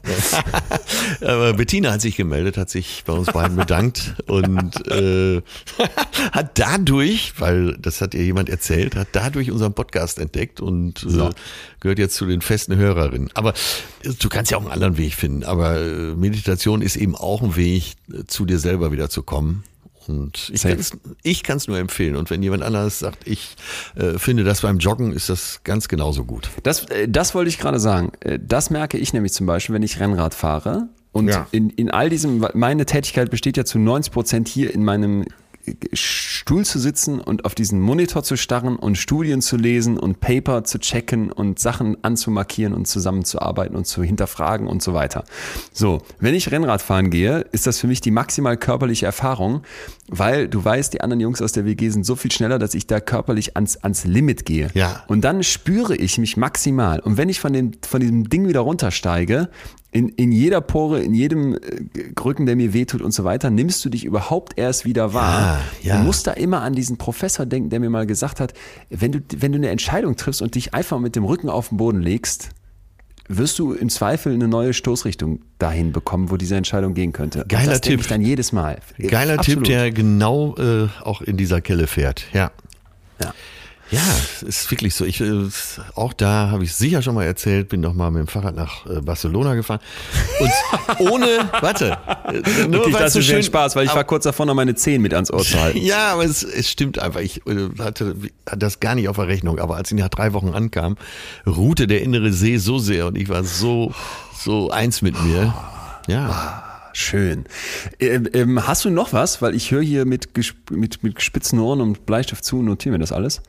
Aber Bettina hat sich gemeldet, hat sich bei uns beiden bedankt und äh, <laughs> hat dadurch, weil das hat ihr jemand erzählt, hat dadurch unseren Podcast entdeckt und äh, So. Gehört jetzt zu den festen Hörerinnen. Aber äh, du kannst ja auch einen anderen Weg finden. Aber äh, Meditation ist eben auch ein Weg, äh, zu dir selber wieder zu kommen. Und ich kann es nur empfehlen. Und wenn jemand anderes sagt, ich äh, finde das beim Joggen, ist das ganz genauso gut. Das, das wollte ich gerade sagen. Das merke ich nämlich zum Beispiel, wenn ich Rennrad fahre. Und Ja. in, in all diesem, meine Tätigkeit besteht ja zu 90 Prozent hier in meinem Stuhl zu sitzen und auf diesen Monitor zu starren und Studien zu lesen und Paper zu checken und Sachen anzumarkieren und zusammenzuarbeiten und zu hinterfragen und so weiter. So, wenn ich Rennrad fahren gehe, ist das für mich die maximal körperliche Erfahrung, weil du weißt, die anderen Jungs aus der WG sind so viel schneller, dass ich da körperlich ans, ans Limit gehe. Ja. Und dann spüre ich mich maximal. Und wenn ich von, dem, von diesem Ding wieder runtersteige, in, in jeder Pore, in jedem äh, Rücken, der mir wehtut und so weiter, nimmst du dich überhaupt erst wieder wahr. Ja, ja. Du musst da immer an diesen Professor denken, der mir mal gesagt hat, wenn du, wenn du eine Entscheidung triffst und dich einfach mit dem Rücken auf den Boden legst, wirst du im Zweifel eine neue Stoßrichtung dahin bekommen, wo diese Entscheidung gehen könnte. Geiler und das Tipp. ich dann jedes Mal. Geiler Absolut. Tipp, der genau äh, auch in dieser Kelle fährt. Ja. Ja. Ja, ist wirklich so. Ich, äh, auch da habe ich sicher schon mal erzählt, bin noch mal mit dem Fahrrad nach äh, Barcelona gefahren. Und <laughs> ohne, warte, äh, nur Wirklich, das so ist schön Spaß, weil ich war kurz davor, noch meine Zehen mit ans Ohr zu halten. Ja, aber es, es stimmt einfach. Ich hatte das gar nicht auf der Rechnung. Aber als ich nach drei Wochen ankam, ruhte der innere See so sehr und ich war so, so eins mit mir. Ja. Schön. Ähm, ähm, hast du noch was? Weil ich höre hier mit, mit, mit gespitzten Ohren und Bleistift zu und notiere mir das alles.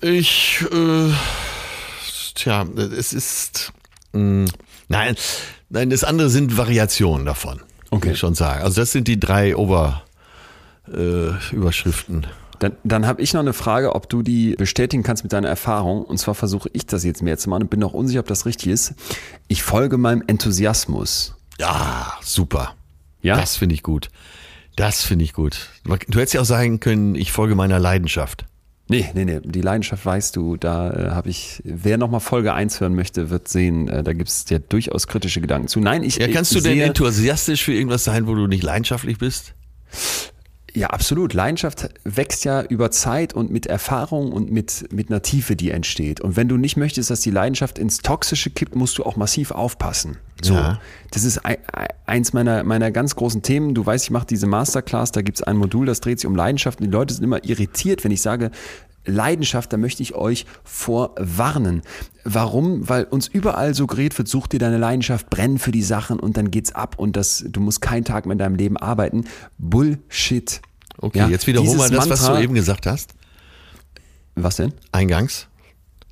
Ich, äh, tja, es ist, mh, nein, nein, das andere sind Variationen davon. Okay. Ich schon sagen. Also das sind die drei Ober äh. Dann, dann habe ich noch eine Frage, ob du die bestätigen kannst mit deiner Erfahrung. Und zwar versuche ich das jetzt mehr zu machen und bin noch unsicher, ob das richtig ist. Ich folge meinem Enthusiasmus. Ja, super. Ja. Das finde ich gut. Das finde ich gut. Du hättest ja auch sagen können, ich folge meiner Leidenschaft. Nee, nee, nee. Die Leidenschaft weißt du, da äh, habe ich, wer nochmal Folge 1 hören möchte, wird sehen, äh, da gibt es ja durchaus kritische Gedanken zu. Nein, ich. Ja, kannst ich du denn enthusiastisch für irgendwas sein, wo du nicht leidenschaftlich bist? Ja, absolut. Leidenschaft wächst ja über Zeit und mit Erfahrung und mit, mit einer Tiefe, die entsteht. Und wenn du nicht möchtest, dass die Leidenschaft ins Toxische kippt, musst du auch massiv aufpassen. So, ja. das ist eins meiner, meiner ganz großen Themen. Du weißt, ich mache diese Masterclass, da gibt es ein Modul, das dreht sich um Leidenschaft. Und die Leute sind immer irritiert, wenn ich sage, Leidenschaft, da möchte ich euch vorwarnen. Warum? Weil uns überall suggeriert wird, such dir deine Leidenschaft, brenn für die Sachen und dann geht's ab und das, du musst keinen Tag mehr in deinem Leben arbeiten. Bullshit. Okay, ja, jetzt wiederhol mal das, Mantra, was du eben gesagt hast. Was denn? Eingangs.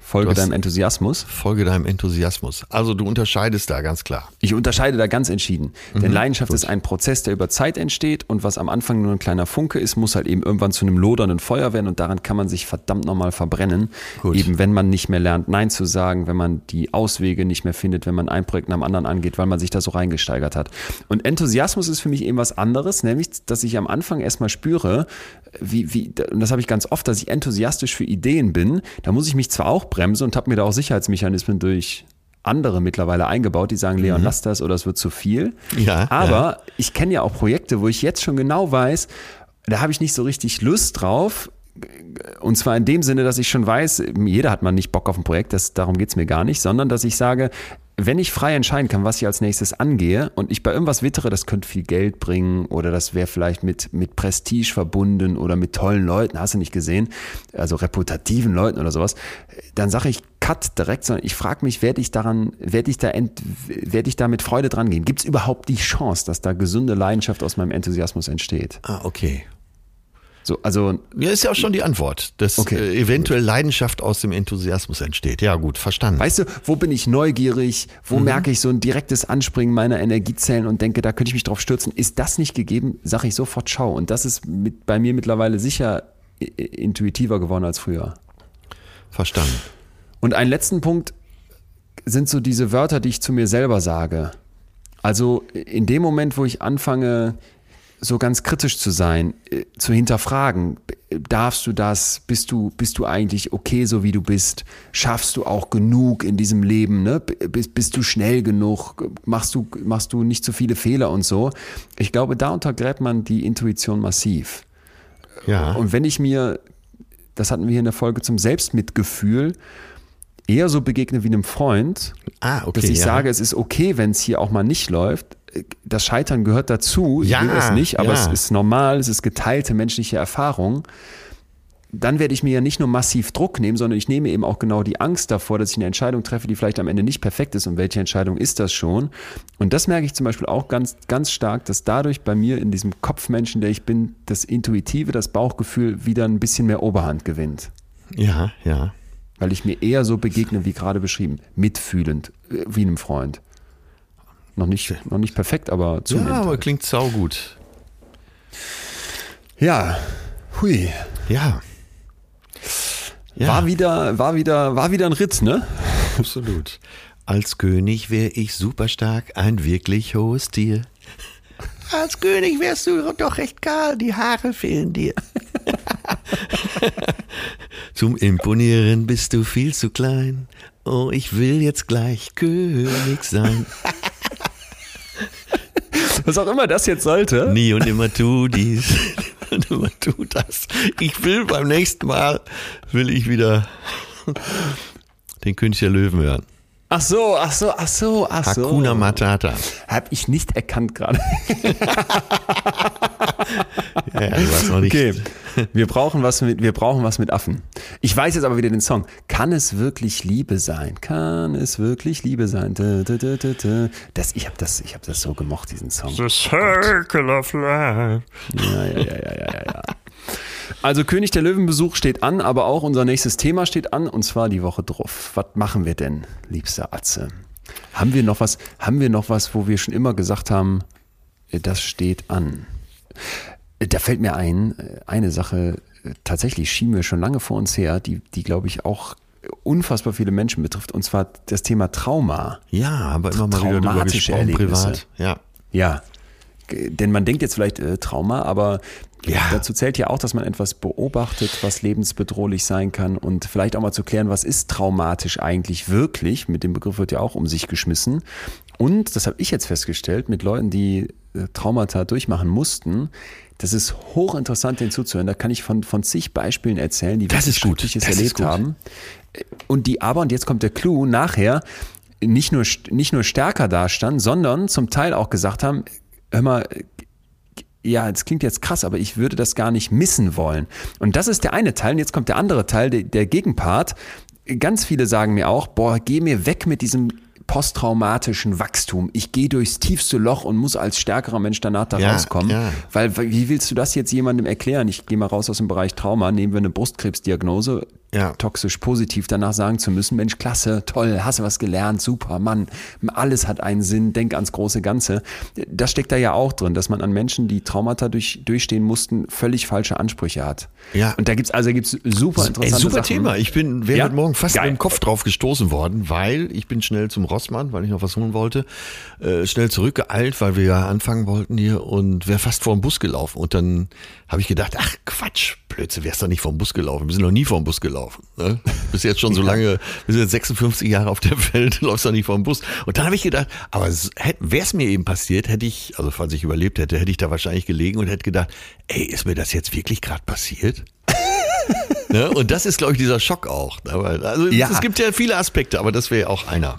Folge deinem Enthusiasmus. Folge deinem Enthusiasmus. Also du unterscheidest da ganz klar. Ich unterscheide da ganz entschieden. Mhm, Denn Leidenschaft gut. ist ein Prozess, der über Zeit entsteht und was am Anfang nur ein kleiner Funke ist, muss halt eben irgendwann zu einem lodernden Feuer werden und daran kann man sich verdammt nochmal verbrennen. Gut. Eben wenn man nicht mehr lernt, Nein zu sagen, wenn man die Auswege nicht mehr findet, wenn man ein Projekt nach dem anderen angeht, weil man sich da so reingesteigert hat. Und Enthusiasmus ist für mich eben was anderes, nämlich, dass ich am Anfang erstmal spüre, wie, wie, und das habe ich ganz oft, dass ich enthusiastisch für Ideen bin. Da muss ich mich zwar auch bremsen und habe mir da auch Sicherheitsmechanismen durch andere mittlerweile eingebaut, die sagen, Leon, mhm. lass das oder es wird zu viel. Ja, Aber ja. ich kenne ja auch Projekte, wo ich jetzt schon genau weiß, da habe ich nicht so richtig Lust drauf. Und zwar in dem Sinne, dass ich schon weiß, jeder hat mal nicht Bock auf ein Projekt, das, darum geht's mir gar nicht, sondern dass ich sage, wenn ich frei entscheiden kann, was ich als nächstes angehe und ich bei irgendwas wittere, das könnte viel Geld bringen oder das wäre vielleicht mit, mit Prestige verbunden oder mit tollen Leuten, hast du nicht gesehen, also reputativen Leuten oder sowas, dann sage ich Cut direkt, sondern ich frage mich, werde ich daran, werde ich da, werde ich da mit Freude dran gehen? Gibt es überhaupt die Chance, dass da gesunde Leidenschaft aus meinem Enthusiasmus entsteht? Ah, okay. So, also ja, ist ja auch schon die Antwort, dass okay. äh, eventuell Leidenschaft aus dem Enthusiasmus entsteht. Ja, gut, verstanden. Weißt du, wo bin ich neugierig? Wo mhm. merke ich so ein direktes Anspringen meiner Energiezellen und denke, da könnte ich mich drauf stürzen? Ist das nicht gegeben, sage ich sofort schau. Und das ist mit, bei mir mittlerweile sicher intuitiver geworden als früher. Verstanden. Und einen letzten Punkt sind so diese Wörter, die ich zu mir selber sage. Also in dem Moment, wo ich anfange, so ganz kritisch zu sein, äh, zu hinterfragen, darfst du das, bist du, bist du eigentlich okay, so wie du bist, schaffst du auch genug in diesem Leben, ne? bist, bist du schnell genug, machst du, machst du nicht zu viele Fehler und so. Ich glaube, da untergräbt man die Intuition massiv. Ja. Und wenn ich mir, das hatten wir hier in der Folge zum Selbstmitgefühl, eher so begegne wie einem Freund, ah, okay, dass ich ja. sage, es ist okay, wenn es hier auch mal nicht läuft, das Scheitern gehört dazu. Ich ja, will das nicht, aber ja. es ist normal, es ist geteilte menschliche Erfahrung. Dann werde ich mir ja nicht nur massiv Druck nehmen, sondern ich nehme eben auch genau die Angst davor, dass ich eine Entscheidung treffe, die vielleicht am Ende nicht perfekt ist. Und welche Entscheidung ist das schon? Und das merke ich zum Beispiel auch ganz, ganz stark, dass dadurch bei mir in diesem Kopfmenschen, der ich bin, das Intuitive, das Bauchgefühl wieder ein bisschen mehr Oberhand gewinnt. Ja, ja. Weil ich mir eher so begegne, wie gerade beschrieben, mitfühlend, äh, wie einem Freund. Noch nicht, noch nicht perfekt, aber zunehmend. Ja, aber halt. klingt saugut. Ja, hui. Ja. ja. War wieder, war wieder, war wieder ein Ritt, ne? Absolut. Als König wäre ich super stark, ein wirklich hohes Tier. Als König wärst du doch recht kahl, die Haare fehlen dir. Zum Imponieren bist du viel zu klein. Oh, ich will jetzt gleich König sein. Was auch immer das jetzt sollte. Nie und immer tu dies. <laughs> und immer tu das. Ich will beim nächsten Mal, will ich wieder den König der Löwen hören. Ach so, ach so, ach so, ach so. Hakuna Matata. Hab ich nicht erkannt gerade. <laughs> ja, du warst noch nicht. Okay. Wir brauchen was mit, wir brauchen was mit Affen. Ich weiß jetzt aber wieder den Song. Kann es wirklich Liebe sein? Kann es wirklich Liebe sein? Das, ich habe das, ich habe das so gemocht, diesen Song. The Circle of Life. Ja, ja, ja, ja, ja, ja. Also König der Löwenbesuch steht an, aber auch unser nächstes Thema steht an und zwar die Woche drauf. Was machen wir denn, liebster Atze? Haben wir noch was, haben wir noch was, wo wir schon immer gesagt haben, Das steht an. Da fällt mir ein, eine Sache, tatsächlich schieben wir schon lange vor uns her, die, die glaube ich auch unfassbar viele Menschen betrifft, und zwar das Thema Trauma. Ja, aber immer mal wieder drüber gesprochen, privat. Ja. Ja. Denn man denkt jetzt vielleicht äh, Trauma, aber ja. dazu zählt ja auch, dass man etwas beobachtet, was lebensbedrohlich sein kann und vielleicht auch mal zu klären, was ist traumatisch eigentlich wirklich. Mit dem Begriff wird ja auch um sich geschmissen. Und, das habe ich jetzt festgestellt, mit Leuten, die äh, Traumata durchmachen mussten, das ist hochinteressant, den zuzuhören. Da kann ich von, von zig Beispielen erzählen, die das wirklich erlebt haben. Und die aber, und jetzt kommt der Clou, nachher nicht nur, nicht nur stärker dastanden, sondern zum Teil auch gesagt haben, hör mal, ja, es klingt jetzt krass, aber ich würde das gar nicht missen wollen. Und das ist der eine Teil. Und jetzt kommt der andere Teil, der, der Gegenpart. Ganz viele sagen mir auch, boah, geh mir weg mit diesem posttraumatischen Wachstum. Ich gehe durchs tiefste Loch und muss als stärkerer Mensch danach da ja, rauskommen. Ja. Weil, wie willst du das jetzt jemandem erklären? Ich gehe mal raus aus dem Bereich Trauma, nehmen wir eine Brustkrebsdiagnose, ja. toxisch positiv danach sagen zu müssen, Mensch, klasse, toll, hast du was gelernt, super, Mann, alles hat einen Sinn, denk ans große Ganze. Das steckt da ja auch drin, dass man an Menschen, die Traumata durch, durchstehen mussten, völlig falsche Ansprüche hat. Ja. Und da gibt's also gibt's super interessante Ey, super Sachen. Thema. Ich bin wäre ja? heute Morgen fast Geil. mit dem Kopf drauf gestoßen worden, weil ich bin schnell zum Rossmann, weil ich noch was holen wollte, äh, schnell zurückgeeilt, weil wir ja anfangen wollten hier und wäre fast vor dem Bus gelaufen. Und dann habe ich gedacht, ach Quatsch, Blödsinn, wärst doch nicht vom Bus gelaufen. Wir sind noch nie vom Bus gelaufen. Ne? Bist jetzt schon so <laughs> lange, wir sind jetzt 56 Jahre auf der Welt, <laughs> läufst doch nicht vom Bus. Und dann habe ich gedacht, aber wäre es mir eben passiert, hätte ich, also falls ich überlebt hätte, hätte ich da wahrscheinlich gelegen und hätte gedacht, ey, ist mir das jetzt wirklich gerade passiert? <laughs> ne? Und das ist, glaube ich, dieser Schock auch. Also ja. es gibt ja viele Aspekte, aber das wäre auch einer.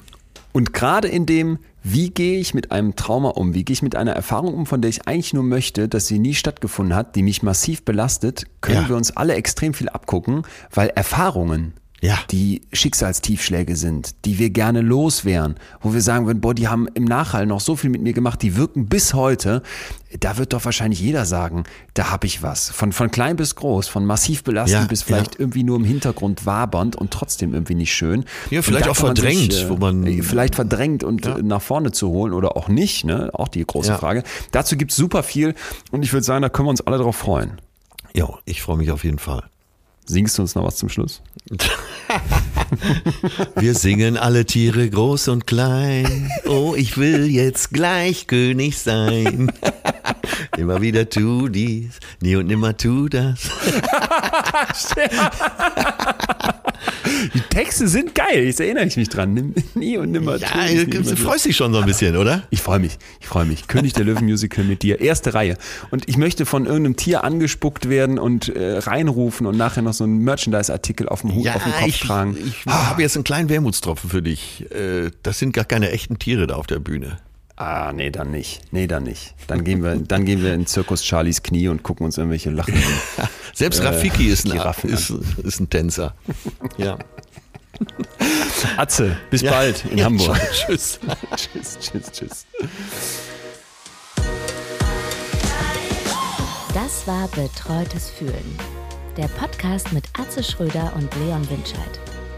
Und gerade in dem, wie gehe ich mit einem Trauma um? Wie gehe ich mit einer Erfahrung um, von der ich eigentlich nur möchte, dass sie nie stattgefunden hat, die mich massiv belastet, können ja. wir uns alle extrem viel abgucken, weil Erfahrungen ja. die Schicksalstiefschläge sind, die wir gerne loswerden, wo wir sagen würden, boah, die haben im Nachhall noch so viel mit mir gemacht, die wirken bis heute. Da wird doch wahrscheinlich jeder sagen, da habe ich was. Von, von klein bis groß, von massiv belastend ja, bis vielleicht ja. irgendwie nur im Hintergrund wabernd und trotzdem irgendwie nicht schön. Ja, vielleicht auch verdrängt, sich, äh, wo man. Äh, vielleicht verdrängt und ja. nach vorne zu holen oder auch nicht, ne? Auch die große Frage. Dazu gibt's super viel und ich würde sagen, da können wir uns alle drauf freuen. Ja, ich freue mich auf jeden Fall. Singst du uns noch was zum Schluss? <laughs> Wir singen alle Tiere groß und klein. Oh, ich will jetzt gleich König sein. <laughs> <laughs> Immer wieder tu dies, nie und nimmer tu das. <laughs> Die Texte sind geil, jetzt erinnere ich mich dran. Nie und nimmer ja, tu Du freust dich schon so ein bisschen, oder? <laughs> Ich freue mich, ich freue mich. König der Löwen Musical mit dir, erste Reihe. Und ich möchte von irgendeinem Tier angespuckt werden und äh, reinrufen und nachher noch so einen Merchandise-Artikel auf dem Hut, ja, auf dem Kopf ich, tragen. Ich ah. habe jetzt einen kleinen Wermutstropfen für dich. Äh, das sind gar keine echten Tiere da auf der Bühne. Ah, nee, dann nicht. Nee, dann nicht. Dann gehen wir, dann gehen wir in Zirkus Charlies Knie und gucken uns irgendwelche Lachen an. <laughs> Selbst Rafiki äh, ist, ein, ist, ist ein Tänzer. <laughs> Ja. Atze, bis ja. bald in ja, Hamburg. <laughs> Tschüss. tschüss, tschüss, tschüss. Das war Betreutes Fühlen. Der Podcast mit Atze Schröder und Leon Winscheid.